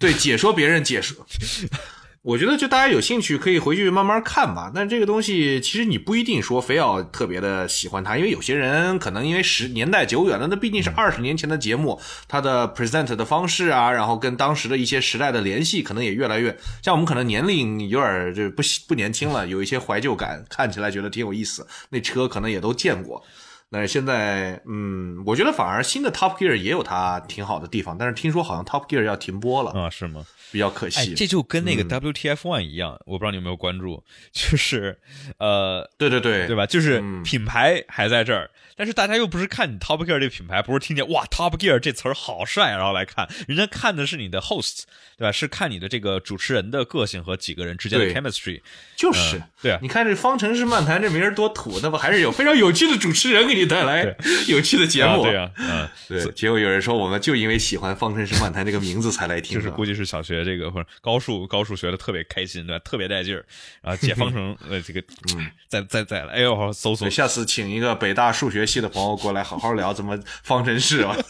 对，解说别人解说。[laughs] 我觉得就大家有兴趣可以回去慢慢看吧。但这个东西其实你不一定说非要特别的喜欢它，因为有些人可能因为时年代久远了，那毕竟是二十年前的节目，它的 present 的方式啊，然后跟当时的一些时代的联系，可能也越来越像我们可能年龄有点就不不年轻了，有一些怀旧感，看起来觉得挺有意思。那车可能也都见过。但是现在，嗯，我觉得反而新的 Top Gear 也有它挺好的地方，但是听说好像 Top Gear 要停播了，啊，是吗？比较可哎，惜。这就跟那个嗯 WTF One 一样，我不知道你有没有关注，就是呃，对对对，对吧？就是嗯品牌还在这儿，但是大家又不是看你 Top Gear 这个品牌，不是听见哇 Top Gear 这词儿好帅，然后来看，人家看的是你的 host，对吧？是看你的这个主持人的个性和几个人之间的 chemistry。就是、嗯对啊你看这方程式漫谈这名儿多土，那不还是有非常有趣的主持人给你带来有趣的节目？啊对啊，嗯，对结果有人说我们就因为喜欢方程式漫谈这个名字才来听，就是估计是小学这个或者高数高数学的特别开心，对吧？特别带劲儿，然后解方程 [laughs] 呃这个，再再再来，哎呦搜索对下次请一个北大数学系的朋友过来好好聊怎么方程式啊。[laughs]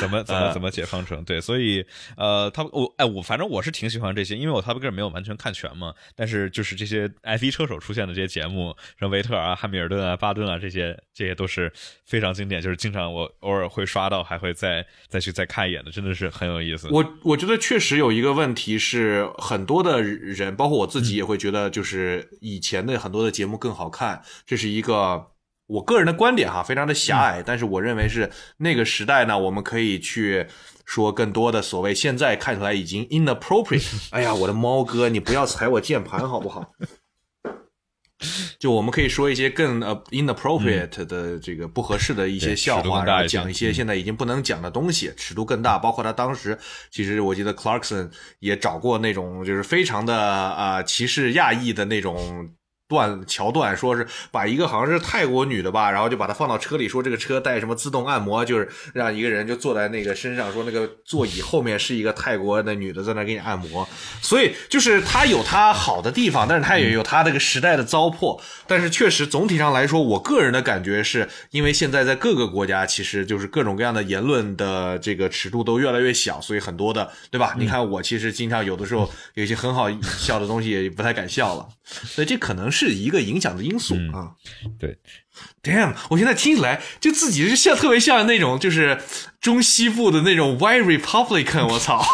怎么怎么呃怎么解方程？对，所以呃，他我哎我反正我是挺喜欢这些，因为我 Top Gear 没有完全看全嘛，但是就是这些 F 一车手出现的这些节目，像维特尔啊、汉密尔顿啊、巴顿啊这些，这些都是非常经典，就是经常我偶尔会刷到，还会再再去再看一眼的，真的是很有意思。我我觉得确实有一个问题是，很多的人，包括我自己，也会觉得就是以前的很多的节目更好看，这是一个我个人的观点哈，非常的狭隘，但是我认为是那个时代呢，我们可以去说更多的所谓现在看起来已经 inappropriate。[laughs] 哎呀，我的猫哥，你不要踩我键盘好不好？[laughs] 就我们可以说一些更呃 inappropriate 的这个不合适的一些笑话，然后讲一些现在已经不能讲的东西，尺度更大。包括他当时，其实我记得 Clarkson 也找过那种就是非常的啊歧视亚裔的那种。段桥段说是把一个好像是泰国女的吧，然后就把她放到车里，说这个车带什么自动按摩，就是让一个人就坐在那个身上，说那个座椅后面是一个泰国的女的在那给你按摩。所以就是它有它好的地方，但是它也有它这个时代的糟粕。但是确实总体上来说，我个人的感觉是因为现在在各个国家，其实就是各种各样的言论的这个尺度都越来越小，所以很多的对吧？你看我其实经常有的时候有一些很好笑的东西也不太敢笑了，所以这可能。是一个影响的因素啊，对，Damn！我现在听起来就自己是像特别像那种就是中西部的那种 White Republican，我操！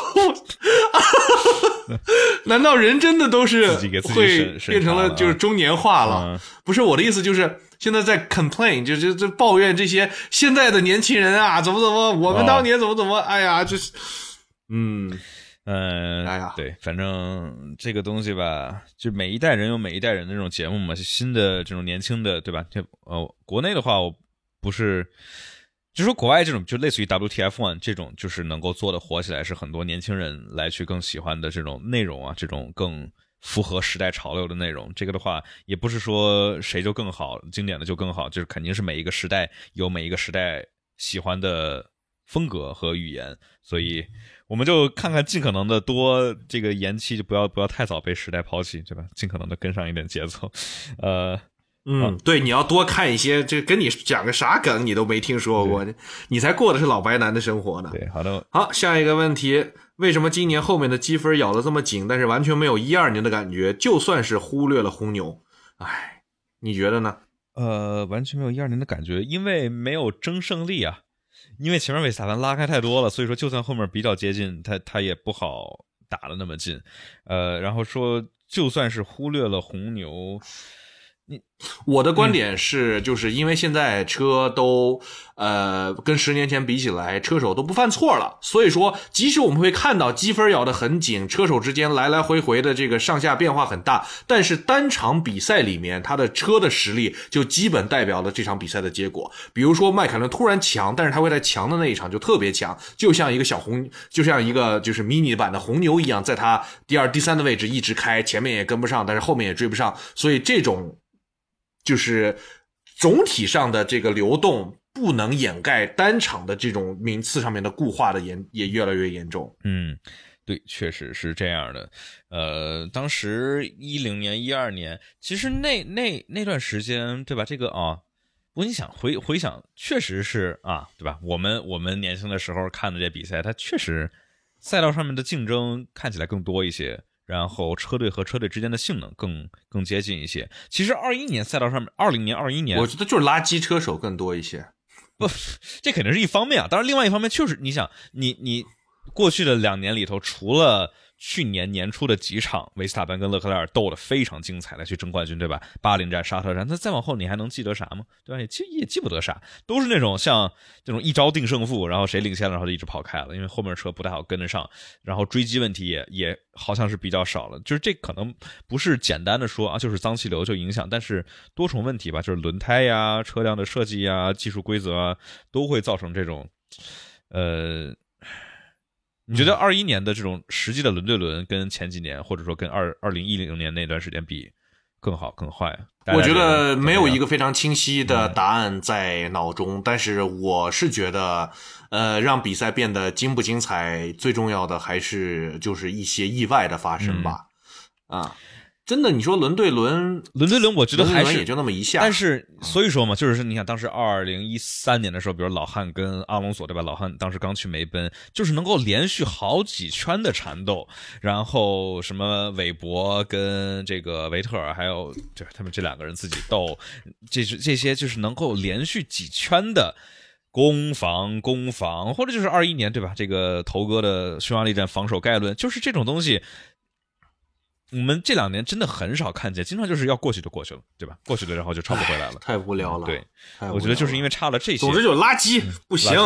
难道人真的都是会变成了就是中年化了？不是我的意思，就是现在在 complain，就就就抱怨这些现在的年轻人啊，怎么怎么，我们当年怎么怎么，哎呀，就是嗯。嗯，对，反正这个东西吧，就每一代人有每一代人的这种节目嘛，就新的这种年轻的，对吧？这呃，国内的话，我不是，就说国外这种，就类似于 WTF One 这种，就是能够做的火起来，是很多年轻人来去更喜欢的这种内容啊，这种更符合时代潮流的内容。这个的话，也不是说谁就更好，经典的就更好，就是肯定是每一个时代有每一个时代喜欢的风格和语言，所以。我们就看看，尽可能的多这个延期，就不要不要太早被时代抛弃，对吧？尽可能的跟上一点节奏。呃，嗯，对，你要多看一些，这跟你讲个啥梗你都没听说过，你才过的是老白男的生活呢。对，好的，好，下一个问题，为什么今年后面的积分咬得这么紧，但是完全没有一二年的感觉？就算是忽略了红牛，哎，你觉得呢？呃，完全没有一二年的感觉，因为没有争胜利啊。因为前面维斯塔潘拉开太多了，所以说就算后面比较接近，他他也不好打的那么近。呃，然后说就算是忽略了红牛。你我的观点是，就是因为现在车都呃跟十年前比起来，车手都不犯错了，所以说即使我们会看到积分咬得很紧，车手之间来来回回的这个上下变化很大，但是单场比赛里面他的车的实力就基本代表了这场比赛的结果。比如说迈凯伦突然强，但是他会在强的那一场就特别强，就像一个小红，就像一个就是迷你版的红牛一样，在他第二、第三的位置一直开，前面也跟不上，但是后面也追不上，所以这种。就是总体上的这个流动不能掩盖单场的这种名次上面的固化的严也越来越严重。嗯，对，确实是这样的。呃，当时一零年、一二年，其实那那那段时间，对吧？这个啊，不过你想回回想，确实是啊，对吧？我们我们年轻的时候看的这比赛，它确实赛道上面的竞争看起来更多一些。然后车队和车队之间的性能更更接近一些。其实二一年赛道上面，二零年、二一年，我觉得就是垃圾车手更多一些。[laughs] 不，这肯定是一方面啊。当然，另外一方面就是你想，你你过去的两年里头，除了去年年初的几场，维斯塔潘跟勒克莱尔斗得非常精彩，来去争冠军，对吧？巴林站、沙特站，那再往后你还能记得啥吗？对吧？也记也记不得啥，都是那种像这种一招定胜负，然后谁领先了，然后就一直跑开了，因为后面车不太好跟得上，然后追击问题也也好像是比较少了。就是这可能不是简单的说啊，就是脏气流就影响，但是多重问题吧，就是轮胎呀、车辆的设计呀、技术规则啊，都会造成这种，呃。你觉得二一年的这种实际的轮对轮跟前几年，或者说跟二二零一零年那段时间比，更好更坏？我觉得没有一个非常清晰的答案在脑中，但是我是觉得，呃，让比赛变得精不精彩，最重要的还是就是一些意外的发生吧，啊。真的，你说轮对轮，轮对轮，我觉得还是也就那么一下。但是所以说嘛，就是说，你想当时二零一三年的时候，比如老汉跟阿隆索，对吧？老汉当时刚去梅奔，就是能够连续好几圈的缠斗，然后什么韦伯跟这个维特尔，还有就是他们这两个人自己斗，这是这些就是能够连续几圈的攻防攻防，或者就是二一年对吧？这个头哥的匈牙利站防守概论，就是这种东西。我们这两年真的很少看见，经常就是要过去就过去了，对吧？过去了然后就抄不回来了，太无聊了。对，我觉得就是因为差了这些，总之就是垃圾，不行，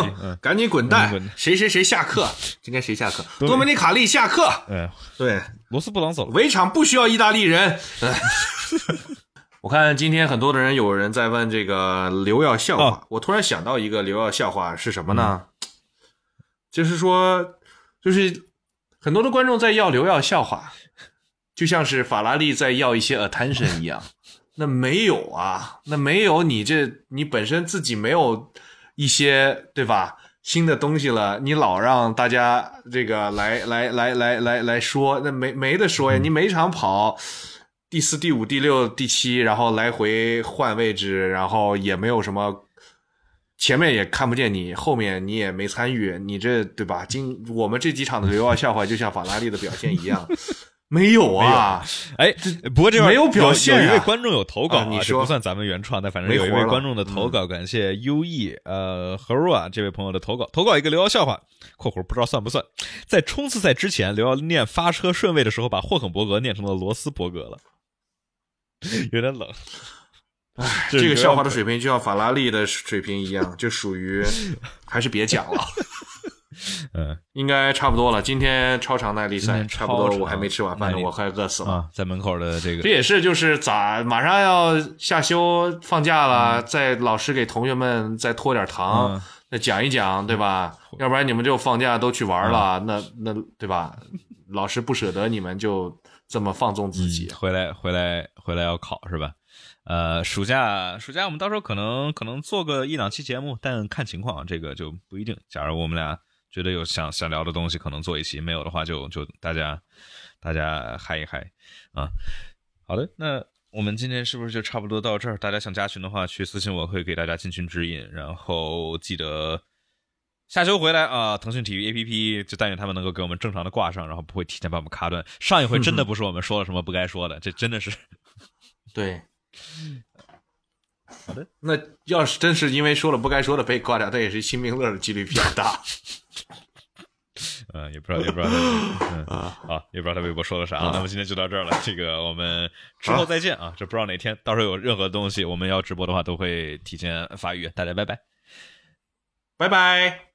赶紧滚蛋！谁谁谁下课？今天谁下课？多米尼卡利下课。嗯，对，罗斯布朗走了。围场不需要意大利人。[laughs] 我看今天很多的人有人在问这个刘耀笑话，哦我突然想到一个刘耀笑话是什么呢？就是说，就是很多的观众在要刘耀笑话，就像是法拉利在要一些 attention 一样。[laughs] 那没有啊，那没有你这你本身自己没有一些对吧？新的东西了，你老让大家这个来来来来来来说，那没没得说呀！你每场跑第四、第五、第六、第七，然后来回换位置，然后也没有什么，前面也看不见你，后面你也没参与，你这对吧？今我们这几场的刘耀笑话，就像法拉利的表现一样，没有啊，哎，不过这边没有表现啊。有一位观众有投稿啊你说这不算咱们原创，但反正有一位观众的投稿，感谢 U E 呃 Hero 这位朋友的投稿，投稿一个刘瑶笑话（括弧不知道算不算）。在冲刺赛之前，刘瑶念发车顺位的时候，把霍肯伯格念成了罗斯伯格了，[laughs] 有点冷。唉，这是这个笑话的水平就像法拉利的水平一样，就属于 [laughs] 还是别讲了。[laughs] 嗯应该差不多了。今天超长耐力赛差不多，我还没吃晚饭呢，我快饿死了。啊，在门口的这个这也是就是咋马上要下休放假了，再老师给同学们再拖点堂，嗯再讲一讲，对吧？要不然你们就放假都去玩了，那那对吧？老师不舍得你们就这么放纵自己嗯，回来回来回来要考是吧？呃，暑假暑假我们到时候可能可能做个一两期节目，但看情况，这个就不一定。假如我们俩觉得有想想聊的东西，可能做一期；没有的话就，就大家大家嗨一嗨啊。好的，那我们今天是不是就差不多到这儿？大家想加群的话，去私信我，会给大家进群指引。然后记得下周回来啊，腾讯体育 APP 就但愿他们能够给我们正常的挂上，然后不会提前把我们卡断。上一回真的不是我们说了什么不该说的，这真的是。[laughs] 对。好的，那要是真是因为说了不该说的被挂掉，那也是辛明乐的几率比较大。[laughs] [laughs] 嗯，也不知道，也不知道他，嗯，好，也不知道他微博说了啥。那么今天就到这儿了，这个我们之后再见啊！这不知道哪天，到时候有任何东西我们要直播的话，都会提前发预约。大家拜拜。拜拜。